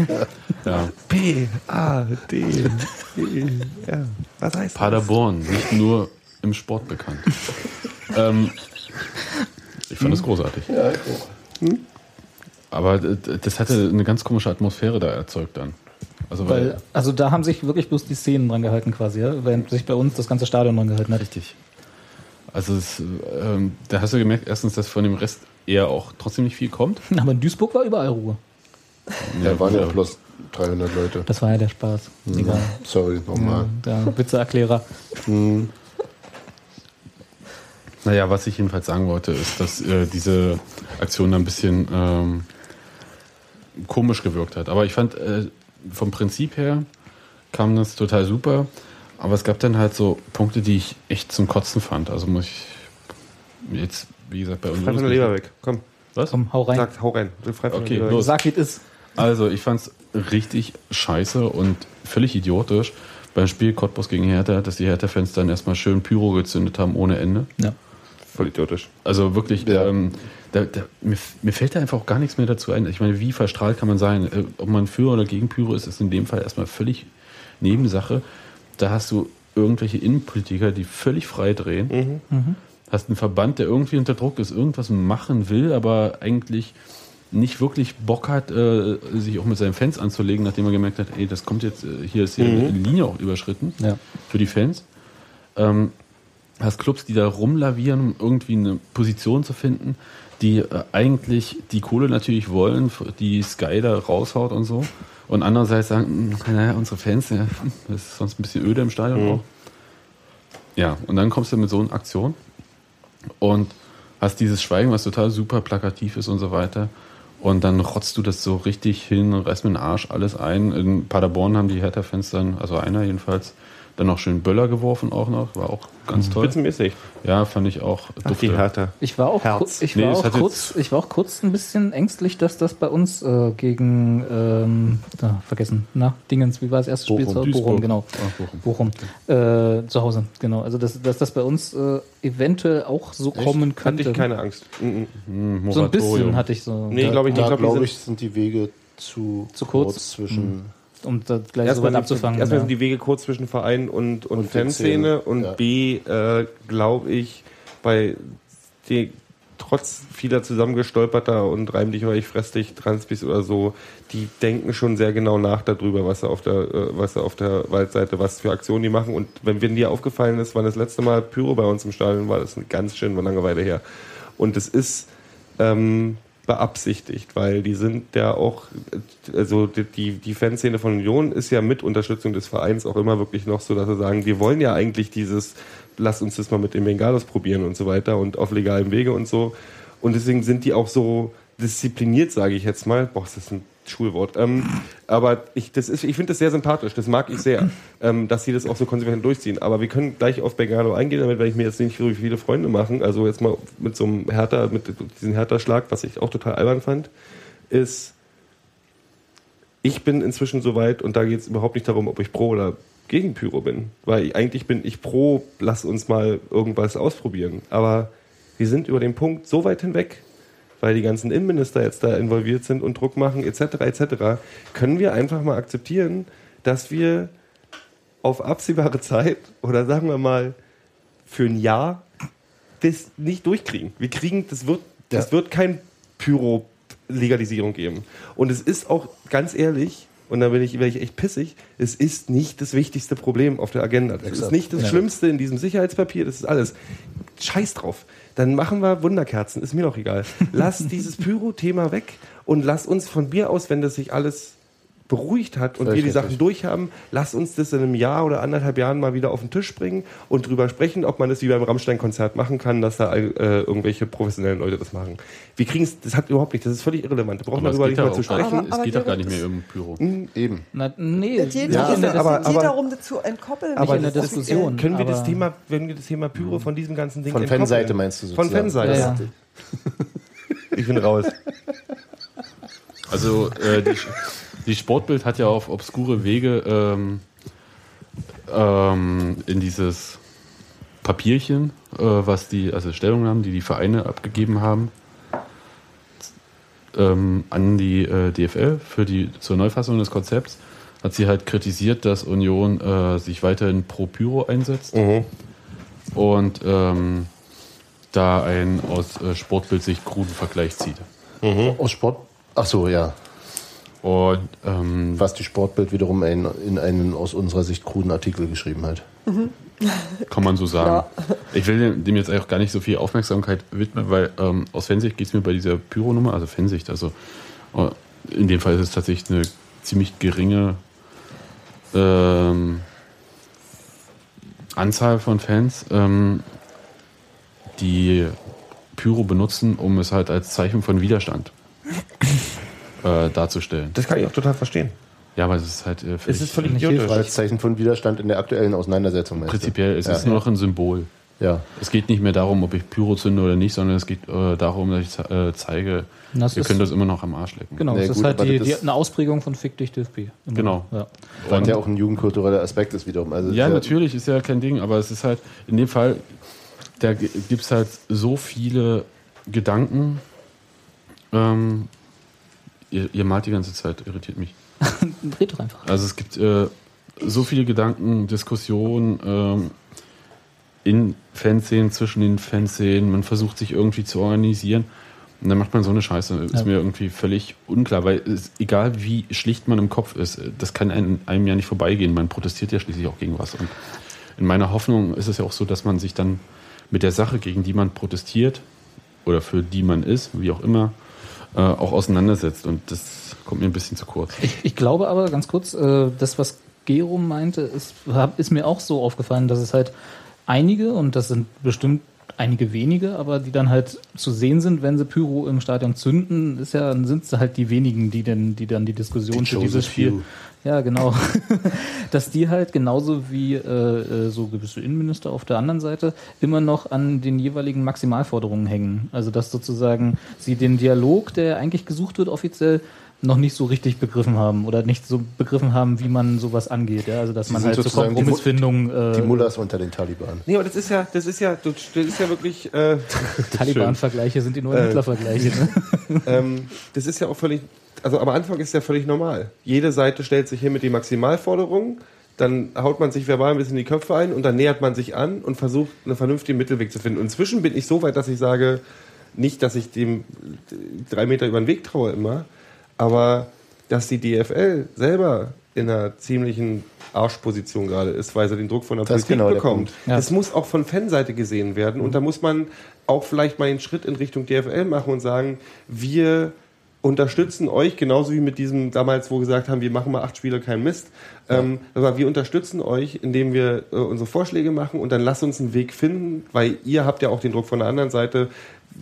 Speaker 9: Ja.
Speaker 7: P, A, D, E, R. Was heißt
Speaker 9: Paderborn, nicht nur im Sport bekannt. ähm, ich fand das großartig. Aber d- d- das hatte eine ganz komische Atmosphäre da erzeugt dann. Also weil,
Speaker 8: Weil, also da haben sich wirklich bloß die Szenen dran gehalten quasi, ja? während sich bei uns das ganze Stadion dran gehalten hat.
Speaker 9: richtig. Also es, ähm, da hast du gemerkt, erstens, dass von dem Rest eher auch trotzdem nicht viel kommt.
Speaker 8: Aber in Duisburg war überall Ruhe.
Speaker 10: Da waren ja plus 300 Leute.
Speaker 8: Das war ja der Spaß. Egal.
Speaker 10: Sorry, nochmal.
Speaker 8: Der Witzeerklärer.
Speaker 9: Naja, was ich jedenfalls sagen wollte, ist, dass äh, diese Aktion da ein bisschen ähm, komisch gewirkt hat. Aber ich fand, äh, vom Prinzip her kam das total super. Aber es gab dann halt so Punkte, die ich echt zum Kotzen fand. Also muss ich jetzt, wie gesagt, bei
Speaker 7: Frei von der Leber weg. Komm.
Speaker 9: Was?
Speaker 8: Komm, hau rein.
Speaker 7: Sag, hau rein. Frei von
Speaker 9: Okay,
Speaker 7: der Leber
Speaker 9: los.
Speaker 8: Sag, wie es ist.
Speaker 9: Also, ich fand's richtig scheiße und völlig idiotisch beim Spiel Cottbus gegen Hertha, dass die Hertha-Fans dann erstmal schön Pyro gezündet haben ohne Ende.
Speaker 8: Ja.
Speaker 7: Voll idiotisch.
Speaker 9: Also wirklich,
Speaker 10: Ja.
Speaker 9: ähm, da, da, mir, mir fällt da einfach auch gar nichts mehr dazu ein. Ich meine, wie verstrahlt kann man sein? Äh, ob man für oder gegen Pyro ist, ist in dem Fall erstmal völlig Nebensache. Da hast du irgendwelche Innenpolitiker, die völlig frei drehen. Hast einen Verband, der irgendwie unter Druck ist, irgendwas machen will, aber eigentlich nicht wirklich Bock hat, äh, sich auch mit seinen Fans anzulegen, nachdem er gemerkt hat, ey, das kommt jetzt, äh, hier ist hier die Linie auch überschritten
Speaker 8: Ja.
Speaker 9: für die Fans. Ähm, hast Clubs, die da rumlavieren, um irgendwie eine Position zu finden, die äh, eigentlich die Kohle natürlich wollen, die Sky da raushaut und so. Und andererseits sagen, "Hm, naja, unsere Fans, ja, das ist sonst ein bisschen öde im Stadion auch. Ja, und dann kommst du mit so einer Aktion und hast dieses Schweigen, was total super plakativ ist und so weiter. Und dann rotzt du das so richtig hin, reißt mit dem Arsch alles ein. In Paderborn haben die Hertha-Fans dann, also einer jedenfalls, dann noch schön Böller geworfen auch noch. War auch ganz toll.
Speaker 7: Spitzenmäßig.
Speaker 9: Ja, fand ich auch.
Speaker 7: Ach, die
Speaker 9: dufte.
Speaker 7: Hertha.
Speaker 8: Ich war auch,
Speaker 7: Herz.
Speaker 8: kurz, ich,
Speaker 9: Nee,
Speaker 8: war
Speaker 9: es
Speaker 8: auch kurz, ich war auch kurz ein bisschen ängstlich, dass das bei uns äh, gegen, ähm, da, vergessen, na, Dingens, wie war das erste Spiel?
Speaker 9: Bochum.
Speaker 8: Bochum,
Speaker 9: Duisburg.
Speaker 8: genau.
Speaker 9: Ach, Bochum.
Speaker 8: Bochum. Äh, zu Hause, genau. Also, dass, dass das bei uns äh, eventuell auch so kommen
Speaker 7: Hatte
Speaker 8: könnte.
Speaker 7: ich keine Angst. Mhm.
Speaker 9: Hm,
Speaker 8: so ein bisschen hatte ich so.
Speaker 7: Nee, glaube ich nicht.
Speaker 10: Da
Speaker 7: Ich glaube,
Speaker 10: glaube
Speaker 7: die
Speaker 10: ich,
Speaker 7: sind,
Speaker 10: die Wege zu,
Speaker 8: Zu kurz?
Speaker 10: zwischen.
Speaker 8: Um das gleich so
Speaker 7: erstmal,
Speaker 8: weit
Speaker 7: sind,
Speaker 8: abzufangen.
Speaker 7: erstmal
Speaker 8: ja.
Speaker 7: sind die Wege kurz zwischen Verein und, und,
Speaker 10: Und
Speaker 7: Fanszene. Und
Speaker 10: ja.
Speaker 7: B, äh, glaube ich, bei die, trotz vieler zusammengestolperter und reim dich oder ich fress dich Transpis oder so, die denken schon sehr genau nach darüber, was sie auf der, äh, was sie auf der Waldseite, was für Aktionen die machen. Und wenn, wenn dir aufgefallen ist, wann das letzte Mal Pyro bei uns im Stadion war, das ist eine ganz schön lange Weile her. Und es ist ähm, beabsichtigt, weil die sind ja auch, also die- die, die Fanszene von Union ist ja mit Unterstützung des Vereins auch immer wirklich noch so, dass sie sagen, wir wollen ja eigentlich dieses, lass uns das mal mit den Bengalos probieren und so weiter und auf legalem Wege und so. Und deswegen sind die auch so diszipliniert, sage ich jetzt mal. Boah, ist das ein Schulwort. Ähm, aber ich, ich finde das sehr sympathisch, das mag ich sehr, ähm, dass sie das auch so konsequent durchziehen. Aber wir können gleich auf Bengalo eingehen, damit werde ich mir jetzt nicht so viele Freunde machen. Also jetzt mal mit so einem Hertha, mit diesem Hertha-Schlag, was ich auch total albern fand, ist, ich bin inzwischen so weit und da geht es überhaupt nicht darum, ob ich pro oder gegen Pyro bin. Weil ich, eigentlich bin ich pro, lass uns mal irgendwas ausprobieren. Aber wir sind über den Punkt so weit hinweg, weil die ganzen Innenminister jetzt da involviert sind und Druck machen, etc., etc., können wir einfach mal akzeptieren, dass wir auf absehbare Zeit oder sagen wir mal für ein Jahr das nicht durchkriegen. Wir kriegen, das wird, das
Speaker 10: Ja.
Speaker 7: wird kein Pyro-Legalisierung geben. Und es ist auch ganz ehrlich, und da bin ich, werde ich echt pissig, es ist nicht das wichtigste Problem auf der Agenda. Das ist nicht das. Schlimmste in diesem Sicherheitspapier, das ist alles. Scheiß drauf. Dann machen wir Wunderkerzen, ist mir doch egal. Lass dieses Pyro-Thema weg und lass uns von mir aus, wenn das sich alles beruhigt hat und wir die Sachen
Speaker 10: richtig.
Speaker 7: durch haben, lass uns das in einem Jahr oder anderthalb Jahren mal wieder auf den Tisch bringen und drüber sprechen, ob man das wie beim Rammstein-Konzert machen kann, dass da äh, irgendwelche professionellen Leute das machen. Wir kriegen es, das hat überhaupt nicht, das ist völlig irrelevant. Wir brauchen
Speaker 9: es
Speaker 7: darüber nicht
Speaker 9: da
Speaker 7: mal zu sprechen.
Speaker 6: Aber-
Speaker 9: es
Speaker 6: aber
Speaker 9: geht doch gar nicht mehr um Pyro.
Speaker 10: Eben.
Speaker 8: Na, nee,
Speaker 6: Es geht,
Speaker 8: der
Speaker 6: es
Speaker 7: aber-
Speaker 6: geht
Speaker 7: aber-
Speaker 6: darum, das zu entkoppeln.
Speaker 7: Aber
Speaker 8: in der Diskussion,
Speaker 7: können wir das Thema, wenn wir das Thema Pyro von diesem ganzen Ding
Speaker 10: Von
Speaker 7: entkoppeln?
Speaker 10: Fanseite meinst du
Speaker 7: Von
Speaker 10: sozusagen.
Speaker 7: Fanseite.
Speaker 8: Ja, ja.
Speaker 7: Ich bin raus.
Speaker 9: Also äh, die, die Sportbild hat ja auf obskure Wege ähm, ähm, in dieses Papierchen, äh, was die, also Stellungnahmen, die die Vereine abgegeben haben, ähm, an die äh, DFL für die zur Neufassung des Konzepts, hat sie halt kritisiert, dass Union äh, sich weiterhin pro Pyro einsetzt und ähm, da ein aus äh, Sportbildsicht kruden Vergleich zieht.
Speaker 10: Aus Sport. Ach so, ja.
Speaker 9: Und ähm,
Speaker 10: Was die Sportbild wiederum ein, in einen aus unserer Sicht kruden Artikel geschrieben hat.
Speaker 9: Kann man so sagen. Ich will dem- dem jetzt auch gar nicht so viel Aufmerksamkeit widmen, weil ähm, aus Fansicht geht es mir bei dieser Pyro-Nummer, also Fansicht, also äh, in dem Fall ist es tatsächlich eine ziemlich geringe ähm, Anzahl von Fans, ähm, die Pyro benutzen, um es halt als Zeichen von Widerstand äh, darzustellen.
Speaker 7: Das kann ich auch total verstehen.
Speaker 9: Ja, aber es ist halt äh,
Speaker 7: Es ist völlig
Speaker 10: Nicht
Speaker 7: idiotisch.
Speaker 10: als Zeichen von Widerstand in der aktuellen Auseinandersetzung. meinst du?
Speaker 9: prinzipiell, es
Speaker 10: Ja.
Speaker 9: ist nur noch ein Symbol.
Speaker 10: Ja.
Speaker 9: Es geht nicht mehr darum, ob ich Pyro zünde oder nicht, sondern es geht äh, darum, dass ich äh, zeige,
Speaker 8: Das
Speaker 9: wir
Speaker 8: ist-
Speaker 9: können das immer noch am Arsch lecken.
Speaker 8: Genau,
Speaker 10: Nee,
Speaker 8: das ist
Speaker 10: gut,
Speaker 8: halt
Speaker 10: aber
Speaker 8: die,
Speaker 10: das
Speaker 8: die,
Speaker 10: ist-
Speaker 8: eine Ausprägung von Fick dich DFB.
Speaker 9: Genau.
Speaker 8: Ja.
Speaker 10: Und ja auch ein jugendkultureller Aspekt ist wiederum. Also
Speaker 9: Ja,
Speaker 10: ist
Speaker 9: natürlich, ist ja kein Ding, aber es ist halt, in dem Fall, da gibt es halt so viele Gedanken. Ähm, ihr, ihr malt die ganze Zeit, irritiert mich.
Speaker 8: Red doch einfach.
Speaker 9: Also es gibt äh, so viele Gedanken, Diskussionen ähm, in Fanszenen, zwischen den Fanszenen. Man versucht sich irgendwie zu organisieren. Und dann macht man so eine Scheiße. Ist
Speaker 8: Ja.
Speaker 9: mir irgendwie völlig unklar, weil es, egal wie schlicht man im Kopf ist, das kann einem, einem ja nicht vorbeigehen. Man protestiert ja schließlich auch gegen was. Und in meiner Hoffnung ist es ja auch so, dass man sich dann mit der Sache, gegen die man protestiert oder für die man ist, wie auch immer, äh, auch auseinandersetzt. Und das kommt mir ein bisschen zu kurz.
Speaker 8: Ich, ich glaube aber, ganz kurz, äh, das, was Gero meinte, ist, ist mir auch so aufgefallen, dass es halt einige, und das sind bestimmt einige wenige, aber die dann halt zu sehen sind, wenn sie Pyro im Stadion zünden, ist ja, dann sind es halt die wenigen, die denn, die dann die Diskussion
Speaker 10: Die
Speaker 8: für dieses Spiel.
Speaker 10: few.
Speaker 8: Ja, genau. Dass die halt genauso wie äh, äh, so gewisse Innenminister auf der anderen Seite immer noch an den jeweiligen Maximalforderungen hängen. Also dass sozusagen sie den Dialog, der eigentlich gesucht wird, offiziell noch nicht so richtig begriffen haben oder nicht so begriffen haben, wie man sowas angeht. Ja? Also dass
Speaker 10: Sie
Speaker 8: man halt
Speaker 10: Mu-
Speaker 8: Kompromissfindung
Speaker 10: Die
Speaker 8: äh,
Speaker 10: Mullahs unter den Taliban.
Speaker 7: Nee, aber das ist ja, das ist ja, das ist ja wirklich. Äh,
Speaker 8: Taliban-Vergleiche sind die neuen
Speaker 7: Äh,
Speaker 8: Hitler-Vergleiche. Ne?
Speaker 7: ähm, das ist ja auch völlig, also am Anfang ist ja völlig normal. Jede Seite stellt sich hin mit den Maximalforderungen, dann haut man sich verbal ein bisschen in die Köpfe ein und dann nähert man sich an und versucht, einen vernünftigen Mittelweg zu finden. Und inzwischen bin ich so weit, dass ich sage, nicht, dass ich dem drei Meter über den Weg traue immer, aber dass die DFL selber in einer ziemlichen Arschposition gerade ist, weil sie den Druck von der
Speaker 10: Das
Speaker 7: Politik
Speaker 10: genau
Speaker 7: bekommt.
Speaker 8: Ja.
Speaker 7: Das muss auch von Fanseite gesehen werden und da muss man auch vielleicht mal einen Schritt in Richtung DFL machen und sagen, wir unterstützen euch, genauso wie mit diesem damals, wo wir gesagt haben, wir machen mal acht Spiele, kein Mist. Ähm, aber wir unterstützen euch, indem wir äh, unsere Vorschläge machen und dann lasst uns einen Weg finden, weil ihr habt ja auch den Druck von der anderen Seite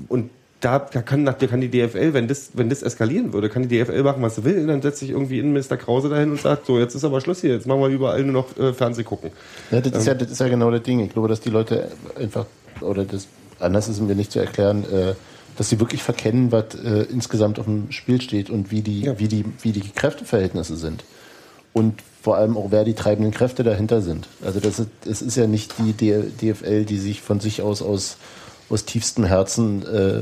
Speaker 7: und da, da, kann, da kann die DFL, wenn das, wenn das eskalieren würde, kann die DFL machen, was sie will, dann setzt sich irgendwie Innenminister Krause dahin und sagt, so, jetzt ist aber Schluss hier, jetzt machen wir überall nur noch äh, Fernseh gucken.
Speaker 10: Ja, das,
Speaker 7: Ähm.
Speaker 10: ist ja, das ist ja genau das Ding. Ich glaube, dass die Leute einfach, oder das anders ist mir nicht zu erklären, äh, dass sie wirklich verkennen, was äh, insgesamt auf dem Spiel steht und wie die,
Speaker 7: Ja.
Speaker 10: wie, die, wie die Kräfteverhältnisse sind. Und vor allem auch, wer die treibenden Kräfte dahinter sind. Also das ist, es ist ja nicht die DFL, die sich von sich aus aus, aus tiefstem Herzen äh,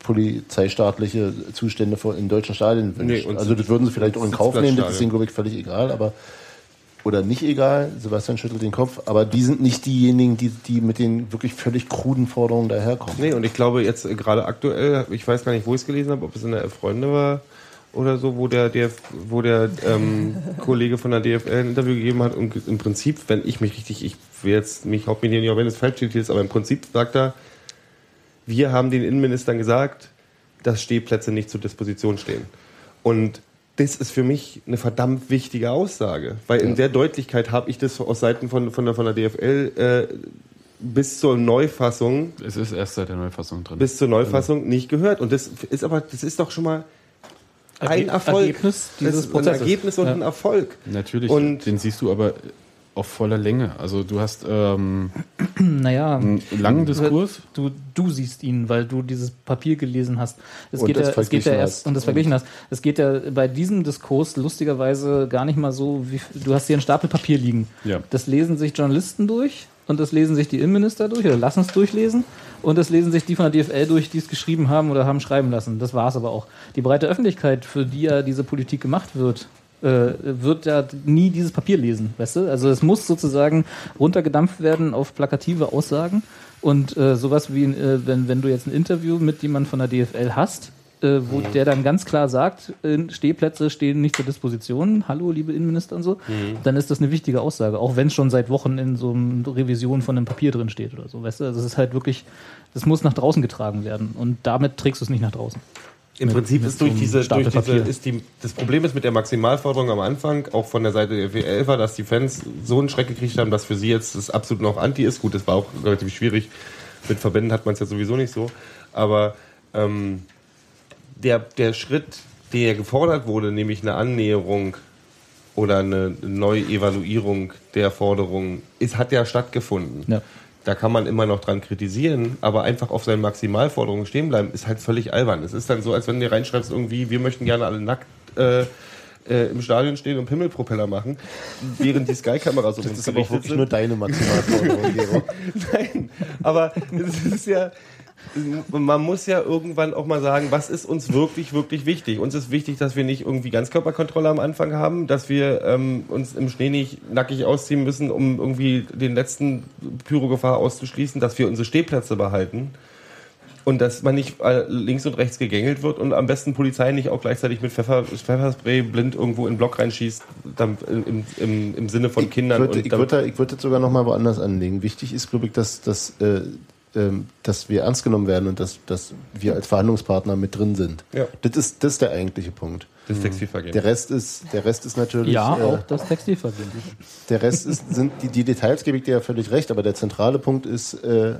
Speaker 10: polizeistaatliche Zustände in deutschen Stadien wünscht.
Speaker 7: Nee,
Speaker 10: also das würden sie vielleicht auch in Kauf nehmen, das ist ihnen, glaube ich, völlig egal, aber oder nicht egal, Sebastian schüttelt den Kopf, aber die sind nicht diejenigen, die, die mit den wirklich völlig kruden Forderungen daherkommen.
Speaker 7: Nee, und ich glaube jetzt äh, gerade aktuell, ich weiß gar nicht, wo ich es gelesen habe, ob es in der Freunde war oder so, wo der, DF, wo der ähm, Kollege von der DFL ein Interview gegeben hat und im Prinzip, wenn ich mich richtig, ich will jetzt mich Hauptmedien nicht, auch wenn es falsch ist, aber im Prinzip sagt er, wir haben den Innenministern gesagt, dass Stehplätze nicht zur Disposition stehen. Und das ist für mich eine verdammt wichtige Aussage, weil in der Deutlichkeit habe ich das aus Seiten von, von, der, von der DFL äh, bis zur Neufassung
Speaker 9: Es ist erst seit der Neufassung drin.
Speaker 7: bis zur Neufassung nicht gehört. Und das ist aber, das ist doch schon mal ein
Speaker 8: Erge-
Speaker 7: Erfolg.
Speaker 8: Ergebnis
Speaker 7: das
Speaker 8: dieses
Speaker 7: ist ein
Speaker 8: Prozesses.
Speaker 7: Ergebnis und
Speaker 8: Ja.
Speaker 7: ein Erfolg.
Speaker 9: Natürlich,
Speaker 7: Und-
Speaker 9: den siehst du aber auf voller Länge. Also du hast ähm,
Speaker 8: Naja,
Speaker 9: einen langen Diskurs.
Speaker 8: Du, du siehst ihn, weil du dieses Papier gelesen hast. Es
Speaker 10: Und
Speaker 8: geht,
Speaker 10: das
Speaker 8: ja, es geht ja erst und das verglichen hast. Es geht ja bei diesem Diskurs lustigerweise gar nicht mal so, wie du hast hier einen Stapel Papier liegen.
Speaker 9: Ja.
Speaker 8: Das lesen sich Journalisten durch und das lesen sich die Innenminister durch oder lassen es durchlesen und das lesen sich die von der DFL durch, die es geschrieben haben oder haben schreiben lassen. Das war es aber auch. Die breite Öffentlichkeit, für die ja diese Politik gemacht wird, wird ja nie dieses Papier lesen, weißt du? Also es muss sozusagen runtergedampft werden auf plakative Aussagen und äh, sowas wie, äh, wenn, wenn du jetzt ein Interview mit jemandem von der DFL hast, äh, wo der dann ganz klar sagt, äh, Stehplätze stehen nicht zur Disposition, hallo liebe Innenminister und so, dann ist das eine wichtige Aussage, auch wenn es schon seit Wochen in so einer Revision von einem Papier drin steht oder so, weißt du? Also es ist halt wirklich, das muss nach draußen getragen werden und damit trägst du es nicht nach draußen.
Speaker 7: Im
Speaker 8: Mit-
Speaker 7: Prinzip
Speaker 8: mit
Speaker 7: ist durch diese, durch diese ist die, das Problem ist mit der Maximalforderung am Anfang, auch von der Seite der WL war, dass die Fans so einen Schreck gekriegt haben, dass für sie jetzt das absolut noch anti ist. Gut, das war auch relativ schwierig. Mit Verbänden hat man es ja sowieso nicht so. Aber ähm, der, der Schritt der gefordert wurde, nämlich eine Annäherung oder eine Neuevaluierung der Forderungen, ist, hat ja stattgefunden.
Speaker 8: Ja.
Speaker 7: Da kann man immer noch dran kritisieren, aber einfach auf seinen Maximalforderungen stehen bleiben, ist halt völlig albern. Es ist dann so, als wenn du reinschreibst, irgendwie, wir möchten gerne alle nackt äh, äh, im Stadion stehen und Pimmelpropeller machen, während die Sky-Kameras um
Speaker 10: Das ist aber auch wirklich nur deine Maximalforderung, Gero.
Speaker 7: Nein, aber es ist ja, man muss ja irgendwann auch mal sagen, was ist uns wirklich, wirklich wichtig? Uns ist wichtig, dass wir nicht irgendwie Ganzkörperkontrolle am Anfang haben, dass wir ähm, uns im Schnee nicht nackig ausziehen müssen, um irgendwie den letzten Pyrogefahr auszuschließen, dass wir unsere Stehplätze behalten. Und dass man nicht äh, links und rechts gegängelt wird und am besten Polizei nicht auch gleichzeitig mit Pfeffer, Pfefferspray blind irgendwo in den Block reinschießt, dann im, im, im Sinne von Kindern.
Speaker 10: Ich würde, ich würde, ich würde sogar noch mal woanders anlegen. Wichtig ist, glaube ich, dass, dass, äh, dass wir ernst genommen werden und dass, dass wir als Verhandlungspartner mit drin sind.
Speaker 7: Ja.
Speaker 10: Das ist, das ist der eigentliche Punkt.
Speaker 7: das Textilvergehen.
Speaker 10: Der Rest ist, der Rest ist natürlich.
Speaker 8: Ja,
Speaker 10: äh,
Speaker 8: auch das Textilvergehen.
Speaker 10: Der Rest ist, sind die, die Details, gebe ich dir ja völlig recht, aber der zentrale Punkt ist, äh,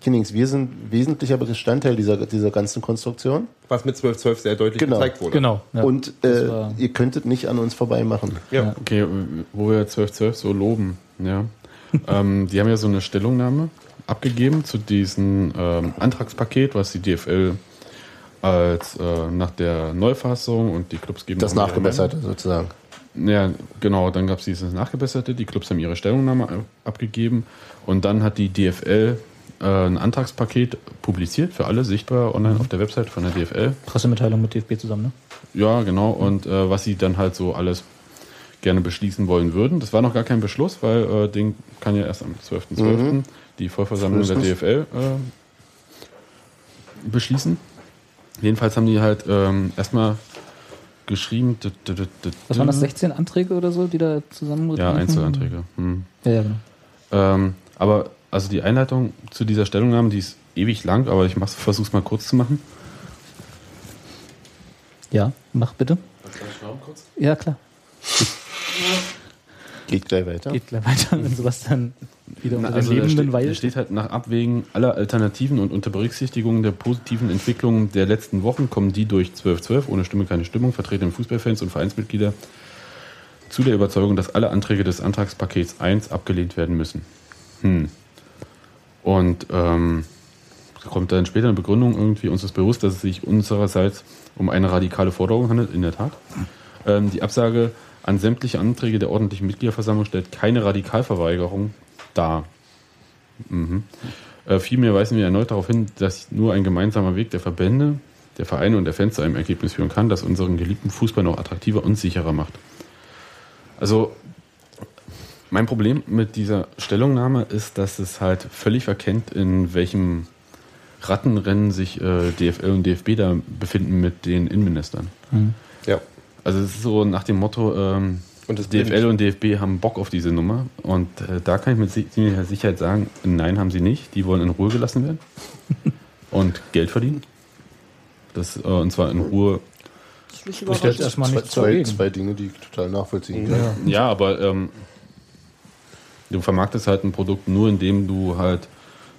Speaker 10: Kinnings, wir sind wesentlicher Bestandteil dieser, dieser ganzen Konstruktion.
Speaker 7: was mit 1212 sehr deutlich
Speaker 10: Genau.
Speaker 7: gezeigt wurde.
Speaker 8: Genau. Ja.
Speaker 10: und äh, ihr könntet nicht an uns vorbei machen.
Speaker 7: Ja.
Speaker 9: Okay, wo wir 1212 so loben, ja. ähm, die haben ja so eine Stellungnahme abgegeben zu diesem ähm, Antragspaket, was die DFL als äh, nach der Neufassung und die Clubs geben
Speaker 10: Das Nachgebesserte sozusagen.
Speaker 9: Ja, genau, dann gab es dieses Nachgebesserte, die Clubs haben ihre Stellungnahme ab- abgegeben und dann hat die DFL äh, ein Antragspaket publiziert für alle, sichtbar online auf der Website von der DFL.
Speaker 8: Pressemitteilung mit DFB zusammen, ne?
Speaker 9: Ja, genau. Und äh, was sie dann halt so alles gerne beschließen wollen würden. Das war noch gar kein Beschluss, weil äh, den kann ja erst am 12.12. die Vollversammlung der. DFL äh, beschließen. Jedenfalls haben die halt ähm, erstmal geschrieben. d- d- d- d-
Speaker 8: Was waren das, 16 Anträge oder so, die da zusammen
Speaker 9: Ja, Einzelanträge. Hm.
Speaker 8: Ja, ja, genau.
Speaker 9: Ähm, aber also die Einleitung zu dieser Stellungnahme, die ist ewig lang, aber ich mach's, versuch's mal kurz zu machen.
Speaker 8: Ja, mach bitte. Ja, klar.
Speaker 10: Geht gleich weiter.
Speaker 8: Geht gleich weiter, wenn Sebastian wieder
Speaker 9: Na,
Speaker 8: unter
Speaker 9: also
Speaker 8: den Lebenden
Speaker 9: da
Speaker 8: weilt.
Speaker 9: steht halt nach Abwägen aller Alternativen und unter Berücksichtigung der positiven Entwicklungen der letzten Wochen kommen die durch 1212 ohne Stimme keine Stimmung vertretenen Fußballfans und Vereinsmitglieder zu der Überzeugung, dass alle Anträge des Antragspakets 1 abgelehnt werden müssen. Hm. Und ähm, kommt dann später eine Begründung irgendwie, uns ist bewusst, dass es sich unsererseits um eine radikale Forderung handelt, in der Tat. Ähm, die Absage an sämtliche Anträge der ordentlichen Mitgliederversammlung stellt keine Radikalverweigerung dar. Mhm. Äh, vielmehr weisen wir erneut darauf hin, dass nur ein gemeinsamer Weg der Verbände, der Vereine und der Fans zu einem Ergebnis führen kann, das unseren geliebten Fußball noch attraktiver und sicherer macht. Also, mein Problem mit dieser Stellungnahme ist, dass es halt völlig verkennt, in welchem Rattenrennen sich äh, DFL und DFB da befinden mit den Innenministern.
Speaker 7: Ja.
Speaker 9: Also es ist so nach dem Motto, ähm,
Speaker 7: Und das
Speaker 9: DFL und DFB haben Bock auf diese Nummer. Und äh, da kann ich mit ziemlicher Sicherheit sagen, nein, haben sie nicht. Die wollen in Ruhe gelassen werden und Geld verdienen. Das, äh, und zwar in Ruhe.
Speaker 6: Das
Speaker 8: Ich
Speaker 6: überraschend.
Speaker 8: erstmal
Speaker 10: Zwei,
Speaker 8: nicht
Speaker 10: zwei,
Speaker 8: dagegen.
Speaker 10: zwei Dinge, die ich total nachvollziehen kann.
Speaker 8: Ja.
Speaker 9: Ja, aber ähm, du vermarktest halt ein Produkt nur, indem du halt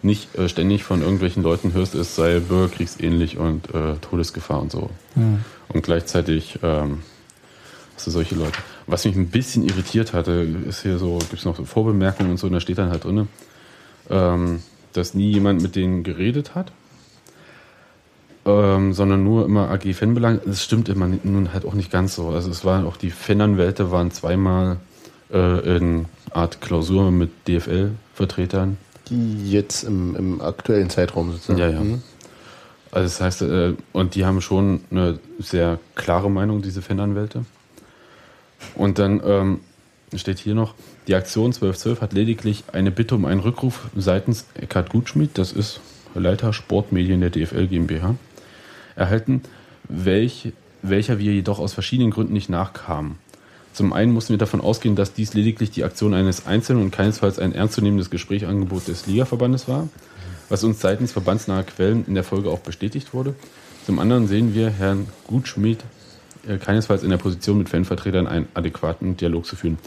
Speaker 9: nicht äh, ständig von irgendwelchen Leuten hörst, es sei bürgerkriegsähnlich und äh, Todesgefahr und so. Und gleichzeitig ähm, hast du solche Leute. Was mich ein bisschen irritiert hatte, ist hier so, gibt es noch so Vorbemerkungen und so, und da steht dann halt drin, ähm, dass nie jemand mit denen geredet hat. Ähm, sondern nur immer AG Fanbelang. Das stimmt immer nun halt auch nicht ganz so. Also es waren auch die Fananwälte waren zweimal äh, in Art Klausur mit DFL-Vertretern.
Speaker 10: Die jetzt im, im aktuellen Zeitraum sozusagen.
Speaker 9: Ja, ja.
Speaker 10: Mhm.
Speaker 9: Also das heißt, äh, und die haben schon eine sehr klare Meinung, diese Fananwälte. Und dann ähm, steht hier noch, die Aktion 1212 hat lediglich eine Bitte um einen Rückruf seitens Eckhard Gutschmidt, das ist Leiter Sportmedien der DFL GmbH, erhalten, welch, welcher wir jedoch aus verschiedenen Gründen nicht nachkamen. Zum einen mussten wir davon ausgehen, dass dies lediglich die Aktion eines Einzelnen und keinesfalls ein ernstzunehmendes Gesprächsangebot des Ligaverbandes war, was uns seitens verbandsnaher Quellen in der Folge auch bestätigt wurde. Zum anderen sehen wir Herrn Gutschmidt äh, keinesfalls in der Position, mit Fanvertretern einen adäquaten Dialog zu führen.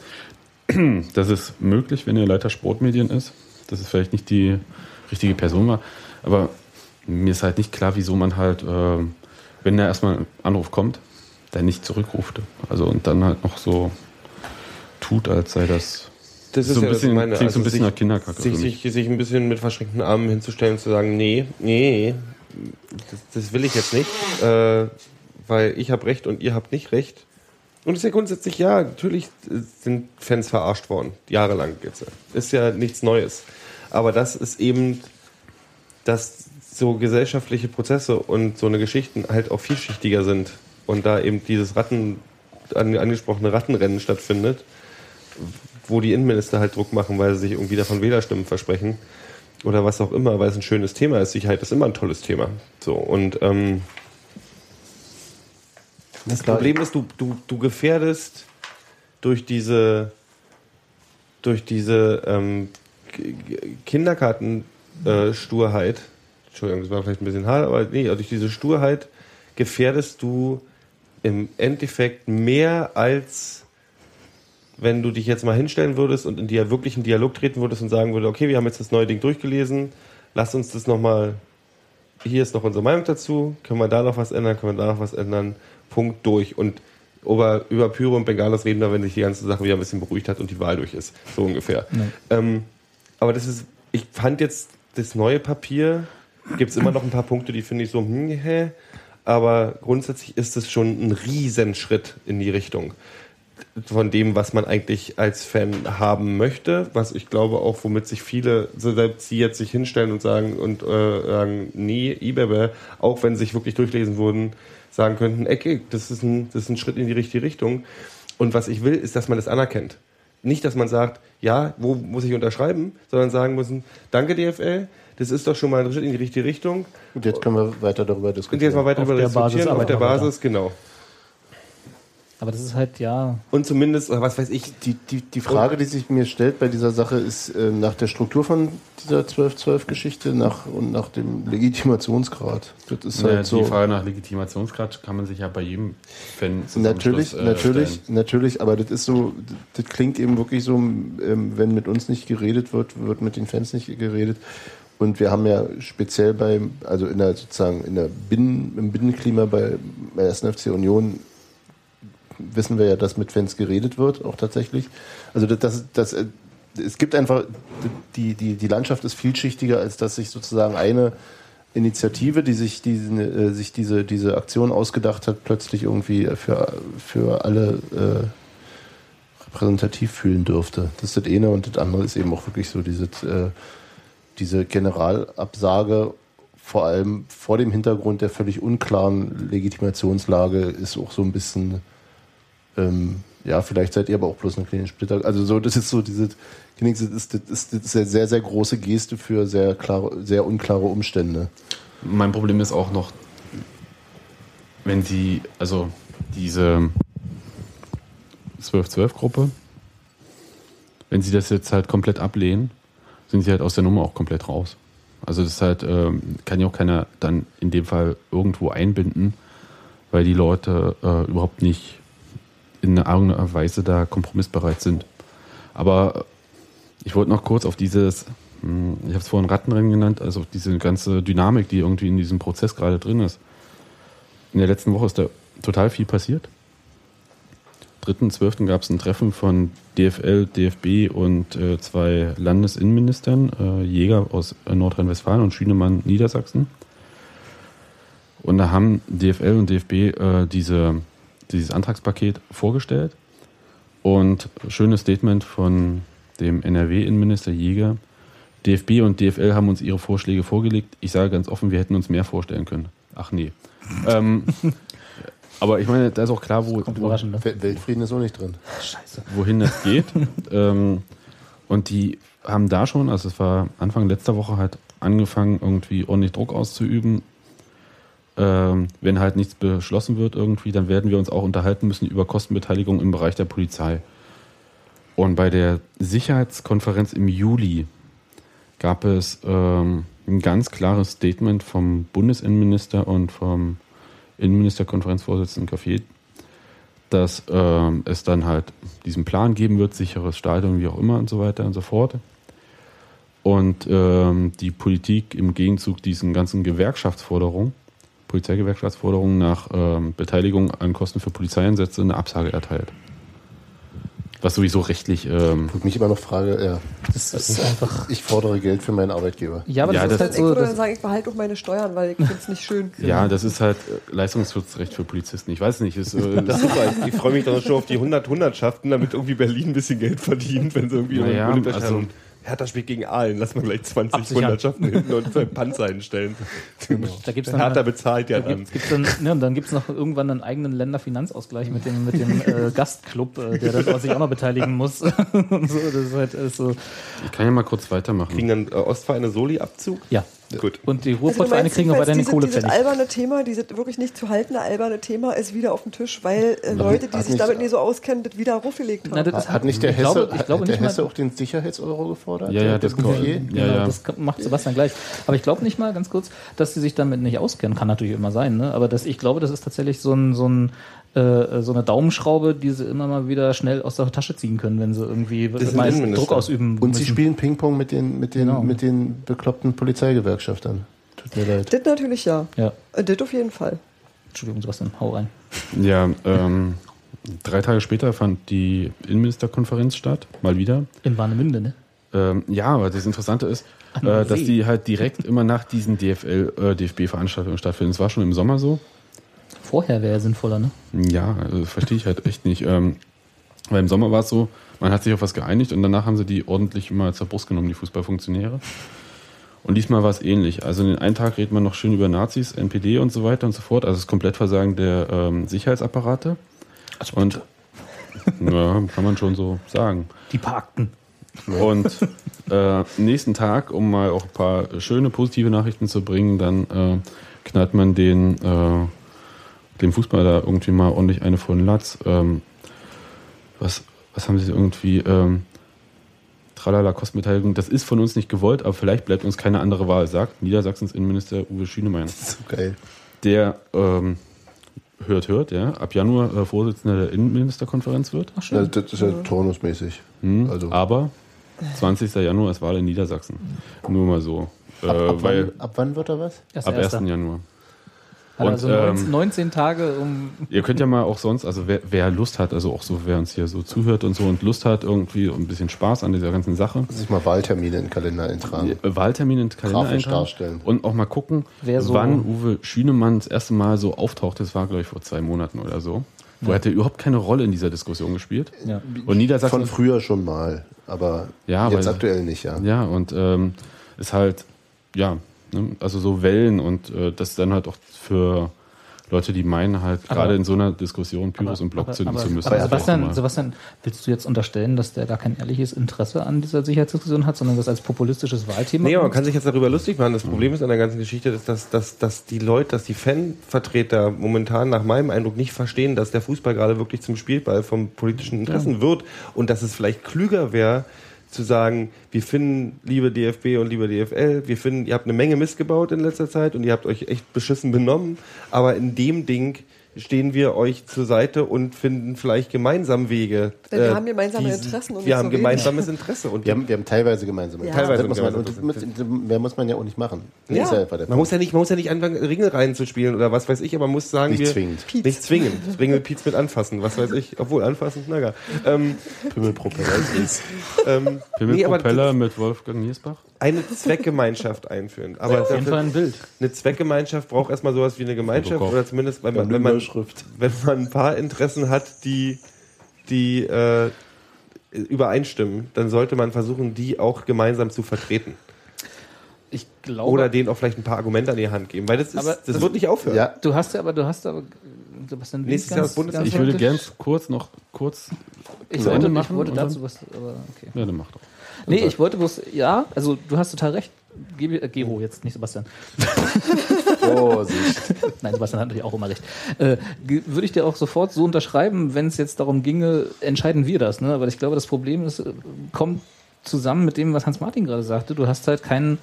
Speaker 9: Das ist möglich, wenn er Leiter Sportmedien ist. Das ist vielleicht nicht die richtige Person war, aber mir ist halt nicht klar, wieso man halt, äh, wenn da erstmal ein Anruf kommt, da nicht zurückruft. Also und dann halt noch so tut, als sei das.
Speaker 7: Das ist
Speaker 9: so ein
Speaker 7: ja
Speaker 9: bisschen,
Speaker 7: meine.
Speaker 9: klingt so ein
Speaker 7: Also
Speaker 9: bisschen
Speaker 7: sich-
Speaker 9: nach Kinderkacke.
Speaker 7: Sich, sich, sich ein bisschen mit verschränkten Armen hinzustellen und zu sagen, nee, nee, das, das will ich jetzt nicht, äh, weil ich habe Recht und ihr habt nicht Recht. Und es ist ja grundsätzlich, ja, natürlich sind Fans verarscht worden, jahrelang jetzt. Ist ja nichts Neues. Aber das ist eben, dass so gesellschaftliche Prozesse und so eine Geschichten halt auch vielschichtiger sind und da eben dieses Ratten, an, angesprochene Rattenrennen stattfindet, wo die Innenminister halt Druck machen, weil sie sich irgendwie davon Wählerstimmen versprechen oder was auch immer, weil es ein schönes Thema ist. Sicherheit ist immer ein tolles Thema. So und ähm, das Problem ist, du, du, du gefährdest durch diese durch diese ähm, Kinderkartensturheit, Entschuldigung, das war vielleicht ein bisschen hart, aber nee, durch diese Sturheit gefährdest du im Endeffekt mehr als wenn du dich jetzt mal hinstellen würdest und in die wirklichen Dialog treten würdest und sagen würdest, okay, wir haben jetzt das neue Ding durchgelesen, lass uns das nochmal, hier ist noch unsere Meinung dazu, können wir da noch was ändern, können wir da noch was ändern, Punkt durch. Und über, über Pyro und Bengalos reden wir, wenn sich die ganze Sache wieder ein bisschen beruhigt hat und die Wahl durch ist, so ungefähr. Ähm, aber das ist, ich fand jetzt das neue Papier, gibt es immer noch ein paar Punkte, die finde ich so, hm, hä? Aber grundsätzlich ist es schon ein Riesenschritt in die Richtung von dem, was man eigentlich als Fan haben möchte, was ich glaube auch, womit sich viele, selbst sie jetzt sich hinstellen und sagen und äh, sagen, nee, Ibebe, auch wenn sie sich wirklich durchlesen wurden, sagen könnten, okay, das ist ein, das ist ein Schritt in die richtige Richtung. Und was ich will, ist, dass man das anerkennt. Nicht, dass man sagt, ja, wo muss ich unterschreiben, sondern sagen müssen, danke DFL, das ist doch schon mal ein Schritt in die richtige Richtung.
Speaker 10: Und jetzt können wir weiter darüber
Speaker 7: Und
Speaker 10: diskutieren.
Speaker 7: jetzt mal weiter
Speaker 8: Auf
Speaker 7: darüber
Speaker 8: der Basis
Speaker 7: diskutieren, auf der. Basis, genau.
Speaker 8: Aber das ist halt, ja.
Speaker 7: Und zumindest, oder was weiß ich,
Speaker 10: Die, die, die Frage, die sich mir stellt bei dieser Sache, ist äh, nach der Struktur von dieser 12-12-Geschichte nach, und nach dem Legitimationsgrad. Das ist
Speaker 9: Naja,
Speaker 10: halt so.
Speaker 9: Die Frage nach Legitimationsgrad kann man sich ja bei jedem Fan
Speaker 10: Natürlich,
Speaker 9: äh,
Speaker 10: natürlich,
Speaker 9: stellen.
Speaker 10: natürlich, aber das ist so, das klingt eben wirklich so, ähm, wenn mit uns nicht geredet wird, wird mit den Fans nicht geredet. Und wir haben ja speziell bei, also in der sozusagen in der Binnen, im Binnenklima bei, bei 1. FC Union wissen wir ja, dass mit Fans geredet wird, auch tatsächlich. Also das, das, das äh, es gibt einfach, die, die, die Landschaft ist vielschichtiger, als dass sich sozusagen eine Initiative, die sich, diesen, äh, sich diese, diese Aktion ausgedacht hat, plötzlich irgendwie für, für alle äh, repräsentativ fühlen dürfte. Das ist das eine und das andere ist eben auch wirklich so diese, äh, diese Generalabsage, vor allem vor dem Hintergrund der völlig unklaren Legitimationslage, ist auch so ein bisschen, ähm, ja, vielleicht seid ihr aber auch bloß eine kleine Splitter. Also so, das ist so diese, ist, das ist, das ist eine sehr, sehr große Geste für sehr klare, sehr unklare Umstände.
Speaker 9: Mein Problem ist auch noch, wenn sie, also diese 12-12-Gruppe, wenn sie das jetzt halt komplett ablehnen, sind sie halt aus der Nummer auch komplett raus. Also das ist halt, ähm, kann ja auch keiner dann in dem Fall irgendwo einbinden, weil die Leute äh, überhaupt nicht in irgendeiner Weise da kompromissbereit sind. Aber ich wollte noch kurz auf dieses, hm, ich habe es vorhin Rattenrennen genannt, also auf diese ganze Dynamik, die irgendwie in diesem Prozess gerade drin ist. In der letzten Woche ist da total viel passiert. 3.12. gab es ein Treffen von DFL, DFB und äh, zwei Landesinnenministern, äh, Jäger aus äh, Nordrhein-Westfalen und Schünemann Niedersachsen. Und da haben DFL und DFB äh, diese, dieses Antragspaket vorgestellt und schönes Statement von dem NRW-Innenminister Jäger. DFB und DFL haben uns ihre Vorschläge vorgelegt. Ich sage ganz offen, wir hätten uns mehr vorstellen können. Ach nee. ähm, aber ich meine, da ist auch klar, wo,
Speaker 8: Kommt
Speaker 9: wo,
Speaker 8: ne?
Speaker 10: Wel- Weltfrieden ist auch nicht drin.
Speaker 8: Scheiße.
Speaker 9: wohin das geht. ähm, und die haben da schon, also es war Anfang letzter Woche halt angefangen, irgendwie ordentlich Druck auszuüben. Ähm, wenn halt nichts beschlossen wird irgendwie, dann werden wir uns auch unterhalten müssen über Kostenbeteiligung im Bereich der Polizei. Und bei der Sicherheitskonferenz im Juli gab es ähm, ein ganz klares Statement vom Bundesinnenminister und vom Innenministerkonferenzvorsitzenden Café, dass ähm, es dann halt diesen Plan geben wird, sicheres Stadion, wie auch immer und so weiter und so fort. Und ähm, die Politik im Gegenzug diesen ganzen Gewerkschaftsforderungen, Polizeigewerkschaftsforderung nach ähm, Beteiligung an Kosten für Polizeieinsätze eine Absage erteilt. Was sowieso rechtlich. Ähm,
Speaker 10: Wo ich mich immer noch frage, ja.
Speaker 8: Das ist einfach.
Speaker 10: Ich fordere Geld für meinen Arbeitgeber.
Speaker 8: Ja, aber
Speaker 9: Ja,
Speaker 8: das,
Speaker 9: das-
Speaker 8: ist
Speaker 6: Ich
Speaker 8: halt so.
Speaker 6: würde
Speaker 8: Das,
Speaker 6: dann sagen, ich behalte auch meine Steuern, weil ich finde es nicht schön.
Speaker 9: ja, das ist halt äh, Leistungsschutzrecht für Polizisten. Ich weiß nicht. Ist, äh,
Speaker 7: Das ist super. Ich freue mich dann schon auf die 100 Hundertschaften, damit irgendwie Berlin ein bisschen Geld verdient, wenn sie irgendwie
Speaker 9: Naja, also,
Speaker 7: Hertha spielt gegen Aalen, lass mal gleich 20
Speaker 8: Absichern.
Speaker 7: Hundertschaften hinten und zwei Panzer hinstellen.
Speaker 8: Da gibt's dann
Speaker 7: Hertha
Speaker 8: halt-
Speaker 7: bezahlt ja
Speaker 8: da
Speaker 7: dann.
Speaker 8: gibt's, gibt's dann, ne, und dann gibt es noch irgendwann einen eigenen Länderfinanzausgleich mit dem, mit dem äh, Gastclub, äh, der dann auch sich auch noch beteiligen muss. und so, das ist halt alles so.
Speaker 9: ich kann ja mal kurz weitermachen.
Speaker 7: Kriegen dann äh, Ostvereine Soli-Abzug?
Speaker 8: Ja.
Speaker 7: Gut.
Speaker 8: Und die
Speaker 6: Also
Speaker 8: Ruhrpottvereine
Speaker 6: meinst
Speaker 8: kriegen aber dann den
Speaker 6: diese- Dieses alberne Thema, dieses wirklich nicht zu haltende alberne Thema ist wieder auf dem Tisch, weil äh, Leute, die
Speaker 10: hat
Speaker 6: sich damit nicht so auskennen, das wieder aufgelegt haben.
Speaker 8: Na, das
Speaker 10: Hat nicht der Hesse,
Speaker 8: glaube- ich glaube
Speaker 10: hat der
Speaker 8: nicht mal-
Speaker 10: Hesse auch den Sicherheitseuro gefordert?
Speaker 9: Ja, ja,
Speaker 10: Der
Speaker 9: das kommt.
Speaker 8: Genau,
Speaker 9: Ja, ja.
Speaker 8: das macht Sebastian gleich. Aber ich glaube nicht mal, ganz kurz, dass sie sich damit nicht auskennen. Kann natürlich immer sein, ne? Aber das, ich glaube, das ist tatsächlich so, ein, so, ein, äh, so eine Daumenschraube, die sie immer mal wieder schnell aus der Tasche ziehen können, wenn sie irgendwie mal. Druck ausüben
Speaker 10: Und sie
Speaker 8: müssen.
Speaker 10: spielen Ping-Pong mit den, mit, den,
Speaker 8: Genau.
Speaker 10: mit den bekloppten Polizeigewerkschaftern. Tut mir leid.
Speaker 6: Das natürlich ja.
Speaker 8: Ja,
Speaker 6: Äh, Das auf jeden Fall.
Speaker 8: Entschuldigung, Sebastian, hau rein.
Speaker 9: Ja, ähm, drei Tage später fand die Innenministerkonferenz statt, mal wieder.
Speaker 8: In Warnemünde, ne?
Speaker 9: Ähm, ja, aber das Interessante ist, äh, dass die halt direkt immer nach diesen DFL, äh, DFB-Veranstaltungen stattfinden. Es war schon im Sommer so.
Speaker 8: Vorher wäre ja sinnvoller, ne?
Speaker 9: Ja, also verstehe ich halt echt nicht. Ähm, weil im Sommer war es so, man hat sich auf was geeinigt und danach haben sie die ordentlich immer zur Brust genommen, die Fußballfunktionäre. Und diesmal war es ähnlich. Also in den einen Tag redet man noch schön über Nazis, NPD und so weiter und so fort. Also das Komplettversagen der ähm, Sicherheitsapparate. und ja, kann man schon so sagen.
Speaker 8: Die parkten.
Speaker 9: Und äh, nächsten Tag, um mal auch ein paar schöne, positive Nachrichten zu bringen, dann äh, knallt man den, äh, dem Fußballer irgendwie mal ordentlich eine vor den Latz. Ähm, was, was haben sie irgendwie? Ähm, Tralala Kostenbeteiligung, das ist von uns nicht gewollt, aber vielleicht bleibt uns keine andere Wahl, sagt Niedersachsens Innenminister Uwe Schünemeyer.
Speaker 10: So geil.
Speaker 9: Der ähm, hört, hört, ja, ab Januar äh, Vorsitzender der Innenministerkonferenz wird.
Speaker 8: Ach, schön.
Speaker 10: Also das ist ja turnusmäßig.
Speaker 9: Hm,
Speaker 10: Also-
Speaker 9: aber 20. Januar ist Wahl in Niedersachsen. Nur mal so. Äh,
Speaker 10: Ab, ab,
Speaker 9: weil
Speaker 10: wann, ab wann wird er was?
Speaker 8: Erst
Speaker 9: ab 1.
Speaker 8: erster.
Speaker 9: Januar.
Speaker 8: Hat
Speaker 9: Und,
Speaker 8: also
Speaker 9: ähm,
Speaker 8: 19, 19 Tage, um.
Speaker 9: Ihr könnt ja mal auch sonst, also wer, wer Lust hat, also auch so, wer uns hier so zuhört und so und Lust hat, irgendwie ein bisschen Spaß an dieser ganzen Sache,
Speaker 10: Sich mal Wahltermine in den Kalender eintragen.
Speaker 9: äh, Wahltermin in den Kalender
Speaker 10: Grafisch
Speaker 9: eintragen
Speaker 10: darstellen.
Speaker 9: und auch mal gucken,
Speaker 8: Wer so-
Speaker 9: wann Uwe Schünemann das erste Mal so auftaucht. Das war, glaube ich, vor zwei Monaten oder so. Wo hat er überhaupt keine Rolle in dieser Diskussion gespielt.
Speaker 8: Ja.
Speaker 9: Und Niedersachsen
Speaker 10: Von früher schon mal, aber
Speaker 9: Ja,
Speaker 10: jetzt
Speaker 9: weil-
Speaker 10: aktuell nicht, ja.
Speaker 9: Ja, und ähm, ist halt, ja, ne, also so Wellen und äh, das dann halt auch für Leute, die meinen halt gerade in so einer Diskussion Pyros und Block
Speaker 8: aber,
Speaker 9: zünden
Speaker 8: aber,
Speaker 9: zu müssen.
Speaker 8: aber Sebastian, Sebastian, willst du jetzt unterstellen, dass der gar kein ehrliches Interesse an dieser Sicherheitsdiskussion hat, sondern das als populistisches Wahlthema?
Speaker 7: Nee, aber man kann sich jetzt darüber lustig machen. Das Problem ist an der ganzen Geschichte, ist, dass, dass, dass die Leute, dass die Fanvertreter momentan nach meinem Eindruck nicht verstehen, dass der Fußball gerade wirklich zum Spielball vom politischen Interessen wird und dass es vielleicht klüger wäre, zu sagen, wir finden, liebe DFB und liebe DFL, wir finden, ihr habt eine Menge Mist gebaut in letzter Zeit und ihr habt euch echt beschissen benommen, aber in dem Ding stehen wir euch zur Seite und finden vielleicht gemeinsam Wege.
Speaker 6: Denn wir
Speaker 7: äh,
Speaker 6: haben gemeinsame
Speaker 7: diesen-
Speaker 6: Interessen und
Speaker 7: Wir haben
Speaker 6: so wenig.
Speaker 7: gemeinsames Interesse. Und
Speaker 10: Wir haben, wir haben teilweise gemeinsame
Speaker 6: Ja.
Speaker 10: Interessen.
Speaker 7: Teilweise
Speaker 10: Das muss man,
Speaker 7: gemeinsame
Speaker 10: und das, mehr muss man ja auch nicht machen. Das
Speaker 6: Ja.
Speaker 10: ist ja
Speaker 7: Man muss ja nicht, man muss ja nicht anfangen, Ringe reinzuspielen oder was weiß ich, aber man muss sagen,
Speaker 10: Nicht
Speaker 7: wir,
Speaker 10: zwingend.
Speaker 6: Piez.
Speaker 7: Nicht zwingend. Ringe Piez mit anfassen, was weiß ich. Obwohl, anfassen, na gar. Ähm,
Speaker 10: Pimmelpropeller.
Speaker 7: ähm,
Speaker 9: Pimmel
Speaker 7: nee,
Speaker 9: mit Wolfgang Niersbach?
Speaker 7: Eine Zweckgemeinschaft einführen. Aber
Speaker 8: Auf jeden Fall ein Bild.
Speaker 7: eine Zweckgemeinschaft braucht erstmal sowas wie eine Gemeinschaft oder zumindest, wenn man, wenn man, wenn man ein paar Interessen hat, die, die äh, übereinstimmen, dann sollte man versuchen, die auch gemeinsam zu vertreten.
Speaker 8: Ich glaube.
Speaker 7: Oder denen auch vielleicht ein paar Argumente an die Hand geben, weil das, ist,
Speaker 8: Aber
Speaker 7: das,
Speaker 8: das-
Speaker 7: wird nicht aufhören.
Speaker 10: Ja,
Speaker 8: du hast ja aber, du hast aber, Sebastian,
Speaker 7: Nächstes
Speaker 8: ganz-
Speaker 7: Jahr das Bundestag.
Speaker 8: ganz
Speaker 9: Ich würde
Speaker 8: deutlich-
Speaker 9: gern kurz noch kurz
Speaker 8: Ich
Speaker 9: zu
Speaker 8: wollte,
Speaker 9: Ende
Speaker 8: ich
Speaker 9: machen
Speaker 8: wollte
Speaker 9: und
Speaker 8: dazu was, aber okay.
Speaker 9: Ja, dann mach doch.
Speaker 8: Nee, ich wollte bloß, ja, also du hast total recht. Gebe, äh, Gero jetzt, nicht Sebastian.
Speaker 10: Vorsicht.
Speaker 8: Nein, Sebastian hat natürlich auch immer recht. Äh, ge- würde ich dir auch sofort so unterschreiben, wenn es jetzt darum ginge, entscheiden wir das. Ne? Aber ich glaube, das Problem ist, äh, kommt zusammen mit dem, was Hans-Martin gerade sagte. Du hast halt keinen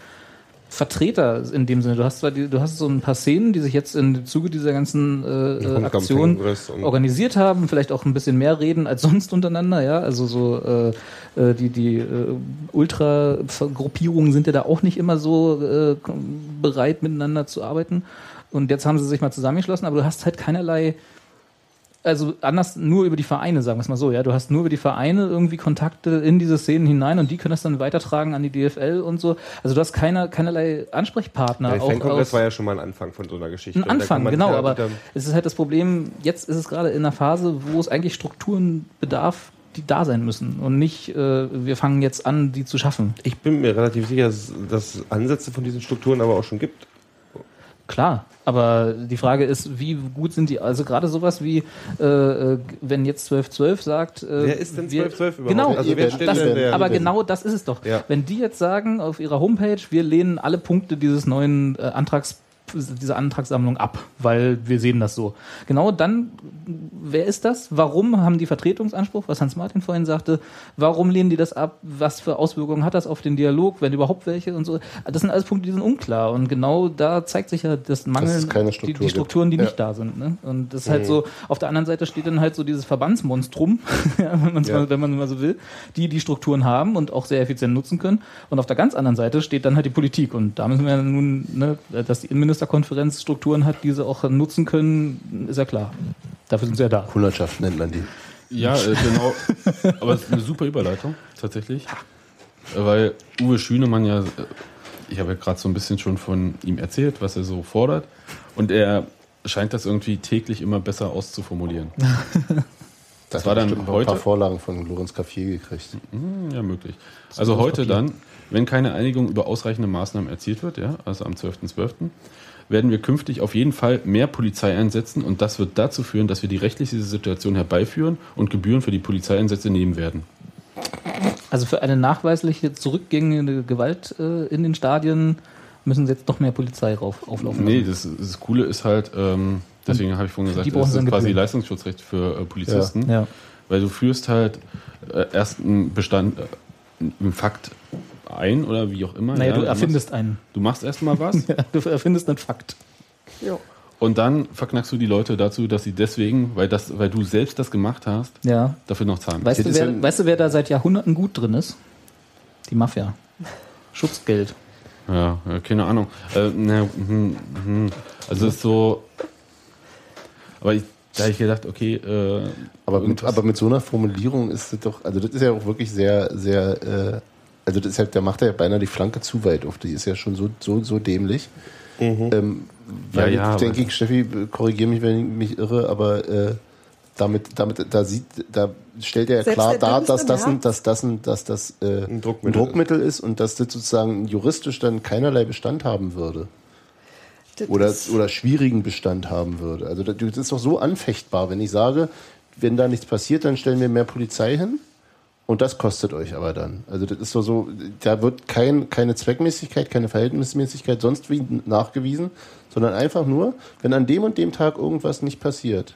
Speaker 8: Vertreter in dem Sinne. Du hast zwar die, du hast so ein paar Szenen, die sich jetzt im Zuge dieser ganzen äh, Aktion organisiert haben, vielleicht auch ein bisschen mehr reden als sonst untereinander, ja. Also so äh, äh, die, die äh, Ultra-Gruppierungen sind ja da auch nicht immer so äh, bereit, miteinander zu arbeiten. Und jetzt haben sie sich mal zusammengeschlossen, aber du hast halt keinerlei, also anders nur über die Vereine, sagen wir es mal so, ja. Du hast nur über die Vereine irgendwie Kontakte in diese Szenen hinein und die können das dann weitertragen an die DFL und so. Also du hast keine, keinerlei Ansprechpartner.
Speaker 7: Der
Speaker 8: auch
Speaker 7: Fankongress war ja schon mal ein Anfang von so einer Geschichte.
Speaker 8: ein Anfang, genau,
Speaker 7: ja
Speaker 8: aber es ist halt das Problem, jetzt ist es gerade in einer Phase, wo es eigentlich Strukturen bedarf, die da sein müssen und nicht, äh, wir fangen jetzt an, die zu schaffen.
Speaker 7: Ich bin mir relativ sicher, dass dass es Ansätze von diesen Strukturen aber auch schon gibt.
Speaker 8: Klar, aber die Frage ist, wie gut sind die, also gerade sowas wie, äh, äh, wenn jetzt 1212 sagt, äh,
Speaker 7: Wer ist denn
Speaker 8: wir-
Speaker 7: 1212 überhaupt?
Speaker 8: Genau,
Speaker 7: Also wer stellt
Speaker 8: das,
Speaker 7: denn wer-
Speaker 8: aber genau das ist es doch.
Speaker 7: Ja.
Speaker 8: Wenn die jetzt sagen auf ihrer Homepage, wir lehnen alle Punkte dieses neuen äh, Antrags dieser Antragssammlung ab, weil wir sehen das so. Genau dann, wer ist das? Warum haben die Vertretungsanspruch, was Hans Martin vorhin sagte? Warum lehnen die das ab? Was für Auswirkungen hat das auf den Dialog, wenn überhaupt welche und so? Das sind alles Punkte, die sind unklar. Und genau da zeigt sich ja das Mangel,
Speaker 10: es keine
Speaker 8: die,
Speaker 10: Struktur
Speaker 8: die Strukturen, die
Speaker 10: gibt.
Speaker 8: nicht da sind. Ne? Und das ist halt
Speaker 10: Mhm.
Speaker 8: so, auf der anderen Seite steht dann halt so dieses Verbandsmonstrum, ja, wenn, man's
Speaker 10: Ja.
Speaker 8: mal, wenn man mal so will, die die Strukturen haben und auch sehr effizient nutzen können. Und auf der ganz anderen Seite steht dann halt die Politik. Und da müssen wir nun, ne, dass die Innenministerkonferenz Strukturen hat, die sie auch nutzen können, ist ja klar. Dafür sind sie ja da.
Speaker 10: Kundschaft nennt man die.
Speaker 9: Ja, äh, genau. Aber es ist eine super Überleitung, tatsächlich. Weil Uwe Schünemann ja, äh, ich habe ja gerade so ein bisschen schon von ihm erzählt, was er so fordert. Und er scheint das irgendwie täglich immer besser auszuformulieren. Das war dann heute.
Speaker 10: ein paar Vorlagen von Lorenz Caffier gekriegt.
Speaker 9: Hm, Ja, möglich. Also heute dann, wenn keine Einigung über ausreichende Maßnahmen erzielt wird, ja, also am 12.12., werden wir künftig auf jeden Fall mehr Polizei einsetzen und das wird dazu führen, dass wir die rechtliche Situation herbeiführen und Gebühren für die Polizeieinsätze nehmen werden.
Speaker 8: Also für eine nachweisliche zurückgängige Gewalt äh, in den Stadien müssen sie jetzt noch mehr Polizei rauf, auflaufen.
Speaker 9: Nee, das, das Coole ist halt, ähm, deswegen habe ich vorhin gesagt, das ist quasi. Leistungsschutzrecht für äh, Polizisten.
Speaker 8: Ja. Ja.
Speaker 9: Weil du führst halt äh, erst einen Bestand, äh, einen Fakt ein oder wie auch immer.
Speaker 8: Naja, du
Speaker 9: machst-
Speaker 8: erfindest einen.
Speaker 9: Du machst erstmal was
Speaker 8: Ja, du erfindest einen Fakt.
Speaker 6: Ja.
Speaker 9: und dann verknackst du die Leute dazu, dass sie deswegen, weil, das, weil du selbst das gemacht hast,
Speaker 8: Ja.
Speaker 9: dafür noch zahlen.
Speaker 8: Weißt du, wer,
Speaker 9: ja-
Speaker 8: weißt du, wer da seit Jahrhunderten gut drin ist? Die Mafia. Schutzgeld.
Speaker 9: Ja, ja, keine Ahnung. Äh, na, hm, hm. Also es ist so. Aber ich, da habe ich gedacht, okay, äh,
Speaker 10: Aber mit, aber mit so einer Formulierung ist das doch, also das ist ja auch wirklich sehr, sehr, äh, also das ist halt, der macht ja beinahe die Flanke zu weit auf, die ist ja schon so, so, so dämlich. Ähm, weil
Speaker 9: Ja, ja,
Speaker 10: ich denke, ich, Steffi, korrigiere mich, wenn ich mich irre, aber äh, damit, damit, da sieht, da stellt er ja klar dar, dass das, ein, dass das, ein, dass das äh, ein,
Speaker 7: Druckmittel
Speaker 10: Druckmittel, ist und dass das sozusagen juristisch dann keinerlei Bestand haben würde.
Speaker 6: Das
Speaker 10: Oder, oder schwierigen Bestand haben würde. Also das ist doch so anfechtbar, wenn ich sage, wenn da nichts passiert, dann stellen wir mehr Polizei hin und das kostet euch aber dann. Also das ist doch so, da wird kein, keine Zweckmäßigkeit, keine Verhältnismäßigkeit sonst wie nachgewiesen, sondern einfach nur, wenn an dem und dem Tag irgendwas nicht passiert,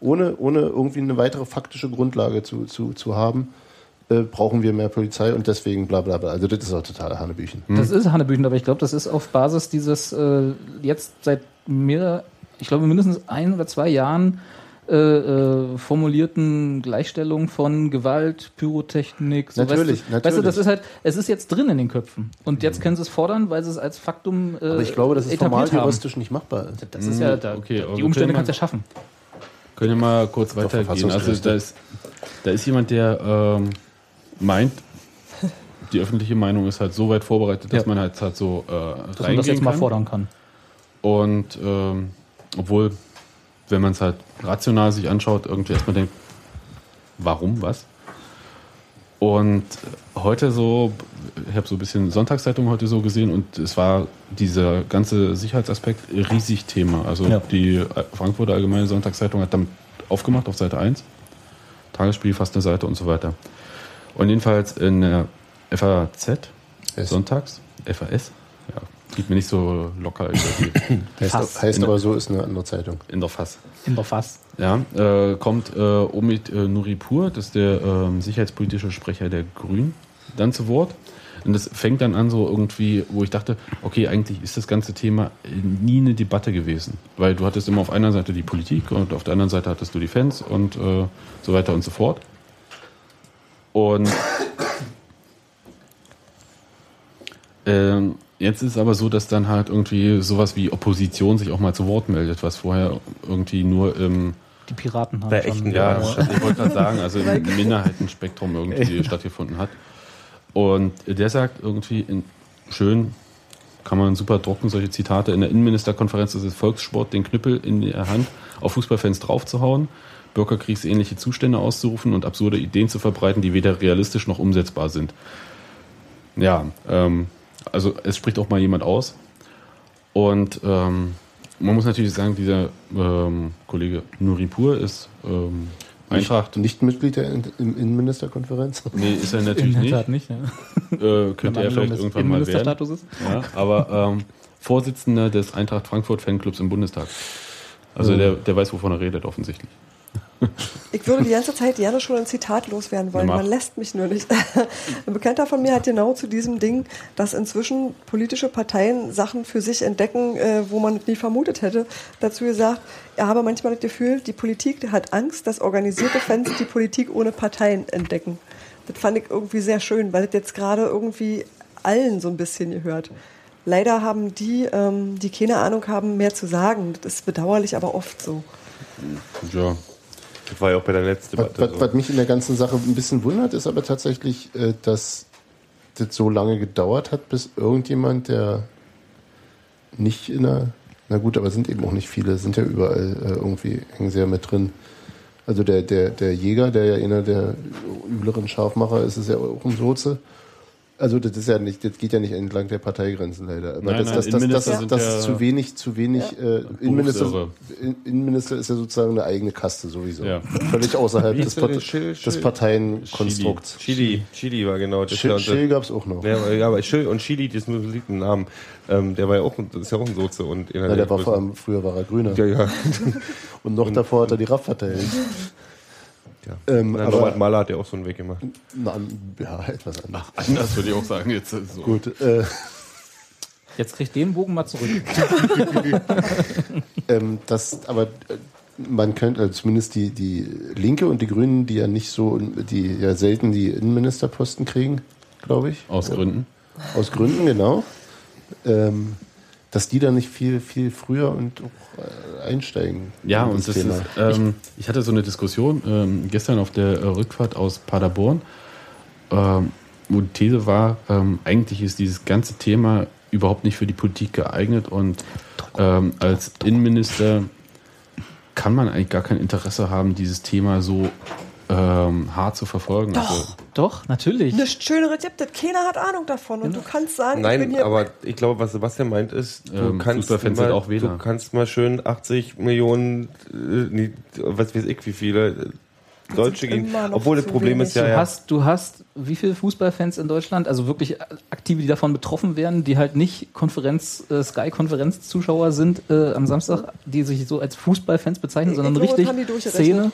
Speaker 10: ohne, ohne irgendwie eine weitere faktische Grundlage zu, zu, zu haben, äh, brauchen wir mehr Polizei und deswegen bla bla bla. Also das ist auch total Hanebüchen.
Speaker 8: Das ist Hanebüchen, aber ich glaube, das ist auf Basis dieses äh, jetzt seit mehr, ich glaube mindestens ein oder zwei Jahren äh, äh, formulierten Gleichstellung von Gewalt, Pyrotechnik. So,
Speaker 10: Natürlich,
Speaker 8: weißt du, Weißt du,
Speaker 10: natürlich.
Speaker 8: das ist halt, es ist jetzt drin in den Köpfen. Und jetzt können sie es fordern, weil sie es als Faktum äh,
Speaker 10: Aber ich glaube, dass es formal juristisch nicht machbar ist.
Speaker 8: Das ist ja, da,
Speaker 9: Okay,
Speaker 8: die Umstände
Speaker 9: können
Speaker 8: kannst du
Speaker 9: mal-
Speaker 8: ja schaffen.
Speaker 9: Können wir mal kurz weitergehen. Also da ist, da ist jemand, der ähm, meint, die öffentliche Meinung ist halt so weit vorbereitet, dass
Speaker 8: Ja.
Speaker 9: man halt, halt so äh,
Speaker 8: Dass man das jetzt mal
Speaker 9: kann.
Speaker 8: fordern kann.
Speaker 9: Und ähm, obwohl, wenn man es halt rational sich anschaut, irgendwie erstmal denkt, warum, was? Und heute so, ich habe so ein bisschen Sonntagszeitung heute so gesehen und es war dieser ganze Sicherheitsaspekt riesig Thema. Also
Speaker 8: Ja.
Speaker 9: die Frankfurter Allgemeine Sonntagszeitung hat damit aufgemacht auf Seite 1. Tagesspiel, fast eine Seite und so weiter. Und jedenfalls in der FAZ,
Speaker 10: S.
Speaker 9: sonntags, FAS, geht mir nicht so locker über die,
Speaker 10: Heißt, heißt
Speaker 9: In-
Speaker 10: aber so, ist eine andere Zeitung.
Speaker 9: in der Fass.
Speaker 8: In der Fass.
Speaker 9: Ja, äh, kommt äh, Omid äh, Nuripur, das ist der ähm, sicherheitspolitische Sprecher der Grünen, dann zu Wort. Und das fängt dann an so irgendwie, wo ich dachte, okay, eigentlich ist das ganze Thema äh, nie eine Debatte gewesen. Weil du hattest immer auf einer Seite die Politik und auf der anderen Seite hattest du die Fans und äh, so weiter und so fort. Und ähm, Jetzt ist es aber so, dass dann halt irgendwie sowas wie Opposition sich auch mal zu Wort meldet, was vorher irgendwie nur im
Speaker 8: Die Piraten haben
Speaker 7: Bei
Speaker 8: schon-
Speaker 7: echten,
Speaker 9: ja,
Speaker 7: ja.
Speaker 9: ich wollte gerade sagen, also im Minderheitenspektrum irgendwie stattgefunden hat. Und der sagt irgendwie in, schön, kann man super drucken, solche Zitate. In der Innenministerkonferenz ist es Volkssport, den Knüppel in der Hand auf Fußballfans draufzuhauen, bürgerkriegsähnliche Zustände auszurufen und absurde Ideen zu verbreiten, die weder realistisch noch umsetzbar sind. Ja, ähm, also es spricht auch mal jemand aus. Und ähm, man muss natürlich sagen, dieser ähm, Kollege Nuripur ist ähm, Eintracht.
Speaker 10: Nicht Mitglied der In- In- Innenministerkonferenz?
Speaker 9: Nee, ist er natürlich
Speaker 8: In
Speaker 9: nicht.
Speaker 8: der Tat nicht, ja.
Speaker 9: Äh, könnte er vielleicht irgendwann mal werden.
Speaker 8: Innenministerstatuses.
Speaker 9: Ja, aber ähm, Vorsitzender des Eintracht Frankfurt Fanclubs im Bundestag. Also der, der weiß, wovon er redet, offensichtlich.
Speaker 6: Ich würde die ganze Zeit gerne schon ein Zitat loswerden wollen. Man lässt mich nur nicht. Ein Bekannter von mir hat genau zu diesem Ding, dass inzwischen politische Parteien Sachen für sich entdecken, äh, wo man nie vermutet hätte, dazu gesagt, er habe manchmal das Gefühl, die Politik hat Angst, dass organisierte Fans die Politik ohne Parteien entdecken. Das fand ich irgendwie sehr schön, weil das jetzt gerade irgendwie allen so ein bisschen gehört. Leider haben die, ähm, die keine Ahnung haben, mehr zu sagen. Das ist bedauerlich, aber oft so.
Speaker 9: Ja.
Speaker 7: Das war ja auch bei der letzten
Speaker 10: Was,
Speaker 7: Debatte.
Speaker 10: was,
Speaker 7: so.
Speaker 10: was mich in der ganzen Sache ein bisschen wundert, ist aber tatsächlich, äh, dass das so lange gedauert hat, bis irgendjemand, der nicht in der, na gut, aber es sind eben auch nicht viele, sind ja überall äh, irgendwie, hängen sehr mit drin. Also der, der, der Jäger, der ja einer der übleren Scharfmacher ist, ist ja auch ein Soze. Also das ist ja nicht, das geht ja nicht entlang der Parteigrenzen leider. Aber
Speaker 9: Nein,
Speaker 10: das,
Speaker 9: nein,
Speaker 10: das, das, das,
Speaker 9: ja
Speaker 10: ist zu wenig, zu wenig. Äh, Innenminister, Innenminister ist ja sozusagen eine eigene Kaste sowieso.
Speaker 9: Ja.
Speaker 10: Völlig außerhalb des,
Speaker 7: der?
Speaker 10: Part
Speaker 7: Schill-
Speaker 10: des Parteienkonstrukts.
Speaker 7: Chili, Chili war genau. Das
Speaker 10: Schill,
Speaker 7: ja
Speaker 10: Schill gab es auch noch.
Speaker 7: Ja, aber- ja, aber Schill und Chili, das liegt im Namen. Ähm, der war ja auch, ein- das ist ja auch ein Soze und einer
Speaker 10: Ja, der war vor allem, früher war er Grüner.
Speaker 7: Ja, ja.
Speaker 10: Und noch davor hat er die RAF verteilt.
Speaker 7: Ja.
Speaker 10: Ähm,
Speaker 7: Und
Speaker 10: aber-
Speaker 7: Norbert Mahler hat ja auch so einen Weg gemacht.
Speaker 10: Na, ja, etwas anders.
Speaker 9: Anders würde ich auch sagen jetzt. äh, So.
Speaker 10: Gut, äh,
Speaker 8: Jetzt kriegt den Bogen mal zurück.
Speaker 10: ähm, das, aber äh, man könnte, also zumindest die, die Linke und die Grünen, die ja nicht so, die ja selten die Innenministerposten kriegen, glaube ich.
Speaker 9: Aus Gründen.
Speaker 10: Aus Gründen, genau. Ähm, dass die da nicht viel, viel früher und auch einsteigen.
Speaker 9: Ja, und das
Speaker 10: Thema.
Speaker 9: ist, ähm, ich hatte so eine Diskussion ähm, gestern auf der äh, Rückfahrt aus Paderborn, ähm, wo die These war, ähm, eigentlich ist dieses ganze Thema überhaupt nicht für die Politik geeignet und ähm, als Innenminister kann man eigentlich gar kein Interesse haben, dieses Thema so ähm, hart zu verfolgen. Also,
Speaker 8: Doch, natürlich.
Speaker 6: Schöneres gibt es. Keiner hat Ahnung davon. Und du kannst sagen, ich bin
Speaker 7: Nein,
Speaker 6: hier.
Speaker 7: aber ich glaube, was Sebastian meint ist, du
Speaker 9: Ähm,
Speaker 7: kannst
Speaker 9: Fußballfans
Speaker 7: mal,
Speaker 9: sind auch
Speaker 7: du kannst mal schön 80 Millionen, äh, was weiß ich, wie viele äh, Deutsche gehen. Obwohl das Problem
Speaker 6: wenig.
Speaker 7: ist ja,
Speaker 8: Du
Speaker 7: ja
Speaker 8: hast, du hast wie viele Fußballfans in Deutschland, also wirklich aktive, die davon betroffen werden, die halt nicht Konferenz, äh, Sky-Konferenzzuschauer sind äh, am Samstag, die sich so als Fußballfans bezeichnen,
Speaker 6: Ich
Speaker 8: sondern richtig. Szene.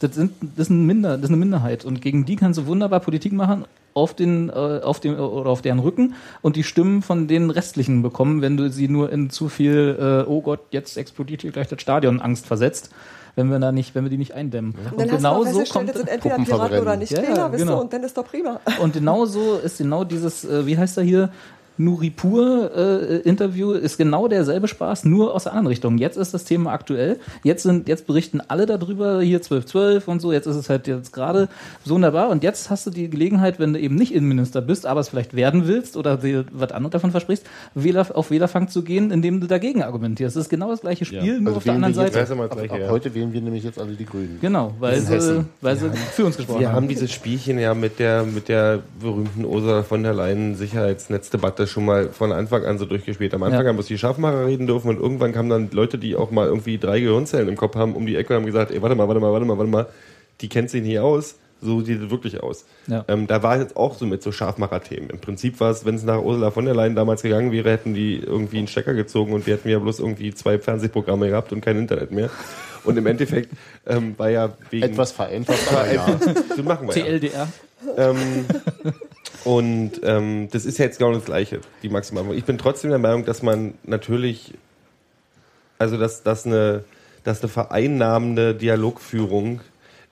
Speaker 8: Das, sind, das, ist ein Minder, das ist eine Minderheit und gegen die kannst du wunderbar Politik machen auf den, äh, auf dem oder auf deren Rücken und die Stimmen von den restlichen bekommen, wenn du sie nur in zu viel, äh, oh Gott, jetzt explodiert hier gleich das Stadion Angst versetzt, wenn wir da nicht, wenn wir die nicht eindämmen.
Speaker 6: und dann
Speaker 8: Und genau so kommt
Speaker 6: das sind entweder Piraten
Speaker 10: verbrennen.
Speaker 6: oder nicht
Speaker 8: Ja, ja,
Speaker 6: Wähler, wisst
Speaker 8: genau.
Speaker 6: und dann ist doch prima.
Speaker 8: Und genau so ist genau dieses, äh, wie heißt er hier, Nuripur-Interview, ist genau derselbe Spaß, nur aus der anderen Richtung. Jetzt ist das Thema aktuell. Jetzt sind, jetzt berichten alle darüber, hier 1212 und so. Jetzt ist es halt jetzt gerade so wunderbar. Und jetzt hast du die Gelegenheit, wenn du eben nicht Innenminister bist, aber es vielleicht werden willst oder dir was anderes davon versprichst, Wähler, auf Wählerfang zu gehen, indem du dagegen argumentierst. Das ist genau das gleiche Spiel,
Speaker 9: Ja.
Speaker 8: nur
Speaker 10: Also
Speaker 8: auf der anderen
Speaker 10: wir
Speaker 8: Seite.
Speaker 10: ab, ab
Speaker 7: ja.
Speaker 10: heute wählen wir nämlich jetzt alle die Grünen.
Speaker 8: Genau, weil sie, weil sie für uns gesprochen
Speaker 7: Wir
Speaker 8: haben.
Speaker 7: haben dieses Spielchen ja mit der, mit der berühmten Ursula von der Leyen Sicherheitsnetzdebatte schon mal von Anfang an so durchgespielt. Am Anfang
Speaker 8: Ja.
Speaker 7: haben bloß die Scharfmacher reden dürfen und irgendwann kamen dann Leute, die auch mal irgendwie drei Gehirnzellen im Kopf haben, um die Ecke und haben gesagt, ey, warte mal, warte mal, warte mal, warte mal, die kennt sich nicht aus. So sieht es wirklich aus.
Speaker 8: Ja.
Speaker 7: Ähm, da war jetzt auch so mit so Scharfmacher-Themen. Im Prinzip war es, wenn es nach Ursula von der Leyen damals gegangen wäre, hätten die irgendwie einen Stecker gezogen und wir hätten ja bloß irgendwie zwei Fernsehprogramme gehabt und kein Internet mehr. Und im Endeffekt ähm, war ja wegen...
Speaker 10: Etwas vereinfacht, aber ja.
Speaker 7: so machen wir ja.
Speaker 8: TLDR.
Speaker 7: Ähm, und ähm, das ist ja jetzt genau das Gleiche, die Maximalung. Ich bin trotzdem der Meinung, dass man natürlich, also dass, dass, eine, dass eine vereinnahmende Dialogführung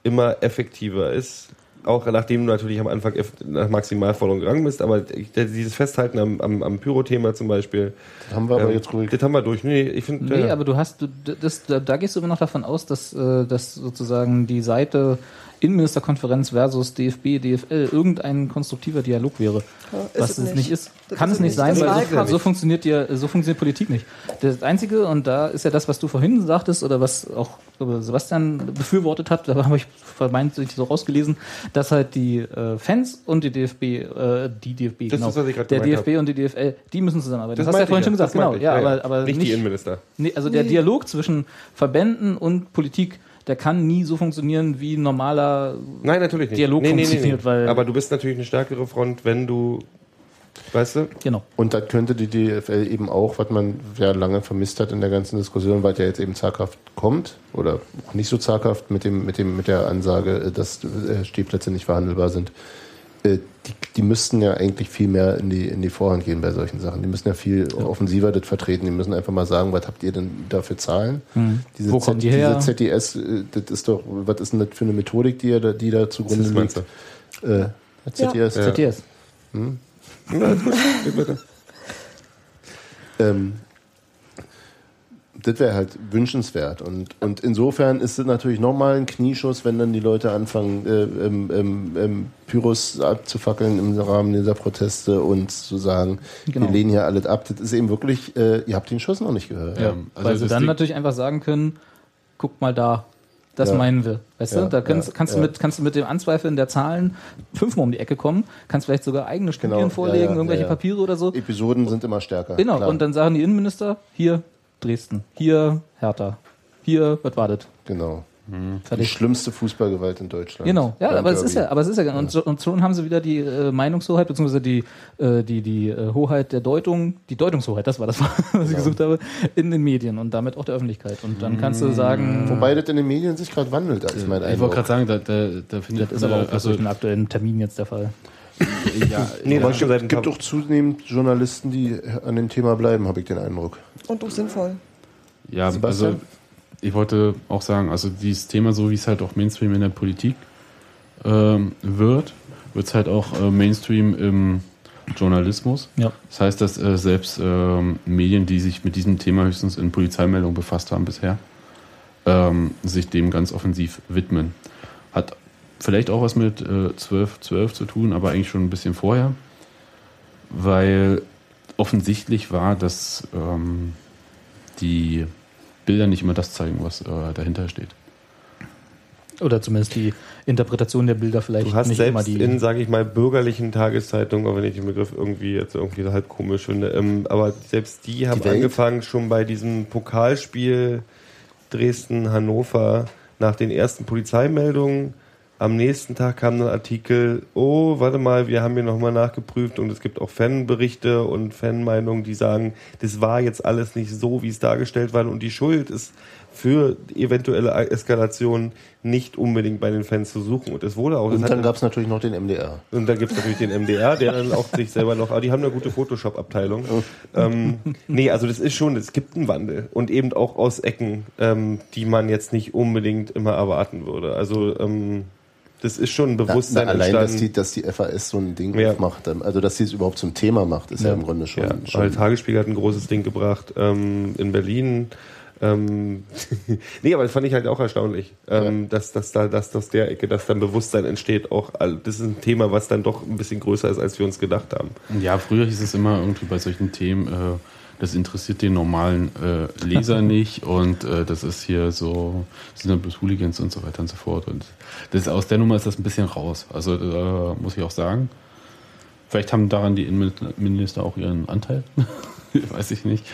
Speaker 7: immer effektiver ist auch nachdem du natürlich am Anfang nach Maximalforderung gegangen bist, aber dieses Festhalten am, am, am Pyro-Thema zum Beispiel.
Speaker 10: Das haben wir aber
Speaker 7: ähm,
Speaker 10: jetzt ruhig.
Speaker 7: Das haben wir durch. Nee, ich finde.
Speaker 8: Nee,
Speaker 7: äh,
Speaker 8: aber du hast, du, das, da, da gehst du immer noch davon aus, dass, äh, dass sozusagen die Seite Innenministerkonferenz versus DFB, DFL irgendein konstruktiver Dialog wäre.
Speaker 6: Ja,
Speaker 8: was
Speaker 6: es nicht.
Speaker 8: nicht ist.
Speaker 6: Das
Speaker 8: Kann
Speaker 6: ist
Speaker 8: es nicht
Speaker 6: nicht.
Speaker 8: sein,
Speaker 6: Das
Speaker 8: weil so, so funktioniert dir, so funktioniert Politik nicht. Das Einzige, und da ist ja das, was du vorhin sagtest, oder was auch Sebastian befürwortet hat, da habe ich vermeintlich so rausgelesen, dass halt die äh, Fans und die DFB, äh, die DFB,
Speaker 7: Das
Speaker 8: genau,
Speaker 7: ist, was ich gerade
Speaker 8: der DFB und die DFL, die müssen zusammenarbeiten. Das, hast du ja vorhin schon
Speaker 7: ja,
Speaker 8: gesagt,
Speaker 7: das
Speaker 8: genau. Ja,
Speaker 7: ja,
Speaker 8: aber,
Speaker 7: ja.
Speaker 8: aber
Speaker 7: Nicht die Innenminister.
Speaker 8: Nee, also der Dialog zwischen Verbänden und Politik, der kann nie so funktionieren, wie ein normaler
Speaker 7: Nein, natürlich nicht.
Speaker 8: Dialog
Speaker 7: Nee, nee, nee,
Speaker 8: funktioniert,
Speaker 7: nee.
Speaker 8: weil
Speaker 7: Aber du bist natürlich eine stärkere Front, wenn du, weißt du?
Speaker 8: genau.
Speaker 10: Und da könnte die DFL eben auch, was man ja lange vermisst hat in der ganzen Diskussion, weil der jetzt eben zaghaft kommt oder auch nicht so zaghaft mit dem mit dem mit der Ansage, äh, dass äh, Stehplätze nicht verhandelbar sind. Äh, Die, die müssten ja eigentlich viel mehr in die in die Vorhand gehen bei solchen Sachen. Die müssen ja viel offensiver das vertreten. Die müssen einfach mal sagen, was habt ihr denn dafür Zahlen?
Speaker 8: Mhm.
Speaker 10: Diese,
Speaker 8: Wo kommen die her?
Speaker 10: diese ZDS, äh, das ist doch, was ist denn das für eine Methodik, die, ihr da- die da zugrunde liegt? Äh, ZDS.
Speaker 7: Ja.
Speaker 8: ZDS.
Speaker 7: Ja, weiter.
Speaker 10: Ähm, das wäre halt wünschenswert. Und, und insofern ist es natürlich nochmal ein Knieschuss, wenn dann die Leute anfangen, äh, ähm, ähm, ähm, Pyros abzufackeln im Rahmen dieser Proteste und zu sagen,
Speaker 8: Genau.
Speaker 10: wir lehnen hier alles ab. Das ist eben wirklich, äh, ihr habt den Schuss noch nicht gehört.
Speaker 8: Ja,
Speaker 9: also
Speaker 8: weil sie dann natürlich einfach sagen können, guck mal da, das
Speaker 10: Ja.
Speaker 8: meinen wir. Weißt
Speaker 10: Ja,
Speaker 8: du, da kannst,
Speaker 10: ja,
Speaker 8: kannst. Du mit, kannst du mit dem Anzweifeln der Zahlen fünfmal um die Ecke kommen, kannst vielleicht sogar eigene Studien
Speaker 10: Genau,
Speaker 8: vorlegen,
Speaker 10: ja, ja,
Speaker 8: irgendwelche
Speaker 10: ja, ja.
Speaker 8: Papiere oder so.
Speaker 10: Episoden sind immer stärker.
Speaker 8: Genau,
Speaker 10: klar.
Speaker 8: und dann sagen die Innenminister, hier Dresden, hier Hertha, hier, was war das?
Speaker 10: Genau. Die
Speaker 8: Fertig.
Speaker 10: schlimmste Fußballgewalt in Deutschland.
Speaker 8: Genau, ja,
Speaker 10: Beim
Speaker 8: aber es ist ja, aber es ist ja, und, so, und schon haben sie wieder die äh, Meinungshoheit, beziehungsweise die, äh, die, die äh, Hoheit der Deutung, die Deutungshoheit, das war das, was ich gesucht habe, in den Medien und damit auch der Öffentlichkeit. Und dann kannst du sagen,
Speaker 10: Wobei das in den Medien sich gerade wandelt, als mein
Speaker 9: Ich
Speaker 10: Eindruck.
Speaker 9: wollte gerade sagen, da, da, da findet
Speaker 8: das ist aber auch
Speaker 9: äh, also,
Speaker 8: durch den aktuellen Termin jetzt der Fall.
Speaker 9: Ja,
Speaker 7: Nee,
Speaker 10: es
Speaker 7: schon seit ein
Speaker 10: gibt,
Speaker 7: paar
Speaker 10: gibt auch zunehmend Journalisten, die an dem Thema bleiben, habe ich den Eindruck.
Speaker 6: Und auch sinnvoll.
Speaker 9: Ja,
Speaker 10: Sebastian?
Speaker 9: also ich wollte auch sagen, also dieses Thema, so wie es halt auch Mainstream in der Politik ähm, wird, wird es halt auch äh, Mainstream im Journalismus.
Speaker 8: Ja.
Speaker 9: Das heißt, dass äh, selbst ähm, Medien, die sich mit diesem Thema höchstens in Polizeimeldungen befasst haben bisher, ähm, sich dem ganz offensiv widmen. Vielleicht auch was mit äh, 12, 12 zu tun, aber eigentlich schon ein bisschen vorher, weil offensichtlich war, dass ähm, die Bilder nicht immer das zeigen, was äh, dahinter steht.
Speaker 8: Oder zumindest die Interpretation der Bilder vielleicht
Speaker 7: Du hast
Speaker 8: nicht immer
Speaker 7: selbst
Speaker 8: die.
Speaker 7: in, sage ich mal, bürgerlichen Tageszeitungen, auch wenn ich den Begriff irgendwie jetzt irgendwie halb komisch finde, ähm, aber selbst die haben
Speaker 10: Welt?
Speaker 7: angefangen schon bei diesem Pokalspiel Dresden-Hannover nach den ersten Polizeimeldungen. Am nächsten Tag kam ein Artikel, oh, warte mal, wir haben hier nochmal nachgeprüft und es gibt auch Fanberichte und Fanmeinungen, die sagen, das war jetzt alles nicht so, wie es dargestellt war und die Schuld ist für eventuelle Eskalationen nicht unbedingt bei den Fans zu suchen. Und es wurde auch.
Speaker 10: Und dann gab es natürlich noch den MDR.
Speaker 7: und dann gibt es natürlich den MDR, der dann auch sich selber noch, aber die haben eine gute Photoshop-Abteilung. ähm, nee, also das ist schon, es gibt einen Wandel und eben auch aus Ecken, ähm, die man jetzt nicht unbedingt immer erwarten würde. Also ähm, das ist schon ein
Speaker 10: Na,
Speaker 7: Bewusstsein
Speaker 10: na, allein, dass die, dass die FAS so ein Ding
Speaker 7: Ja.
Speaker 10: macht, also dass sie es überhaupt zum Thema macht, ist ja, im Grunde schon.
Speaker 7: ja,
Speaker 10: schon
Speaker 7: weil Tagesspiegel hat ein großes Ding gebracht ähm, in Berlin. Ähm, nee, aber das fand ich halt auch erstaunlich, ähm, dass, dass da, dass aus der Ecke, dass dann Bewusstsein entsteht. Auch das ist ein Thema, was dann doch ein bisschen größer ist, als wir uns gedacht haben.
Speaker 9: Ja, früher hieß es immer irgendwie bei solchen Themen, äh, das interessiert den normalen äh, Leser nicht und äh, das ist hier so, das sind ja bloß Hooligans und so weiter und so fort. Und das, aus der Nummer ist das ein bisschen raus. Also da muss ich auch sagen. Vielleicht haben daran die Innenminister auch ihren Anteil. Weiß ich nicht.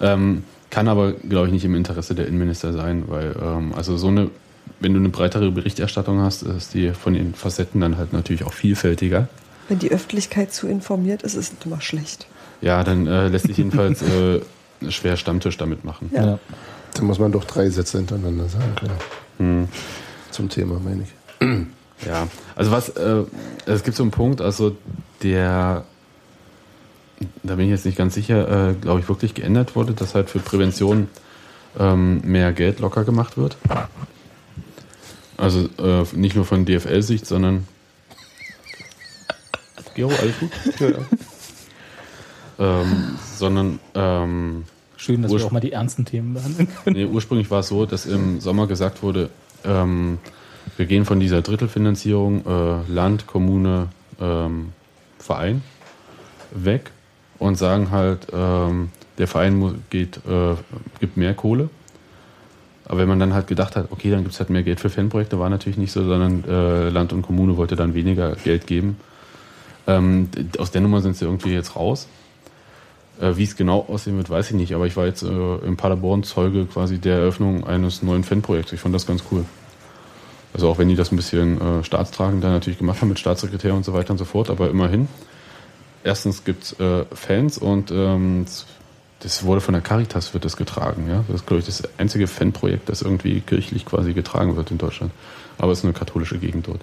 Speaker 9: Ähm, kann aber, glaube ich, nicht im Interesse der Innenminister sein, weil ähm, also so eine, wenn du eine breitere Berichterstattung hast, ist die von den Facetten dann halt natürlich auch vielfältiger.
Speaker 6: Wenn die Öffentlichkeit zu informiert ist, ist es immer schlecht.
Speaker 9: Ja, dann äh, lässt sich jedenfalls äh, schwer Stammtisch damit machen.
Speaker 6: Ja.
Speaker 8: ja.
Speaker 10: Da muss man doch drei Sätze hintereinander sagen, klar.
Speaker 9: Hm.
Speaker 10: Zum Thema, meine ich.
Speaker 9: Ja, also was, äh, es gibt so einen Punkt, also der, da bin ich jetzt nicht ganz sicher, äh, glaube ich, wirklich geändert wurde, dass halt für Prävention ähm, mehr Geld locker gemacht wird. Also äh, nicht nur von DFL-Sicht, sondern Gero, alles gut? ähm, sondern ähm,
Speaker 8: Schön, dass wir auch mal die ernsten Themen behandeln können.
Speaker 9: Nee, ursprünglich war es so, dass im Sommer gesagt wurde, ähm, wir gehen von dieser Drittelfinanzierung äh, Land, Kommune, ähm, Verein weg und sagen halt, ähm, der Verein geht, äh, gibt mehr Kohle. Aber wenn man dann halt gedacht hat, okay, dann gibt es halt mehr Geld für Fanprojekte, war natürlich nicht so, sondern äh, Land und Kommune wollte dann weniger Geld geben. Ähm, aus der Nummer sind sie irgendwie jetzt raus. Äh, Wie es genau aussehen wird, weiß ich nicht, aber ich war jetzt äh, in Paderborn Zeuge quasi der Eröffnung eines neuen Fanprojekts. Ich fand das ganz cool. Also auch wenn die das ein bisschen äh, staatstragend dann natürlich gemacht haben mit Staatssekretär und so weiter und so fort, aber immerhin. Erstens gibt es äh, Fans und ähm, das wurde von der Caritas wird das getragen. Ja? Das ist, glaube ich, das einzige Fanprojekt, das irgendwie kirchlich quasi getragen wird in Deutschland. Aber es ist eine katholische Gegend dort.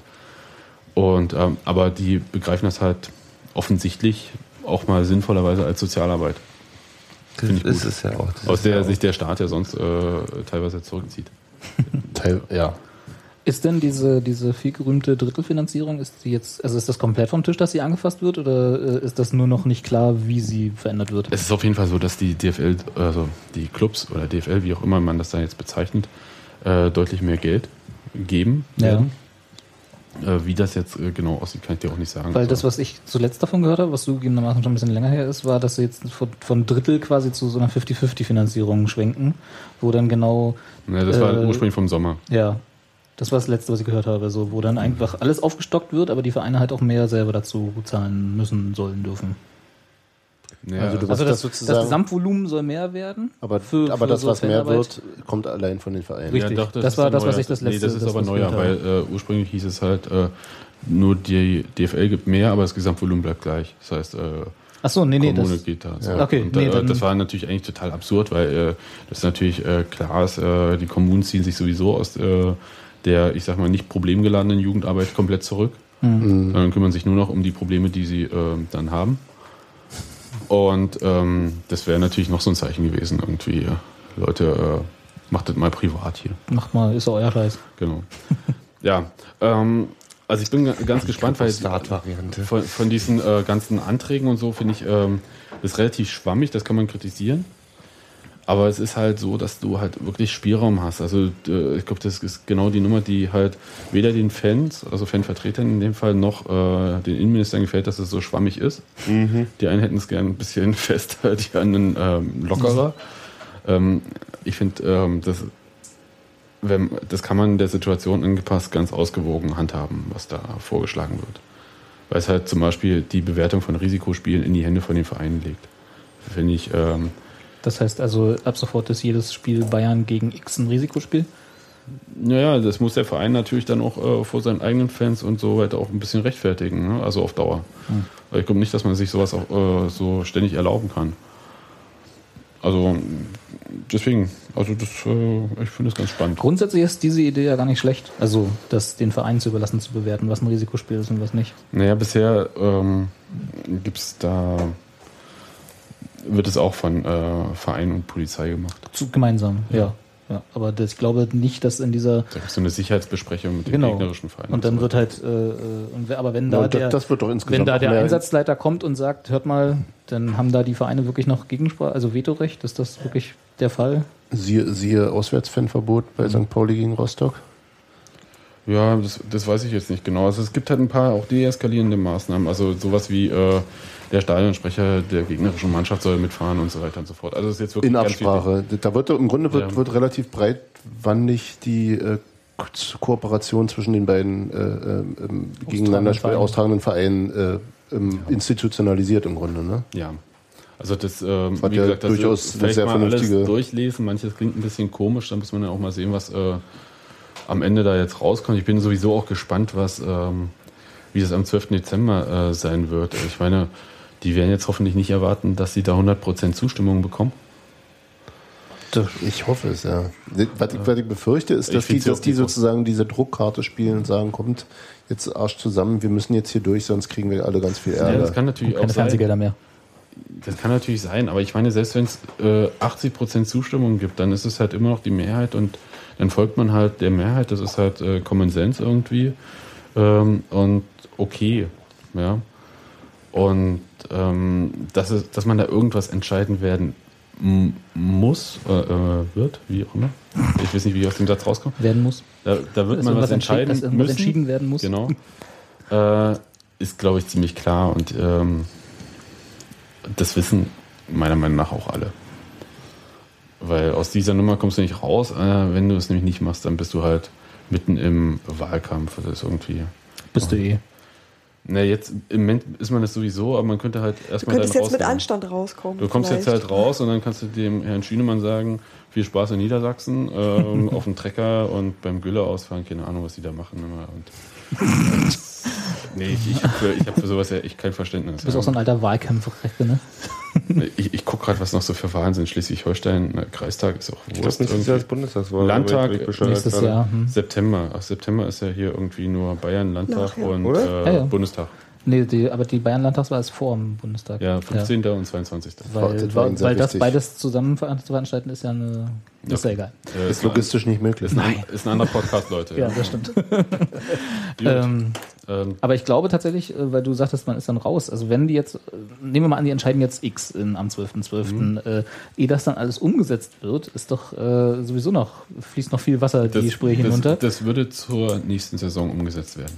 Speaker 9: Und, ähm, aber die begreifen das halt offensichtlich auch mal sinnvollerweise als Sozialarbeit.
Speaker 7: Das
Speaker 9: Finde ich
Speaker 7: ist
Speaker 9: gut.
Speaker 7: es ja auch. Das
Speaker 9: Aus
Speaker 7: ja
Speaker 9: der
Speaker 7: auch-
Speaker 9: sich der Staat ja sonst äh, teilweise zurückzieht.
Speaker 10: Teil, ja.
Speaker 8: Ist denn diese, diese viel gerühmte Drittelfinanzierung, ist die jetzt, also ist das komplett vom Tisch, dass sie angefasst wird oder äh, ist das nur noch nicht klar, wie sie verändert wird?
Speaker 9: Es ist auf jeden Fall so, dass die DFL, also die Clubs oder DFL, wie auch immer man das dann jetzt bezeichnet, äh, deutlich mehr Geld geben werden. Äh, wie das jetzt äh, genau aussieht, kann ich dir auch nicht sagen.
Speaker 8: Weil das, was ich zuletzt davon gehört habe, was zugegebenermaßen schon ein bisschen länger her ist, war, dass sie jetzt von, von Drittel quasi zu so einer 50-50-Finanzierung schwenken, wo dann genau,
Speaker 9: ne, das war
Speaker 8: äh,
Speaker 9: ursprünglich vom Sommer.
Speaker 8: ja, das war das Letzte, was ich gehört habe, so, wo dann einfach alles aufgestockt wird, aber die Vereine halt auch mehr selber dazu zahlen müssen, sollen, dürfen.
Speaker 9: Ja,
Speaker 10: Also du
Speaker 8: Also
Speaker 10: das
Speaker 8: das, das Gesamtvolumen soll mehr werden.
Speaker 10: Aber,
Speaker 8: für-
Speaker 10: aber
Speaker 8: für
Speaker 10: das,
Speaker 8: so
Speaker 10: was mehr wird, kommt allein von den Vereinen.
Speaker 8: Richtig.
Speaker 9: Ja, doch,
Speaker 8: Das
Speaker 9: ist
Speaker 8: war das, was ich das
Speaker 9: Nee,
Speaker 8: letzte-
Speaker 9: das ist
Speaker 8: das,
Speaker 9: aber
Speaker 8: was ich
Speaker 9: neuer,
Speaker 8: gehört
Speaker 9: weil äh, ursprünglich hieß es halt, äh, nur die DFL gibt mehr, aber das Gesamtvolumen bleibt gleich. Das heißt, äh,
Speaker 8: Ach so, nee, nee,
Speaker 9: Kommune
Speaker 8: das,
Speaker 9: geht da. So.
Speaker 8: Ja. Okay,
Speaker 9: und,
Speaker 8: nee,
Speaker 9: äh, das war natürlich eigentlich total absurd, weil äh, das natürlich äh, klar ist, äh, die Kommunen ziehen sich sowieso aus äh, der, ich sag mal, nicht problemgeladenen Jugendarbeit komplett zurück,
Speaker 8: Mhm.
Speaker 9: sondern kümmern sich nur noch um die Probleme, die sie äh, dann haben. Und ähm, das wäre natürlich noch so ein Zeichen gewesen, irgendwie, Leute, äh, macht das mal privat hier.
Speaker 8: macht mal, ist euer Scheiß.
Speaker 9: Genau. ja, ähm, also ich bin ga- ganz gespannt, weil
Speaker 7: Start-Variante.
Speaker 9: von, von diesen äh, ganzen Anträgen und so finde ich ähm, das ist relativ schwammig, das kann man kritisieren. Aber es ist halt so, dass du halt wirklich Spielraum hast. Also äh, ich glaube, das ist genau die Nummer, die halt weder den Fans, also Fanvertretern in dem Fall, noch äh, den Innenministern gefällt, dass es so schwammig ist. Die einen hätten es gern ein bisschen fester, die anderen ähm, lockerer. Ähm, ich finde, ähm, das, wenn, das kann man der Situation angepasst ganz ausgewogen handhaben, was da vorgeschlagen wird. Weil es halt zum Beispiel die Bewertung von Risikospielen in die Hände von den Vereinen legt. Finde ich, ähm,
Speaker 8: Das heißt also, ab sofort ist jedes Spiel Bayern gegen X ein Risikospiel.
Speaker 9: naja, das muss der Verein natürlich dann auch äh, vor seinen eigenen Fans und so weiter auch ein bisschen rechtfertigen, ne? also auf Dauer. Weil ich glaube nicht, dass man sich sowas auch äh, so ständig erlauben kann. Also deswegen, also das, äh, ich finde das ganz spannend.
Speaker 8: Grundsätzlich ist diese Idee ja gar nicht schlecht. Also, das den Verein zu überlassen, zu bewerten, was ein Risikospiel ist und was nicht.
Speaker 9: Naja, bisher ähm, gibt es da, wird es auch von äh, Verein und Polizei gemacht.
Speaker 8: Zu, gemeinsam, ja. ja. Aber das, ich glaube nicht, dass in dieser.
Speaker 9: Da gibt es so eine Sicherheitsbesprechung mit dem
Speaker 8: Genau.
Speaker 9: gegnerischen Verein.
Speaker 8: Und dann wird halt, äh, äh, und wer, aber wenn da
Speaker 10: Ja, das-
Speaker 8: der,
Speaker 10: das wird doch insgesamt
Speaker 8: wenn da der Einsatzleiter kommt und sagt, hört mal, dann haben da die Vereine wirklich noch Gegensprache, also Vetorecht, ist das wirklich der Fall?
Speaker 10: Siehe, siehe Auswärtsfanverbot bei St. Pauli gegen Rostock.
Speaker 9: Ja, das, das weiß ich jetzt nicht genau. Also es gibt halt ein paar auch deeskalierende Maßnahmen. Also sowas wie äh, der Stadionsprecher der gegnerischen Mannschaft soll mitfahren und so weiter und so fort. Also es ist jetzt wirklich
Speaker 10: In Absprache. Da wird im Grunde wird,
Speaker 9: Ja.
Speaker 10: wird relativ breitwandig die äh, Ko- Kooperation zwischen den beiden äh, äh, ähm, gegeneinander
Speaker 8: Vereinen.
Speaker 10: austragenden Vereinen äh, ähm, institutionalisiert im Grunde. Ne?
Speaker 9: Ja. Also das, ähm,
Speaker 10: Hat
Speaker 9: wie
Speaker 10: ja
Speaker 9: gesagt, das
Speaker 10: durchaus
Speaker 9: ist
Speaker 10: eine
Speaker 9: vielleicht
Speaker 10: sehr
Speaker 9: mal alles
Speaker 10: vernünftige-
Speaker 9: durchlesen. Manches klingt ein bisschen komisch, da muss man ja auch mal sehen, was äh, am Ende da jetzt rauskommt. Ich bin sowieso auch gespannt, was, ähm, wie das am 12. Dezember äh, sein wird. Ich meine, die werden jetzt hoffentlich nicht erwarten, dass sie da 100% Zustimmung bekommen.
Speaker 10: Ich hoffe es, ja. Was ich, was ich befürchte, ist,
Speaker 9: Ich
Speaker 10: dass die,
Speaker 9: ja
Speaker 10: dass die sozusagen diese Druckkarte spielen und sagen, kommt jetzt Arsch zusammen, wir müssen jetzt hier durch, sonst kriegen wir alle ganz viel
Speaker 9: Ja,
Speaker 10: Ärger.
Speaker 9: das kann natürlich
Speaker 8: Keine
Speaker 9: auch sein.
Speaker 8: Fernsehgelder mehr.
Speaker 9: Das kann natürlich sein, aber ich meine, selbst wenn es äh, 80% Zustimmung gibt, dann ist es halt immer noch die Mehrheit und dann folgt man halt der Mehrheit. Das ist halt äh, Common Sense irgendwie ähm, und okay, ja. Und ähm, dass, es, dass man da irgendwas entscheiden werden muss, äh, äh, wird, wie auch immer. Ich weiß nicht, wie ich aus dem Satz rauskomme.
Speaker 8: Werden muss.
Speaker 9: Da, da wird
Speaker 8: Dass
Speaker 9: man was entscheiden
Speaker 8: dass
Speaker 9: müssen.
Speaker 8: entschieden werden muss.
Speaker 9: Genau. Äh, ist, glaube ich, ziemlich klar und ähm, das wissen meiner Meinung nach auch alle. Weil aus dieser Nummer kommst du nicht raus. Äh, wenn du es nämlich nicht machst, dann bist du halt mitten im Wahlkampf. Das ist irgendwie.
Speaker 8: Bist du eh.
Speaker 9: Na, jetzt im Moment ist man das sowieso, aber man könnte halt
Speaker 6: Du
Speaker 9: erstmal
Speaker 6: könntest
Speaker 9: dann
Speaker 6: jetzt mit
Speaker 9: rausnehmen.
Speaker 6: Anstand rauskommen.
Speaker 9: Du kommst jetzt
Speaker 6: vielleicht.
Speaker 9: halt raus und dann kannst du dem Herrn Schünemann sagen, viel Spaß in Niedersachsen, ähm, auf dem Trecker und beim Gülle ausfahren, keine Ahnung, was die da machen immer. Und nee, ich, ich habe für, ich hab für sowas ja echt kein Verständnis.
Speaker 8: Du bist auch so ein alter Wahlkämpfer-Recke, ne?
Speaker 9: Ich, ich gucke gerade, was noch so für Wahlen sind. Schleswig-Holstein, na, Kreistag ist auch
Speaker 7: Ich glaube, nächstes Jahr ist Bundestagswahl.
Speaker 9: Landtag,
Speaker 8: Nächstes. Jahr. Hm.
Speaker 9: September. Ach, September ist ja hier irgendwie nur Bayern, Landtag
Speaker 6: Nachher.
Speaker 9: und äh,
Speaker 8: Ja, ja.
Speaker 9: Bundestag.
Speaker 8: Nee, die, aber die Bayern-Landtagswahl ist vor dem Bundestag.
Speaker 9: Ja, 15. und 22.
Speaker 8: Weil,
Speaker 10: Das
Speaker 8: weil, weil das beides zusammen ver- zu veranstalten ist ja eine. Ist ja egal.
Speaker 9: Äh,
Speaker 10: Ist logistisch nicht möglich.
Speaker 9: Ist ein, ist ein anderer Podcast, Leute.
Speaker 8: Ja, das stimmt. Ähm,
Speaker 9: Ähm,
Speaker 8: aber ich glaube tatsächlich, äh, weil du sagtest, man ist dann raus. Also wenn die jetzt, äh, nehmen wir mal an, die entscheiden jetzt X in, am 12.12.,
Speaker 9: Mhm.
Speaker 8: äh, ehe das dann alles umgesetzt wird, ist doch äh, sowieso noch, fließt noch viel Wasser die Spree hinunter.
Speaker 9: Das, das würde zur nächsten Saison umgesetzt werden.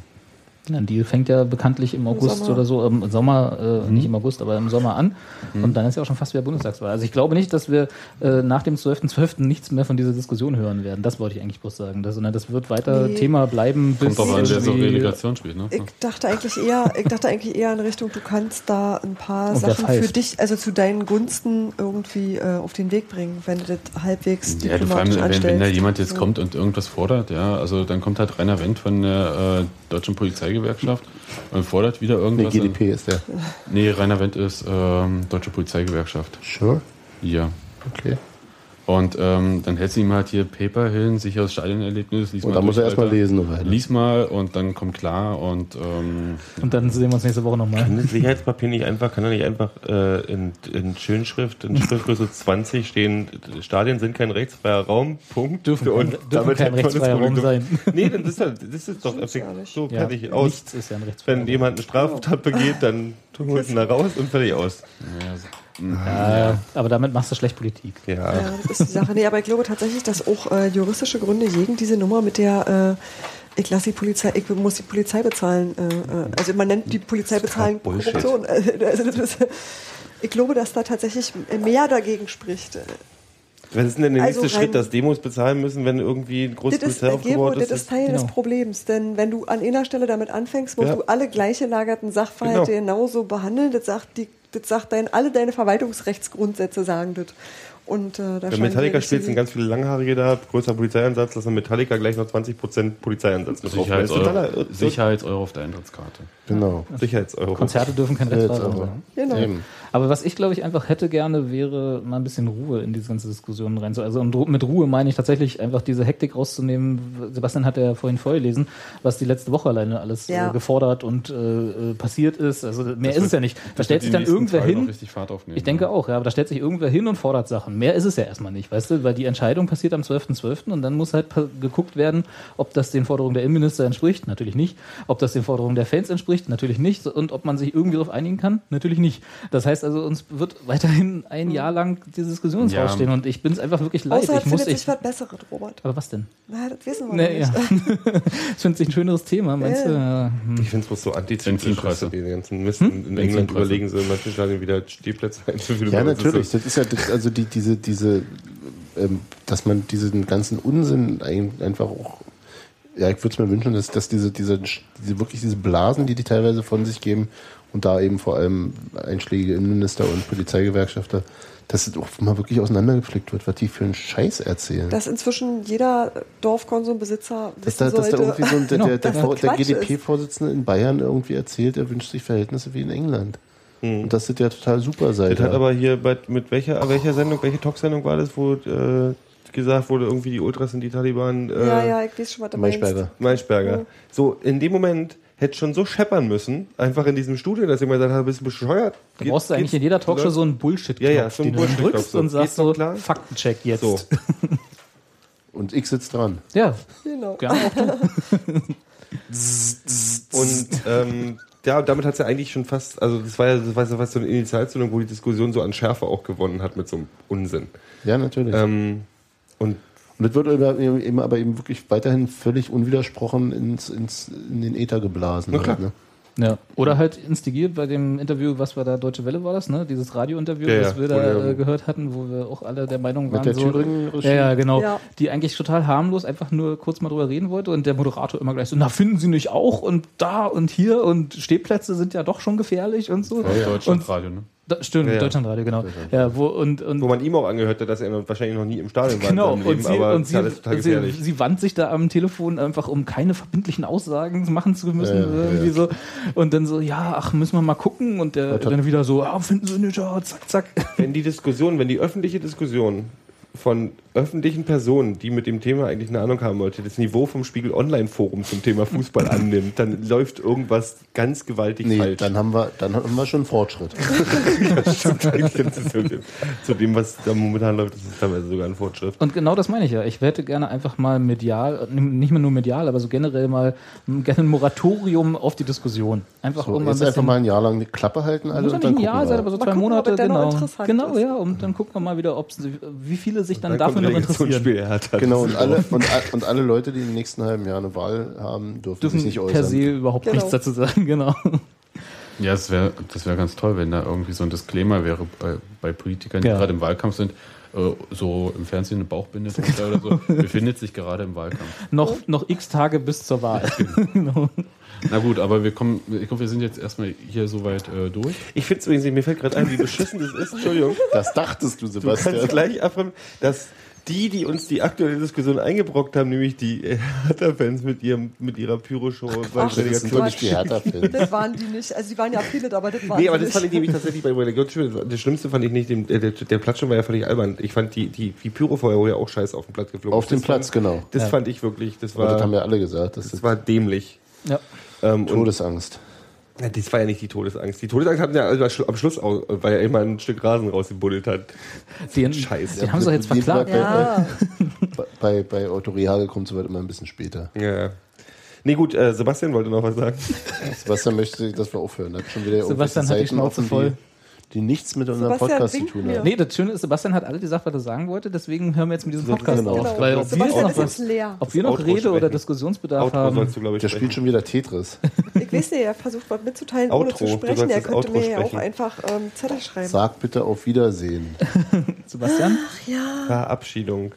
Speaker 8: Die fängt ja bekanntlich im August
Speaker 6: Sommer.
Speaker 8: oder so, im Sommer, äh,
Speaker 9: Mhm.
Speaker 8: nicht im August, aber im Sommer an. Und dann ist ja auch schon fast wieder Bundestagswahl. Also ich glaube nicht, dass wir äh, nach dem 12.12. nichts mehr von dieser Diskussion hören werden. Das wollte ich eigentlich bloß sagen. Das, sondern das wird weiter
Speaker 6: Nee.
Speaker 8: Thema bleiben, bis
Speaker 9: Kommt doch an, so Relegation spielt, ne?
Speaker 6: Ich dachte eigentlich eher, ich dachte eigentlich eher in Richtung, du kannst da ein paar
Speaker 8: Und
Speaker 6: Sachen für dich, also zu deinen Gunsten irgendwie äh, auf den Weg bringen, wenn du das halbwegs
Speaker 9: Ja, du, vor allem,
Speaker 6: diplomatisch
Speaker 9: wenn,
Speaker 6: anstellst.
Speaker 9: wenn da jemand jetzt kommt und irgendwas fordert, ja, also dann kommt halt Rainer Wendt von der äh, Deutschen Polizeigewerkschaft und fordert wieder
Speaker 10: Nee,
Speaker 9: irgendwas.
Speaker 10: GDP ist der.
Speaker 9: nee, Rainer Wendt ist ähm, Deutsche Polizeigewerkschaft.
Speaker 10: Sure.
Speaker 9: Ja.
Speaker 10: Okay.
Speaker 9: Und ähm, dann hält sie ihm halt hier Paper hin, sicheres Stadionerlebnis, lies
Speaker 10: Und
Speaker 9: mal
Speaker 10: da muss er erstmal lesen.
Speaker 9: Lies mal und dann kommt klar und ähm,
Speaker 8: Und dann sehen wir uns nächste Woche nochmal.
Speaker 7: Kann das Sicherheitspapier nicht einfach, kann er nicht einfach äh, in, in Schönschrift, in Schriftgröße 20 stehen, Stadien sind kein rechtsfreier Raum, Punkt.
Speaker 8: Dürfen kein-
Speaker 7: Und
Speaker 8: dürfen
Speaker 7: damit
Speaker 8: kein
Speaker 7: das
Speaker 8: rechtsfreier Raum sein.
Speaker 7: Nee, das ist, halt- das ist doch so
Speaker 8: Ja,
Speaker 7: fertig aus.
Speaker 8: nichts ist ja ein rechtsfreier
Speaker 7: Wenn jemand eine Straftat begeht, dann holt ihn da raus und fertig aus.
Speaker 9: ja, so-
Speaker 8: Ja, aber damit machst du schlecht Politik.
Speaker 7: Ja.
Speaker 6: Ja, das ist die Sache. Nee, aber ich glaube tatsächlich, dass auch äh, juristische Gründe gegen diese Nummer mit der äh, ich lasse die Polizei, ich muss die Polizei bezahlen. Äh, äh, also man nennt die Polizei bezahlen. Korruption. Also das, ich glaube, dass da tatsächlich mehr dagegen spricht.
Speaker 7: Was ist denn der
Speaker 6: Also
Speaker 7: nächste
Speaker 6: rein-
Speaker 7: Schritt, dass Demos bezahlen müssen, wenn irgendwie ein großes
Speaker 6: Das ist,
Speaker 7: Polizei
Speaker 6: äh,
Speaker 7: aufgebaut
Speaker 6: das
Speaker 7: ist?
Speaker 6: ist Teil
Speaker 8: Genau.
Speaker 6: des Problems. Denn wenn du an einer Stelle damit anfängst, musst
Speaker 7: Ja.
Speaker 6: du alle gleich gelagerten Sachverhalte
Speaker 7: Genau.
Speaker 6: genauso behandeln. Das sagt, die, das sagt dein, alle deine Verwaltungsrechtsgrundsätze sagen das. Und, äh, da
Speaker 7: Wenn
Speaker 6: scheinen
Speaker 7: Metallica spielt, sind ganz viele Langhaarige da, größer Polizeieinsatz, lassen Metallica gleich noch 20% Polizeieinsatz mit drauf. Das ist
Speaker 9: Sicherheitseuro, auf der Eintrittskarte.
Speaker 10: Genau.
Speaker 7: Sicherheitseuro.
Speaker 8: Konzerte dürfen kein
Speaker 10: aber.
Speaker 8: sein.
Speaker 6: Genau.
Speaker 10: Eben.
Speaker 8: Aber was ich, glaube ich, einfach hätte gerne, wäre mal ein bisschen Ruhe in diese ganze Diskussion rein. Also mit Ruhe meine ich tatsächlich einfach diese Hektik rauszunehmen. Sebastian hat ja vorhin vorgelesen, was die letzte Woche alleine alles
Speaker 6: Ja.
Speaker 8: äh, gefordert und äh, äh, passiert ist. Also mehr
Speaker 9: Das
Speaker 8: ist es
Speaker 9: wird-
Speaker 8: ja nicht. Da stellt sich dann irgendwer
Speaker 9: Tage
Speaker 8: hin.
Speaker 9: richtig Fahrt aufnehmen.
Speaker 8: Ich denke auch, ja, aber da stellt sich irgendwer hin und fordert Sachen. Mehr ist es ja erstmal nicht, weißt du, weil die Entscheidung passiert am 12.12. und dann muss halt geguckt werden, ob das den Forderungen der Innenminister entspricht, natürlich nicht. Ob das den Forderungen der Fans entspricht, natürlich nicht. Und ob man sich irgendwie darauf einigen kann, natürlich nicht. Das heißt also, uns wird weiterhin ein Jahr lang diese Diskussion
Speaker 9: Ja.
Speaker 8: Stehen und ich bin es einfach wirklich leid.
Speaker 6: Außerhalb
Speaker 8: Ich muss
Speaker 6: findet
Speaker 8: ich,
Speaker 6: sich was Besseres, Robert.
Speaker 8: aber was denn?
Speaker 6: Na, das wissen wir
Speaker 8: Nee,
Speaker 6: noch
Speaker 8: ja.
Speaker 6: nicht.
Speaker 8: Ich finde sich ein schöneres Thema, meinst du? Ja. Hm.
Speaker 7: Ich finde es bloß so dass die ganzen Mist. In England überlegen sie in manchen Stadien wieder Stehplätze einzuführen.
Speaker 10: Ja, natürlich. Das ist ja das, also die, diese, diese, ähm, dass man diesen ganzen Unsinn ein, einfach auch, ja, ich würde es mir wünschen, dass, dass diese, diese, diese, wirklich diese Blasen, die die teilweise von sich geben und da eben vor allem einschlägige Innenminister und Polizeigewerkschafter, dass es auch mal wirklich auseinandergepflegt wird, was die für einen Scheiß erzählen.
Speaker 6: Dass inzwischen jeder Dorfkonsumbesitzer
Speaker 10: Dass
Speaker 6: wissen
Speaker 10: da, dass da irgendwie so ein, der,
Speaker 8: Genau,
Speaker 10: der, der,
Speaker 6: dass das
Speaker 10: der
Speaker 6: ist.
Speaker 10: GDP-Vorsitzende in Bayern irgendwie erzählt, er wünscht sich Verhältnisse wie in England.
Speaker 7: Hm.
Speaker 10: Und das ist ja total super sei.
Speaker 7: Das hat aber hier bei, mit welcher, welcher Sendung, welche Talksendung war das, wo äh, gesagt wurde, irgendwie die Ultras sind die Taliban? Äh,
Speaker 6: ja, ja, ich weiß schon, was du meinst.
Speaker 10: Maischberger.
Speaker 7: Maischberger.
Speaker 6: Ja.
Speaker 7: So, in dem Moment hätte schon so scheppern müssen, einfach in diesem Studio, dass jemand sagt, bist du bescheuert?
Speaker 8: Da brauchst du eigentlich in jeder Talkshow so einen Bullshit-Knopf,
Speaker 7: Ja, ja, so einen
Speaker 8: den du dann
Speaker 7: Bullshit-Knopf,
Speaker 8: drückst
Speaker 7: so.
Speaker 8: und sagst so,
Speaker 7: klar?
Speaker 8: Faktencheck jetzt.
Speaker 7: So.
Speaker 10: Und ich sitze dran.
Speaker 8: Ja,
Speaker 6: Genau.
Speaker 8: gerne auch du.
Speaker 7: Und ähm, ja, damit hat es ja eigentlich schon fast, also das war ja das war ja fast so eine Initialzündung, wo die Diskussion so an Schärfe auch gewonnen hat mit so einem Unsinn.
Speaker 10: Ja, natürlich.
Speaker 7: Ähm, und
Speaker 10: Und das wird aber eben, aber eben wirklich weiterhin völlig unwidersprochen ins, ins, in den Äther geblasen.
Speaker 7: Na klar.
Speaker 10: Halt, ne?
Speaker 8: Ja. Oder halt instigiert bei dem Interview, was war da, Deutsche Welle war das, ne? Dieses Radiointerview,
Speaker 7: Ja, ja,
Speaker 8: was wir da äh, gehört hatten, wo wir auch alle der Meinung
Speaker 10: Mit
Speaker 8: waren,
Speaker 10: der
Speaker 8: so, ja, ja, genau,
Speaker 6: Ja.
Speaker 8: die eigentlich total harmlos einfach nur kurz mal drüber reden wollte und der Moderator immer gleich so, na finden Sie nicht auch und da und hier und Stehplätze sind ja doch schon gefährlich und so. Und,
Speaker 9: Deutschlandradio, ne?
Speaker 8: Stimmt,
Speaker 7: Ja.
Speaker 8: Deutschlandradio, genau. Ja, wo und, und
Speaker 7: wo man ihm auch angehört hat, dass er wahrscheinlich noch nie im Stadion war
Speaker 8: Genau, und, sie,
Speaker 7: aber
Speaker 8: und sie, sie, sie wand sich da am Telefon einfach, um keine verbindlichen Aussagen machen zu müssen.
Speaker 10: Ja, ja,
Speaker 8: irgendwie
Speaker 10: ja.
Speaker 8: so. Und dann so, ja, ach, müssen wir mal gucken. Und der dann wieder so, ah, finden Sie nicht, ja, zack, zack.
Speaker 7: wenn die Diskussion, wenn die öffentliche Diskussion von öffentlichen Personen, die mit dem Thema eigentlich eine Ahnung haben wollte, das Niveau vom Spiegel Online Forum zum Thema Fußball annimmt, dann läuft irgendwas ganz gewaltig
Speaker 10: Nee,
Speaker 7: falsch.
Speaker 10: dann haben wir, dann haben wir schon Fortschritt.
Speaker 7: das stimmt zu dem, zu dem, was da momentan läuft, das ist teilweise sogar ein Fortschritt.
Speaker 8: Und genau das meine ich ja. Ich hätte gerne einfach mal medial, nicht mehr nur medial, aber so generell mal gerne ein Moratorium auf die Diskussion. Einfach
Speaker 10: So,
Speaker 8: um mal ein
Speaker 10: jetzt einfach mal ein Jahr lang die Klappe halten alle
Speaker 8: muss ja
Speaker 10: und
Speaker 8: nicht ein Jahr sein, aber so
Speaker 6: Mal
Speaker 8: zwei
Speaker 6: gucken,
Speaker 8: Monate, genau.
Speaker 6: interessant
Speaker 8: Genau,
Speaker 6: ist.
Speaker 8: ja. Und dann gucken wir mal wieder, ob wie viele sich dann,
Speaker 7: Dann
Speaker 8: dafür
Speaker 7: kommt
Speaker 8: noch interessieren.
Speaker 7: Hertha.
Speaker 10: Genau,
Speaker 7: Das
Speaker 10: und
Speaker 7: ist
Speaker 10: alle,
Speaker 7: auch-
Speaker 10: und, und alle Leute, die im nächsten halben Jahr eine Wahl haben, dürfen,
Speaker 8: Dürfen
Speaker 10: sich nicht äußern.
Speaker 8: per se überhaupt
Speaker 6: Genau.
Speaker 8: nichts dazu sagen, genau.
Speaker 9: Ja, das wäre das wär ganz toll, wenn da irgendwie so ein Disclaimer wäre bei, bei Politikern, die
Speaker 8: Ja.
Speaker 9: gerade im Wahlkampf sind, äh, so im Fernsehen eine Bauchbinde oder so, befindet sich gerade im Wahlkampf.
Speaker 8: noch, noch x Tage bis zur Wahl. Genau.
Speaker 9: Na gut, aber wir kommen, ich glaube, wir sind jetzt erstmal hier soweit äh, durch.
Speaker 7: Ich finde es übrigens, mir fällt gerade ein, wie beschissen das ist, Entschuldigung.
Speaker 10: Das dachtest du,
Speaker 7: Du
Speaker 10: Sebastian.
Speaker 7: kannst gleich abräumen, dass die, die uns die aktuelle Diskussion eingebrockt haben, nämlich die äh, Hertha-Fans mit, ihrem, mit ihrer Pyro-Show. bei
Speaker 10: Ach, das sind doch nicht die Hertha-Fans.
Speaker 6: Das waren die nicht. Also die waren ja viele, aber das waren
Speaker 7: Nee, aber das fand ich nämlich tatsächlich bei Relegationsspielen. Das Schlimmste fand ich nicht, dem, der, der Platz schon war ja völlig albern. Ich fand die, die, die Pyrofeuer wurde ja auch scheiße auf den Platz geflogen.
Speaker 10: Auf dem Platz,
Speaker 7: fand,
Speaker 10: genau.
Speaker 7: Das
Speaker 8: Ja.
Speaker 7: fand ich wirklich, das
Speaker 10: Aber das
Speaker 7: war,
Speaker 10: haben ja alle gesagt. Das
Speaker 7: das war dämlich.
Speaker 8: Ja.
Speaker 7: Ähm, und,
Speaker 10: Todesangst.
Speaker 7: Ja, das war ja nicht die Todesangst. Die Todesangst hatten ja also am Schluss, auch, weil er immer ein Stück Rasen rausgebuddelt hat.
Speaker 8: Den,
Speaker 7: Scheiße.
Speaker 8: Den haben sie doch jetzt verklagt.
Speaker 10: bei-
Speaker 6: Ja,
Speaker 10: Bei, bei, bei Otto Rehagel kommt sowas immer ein bisschen später.
Speaker 7: Ja. Nee, gut, äh, Sebastian wollte noch was sagen.
Speaker 10: Sebastian möchte, dass wir aufhören. Hat schon wieder
Speaker 8: Sebastian hat die Schnauze voll.
Speaker 10: Die, die nichts mit unserem
Speaker 6: Sebastian
Speaker 10: Podcast zu tun haben.
Speaker 8: Nee, das Schöne ist, Sebastian hat alle die gesagt, was er sagen wollte, deswegen hören wir jetzt mit diesem Podcast
Speaker 7: Genau.
Speaker 8: auf. Weil ob wir noch was, ob wir noch Rede oder. Diskussionsbedarf
Speaker 7: Outro
Speaker 8: haben.
Speaker 7: sollst du, glaube ich,
Speaker 10: Der spielt schon wieder Tetris.
Speaker 6: ich weiß nicht, er versucht was mitzuteilen, ohne
Speaker 7: Outro.
Speaker 6: zu
Speaker 7: Du
Speaker 6: sprechen. Er könnte
Speaker 7: Outro
Speaker 6: mir ja auch einfach ähm, Zettel schreiben.
Speaker 10: Sag bitte auf Wiedersehen.
Speaker 8: Sebastian?
Speaker 7: Verabschiedung.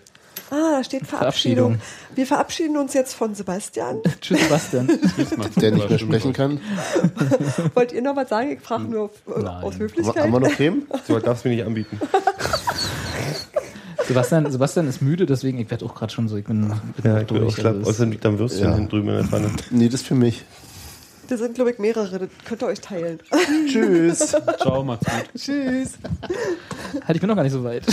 Speaker 6: Ah, da steht Verabschiedung. Wir verabschieden uns jetzt von Sebastian.
Speaker 8: Tschüss, Sebastian.
Speaker 10: Der nicht mehr sprechen kann.
Speaker 6: Wollt ihr noch was sagen? Ich frage nur äh, aus Höflichkeit.
Speaker 10: haben wir noch Themen?
Speaker 7: So darfst du mir nicht anbieten.
Speaker 8: Sebastian, Sebastian ist müde, deswegen, ich werde auch gerade schon so, ich bin, bin
Speaker 7: Ja, ich bin
Speaker 8: durch.
Speaker 7: schlapp.
Speaker 8: Also es-
Speaker 7: Außerdem liegt da ein Würstchen
Speaker 10: Ja.
Speaker 7: drüben in der Pfanne.
Speaker 10: Nee, das ist für mich.
Speaker 6: Das sind, glaube ich, mehrere. Das könnt ihr euch teilen.
Speaker 10: Tschüss.
Speaker 9: Ciao, macht's gut.
Speaker 6: Tschüss.
Speaker 8: halt, ich bin noch gar nicht so weit.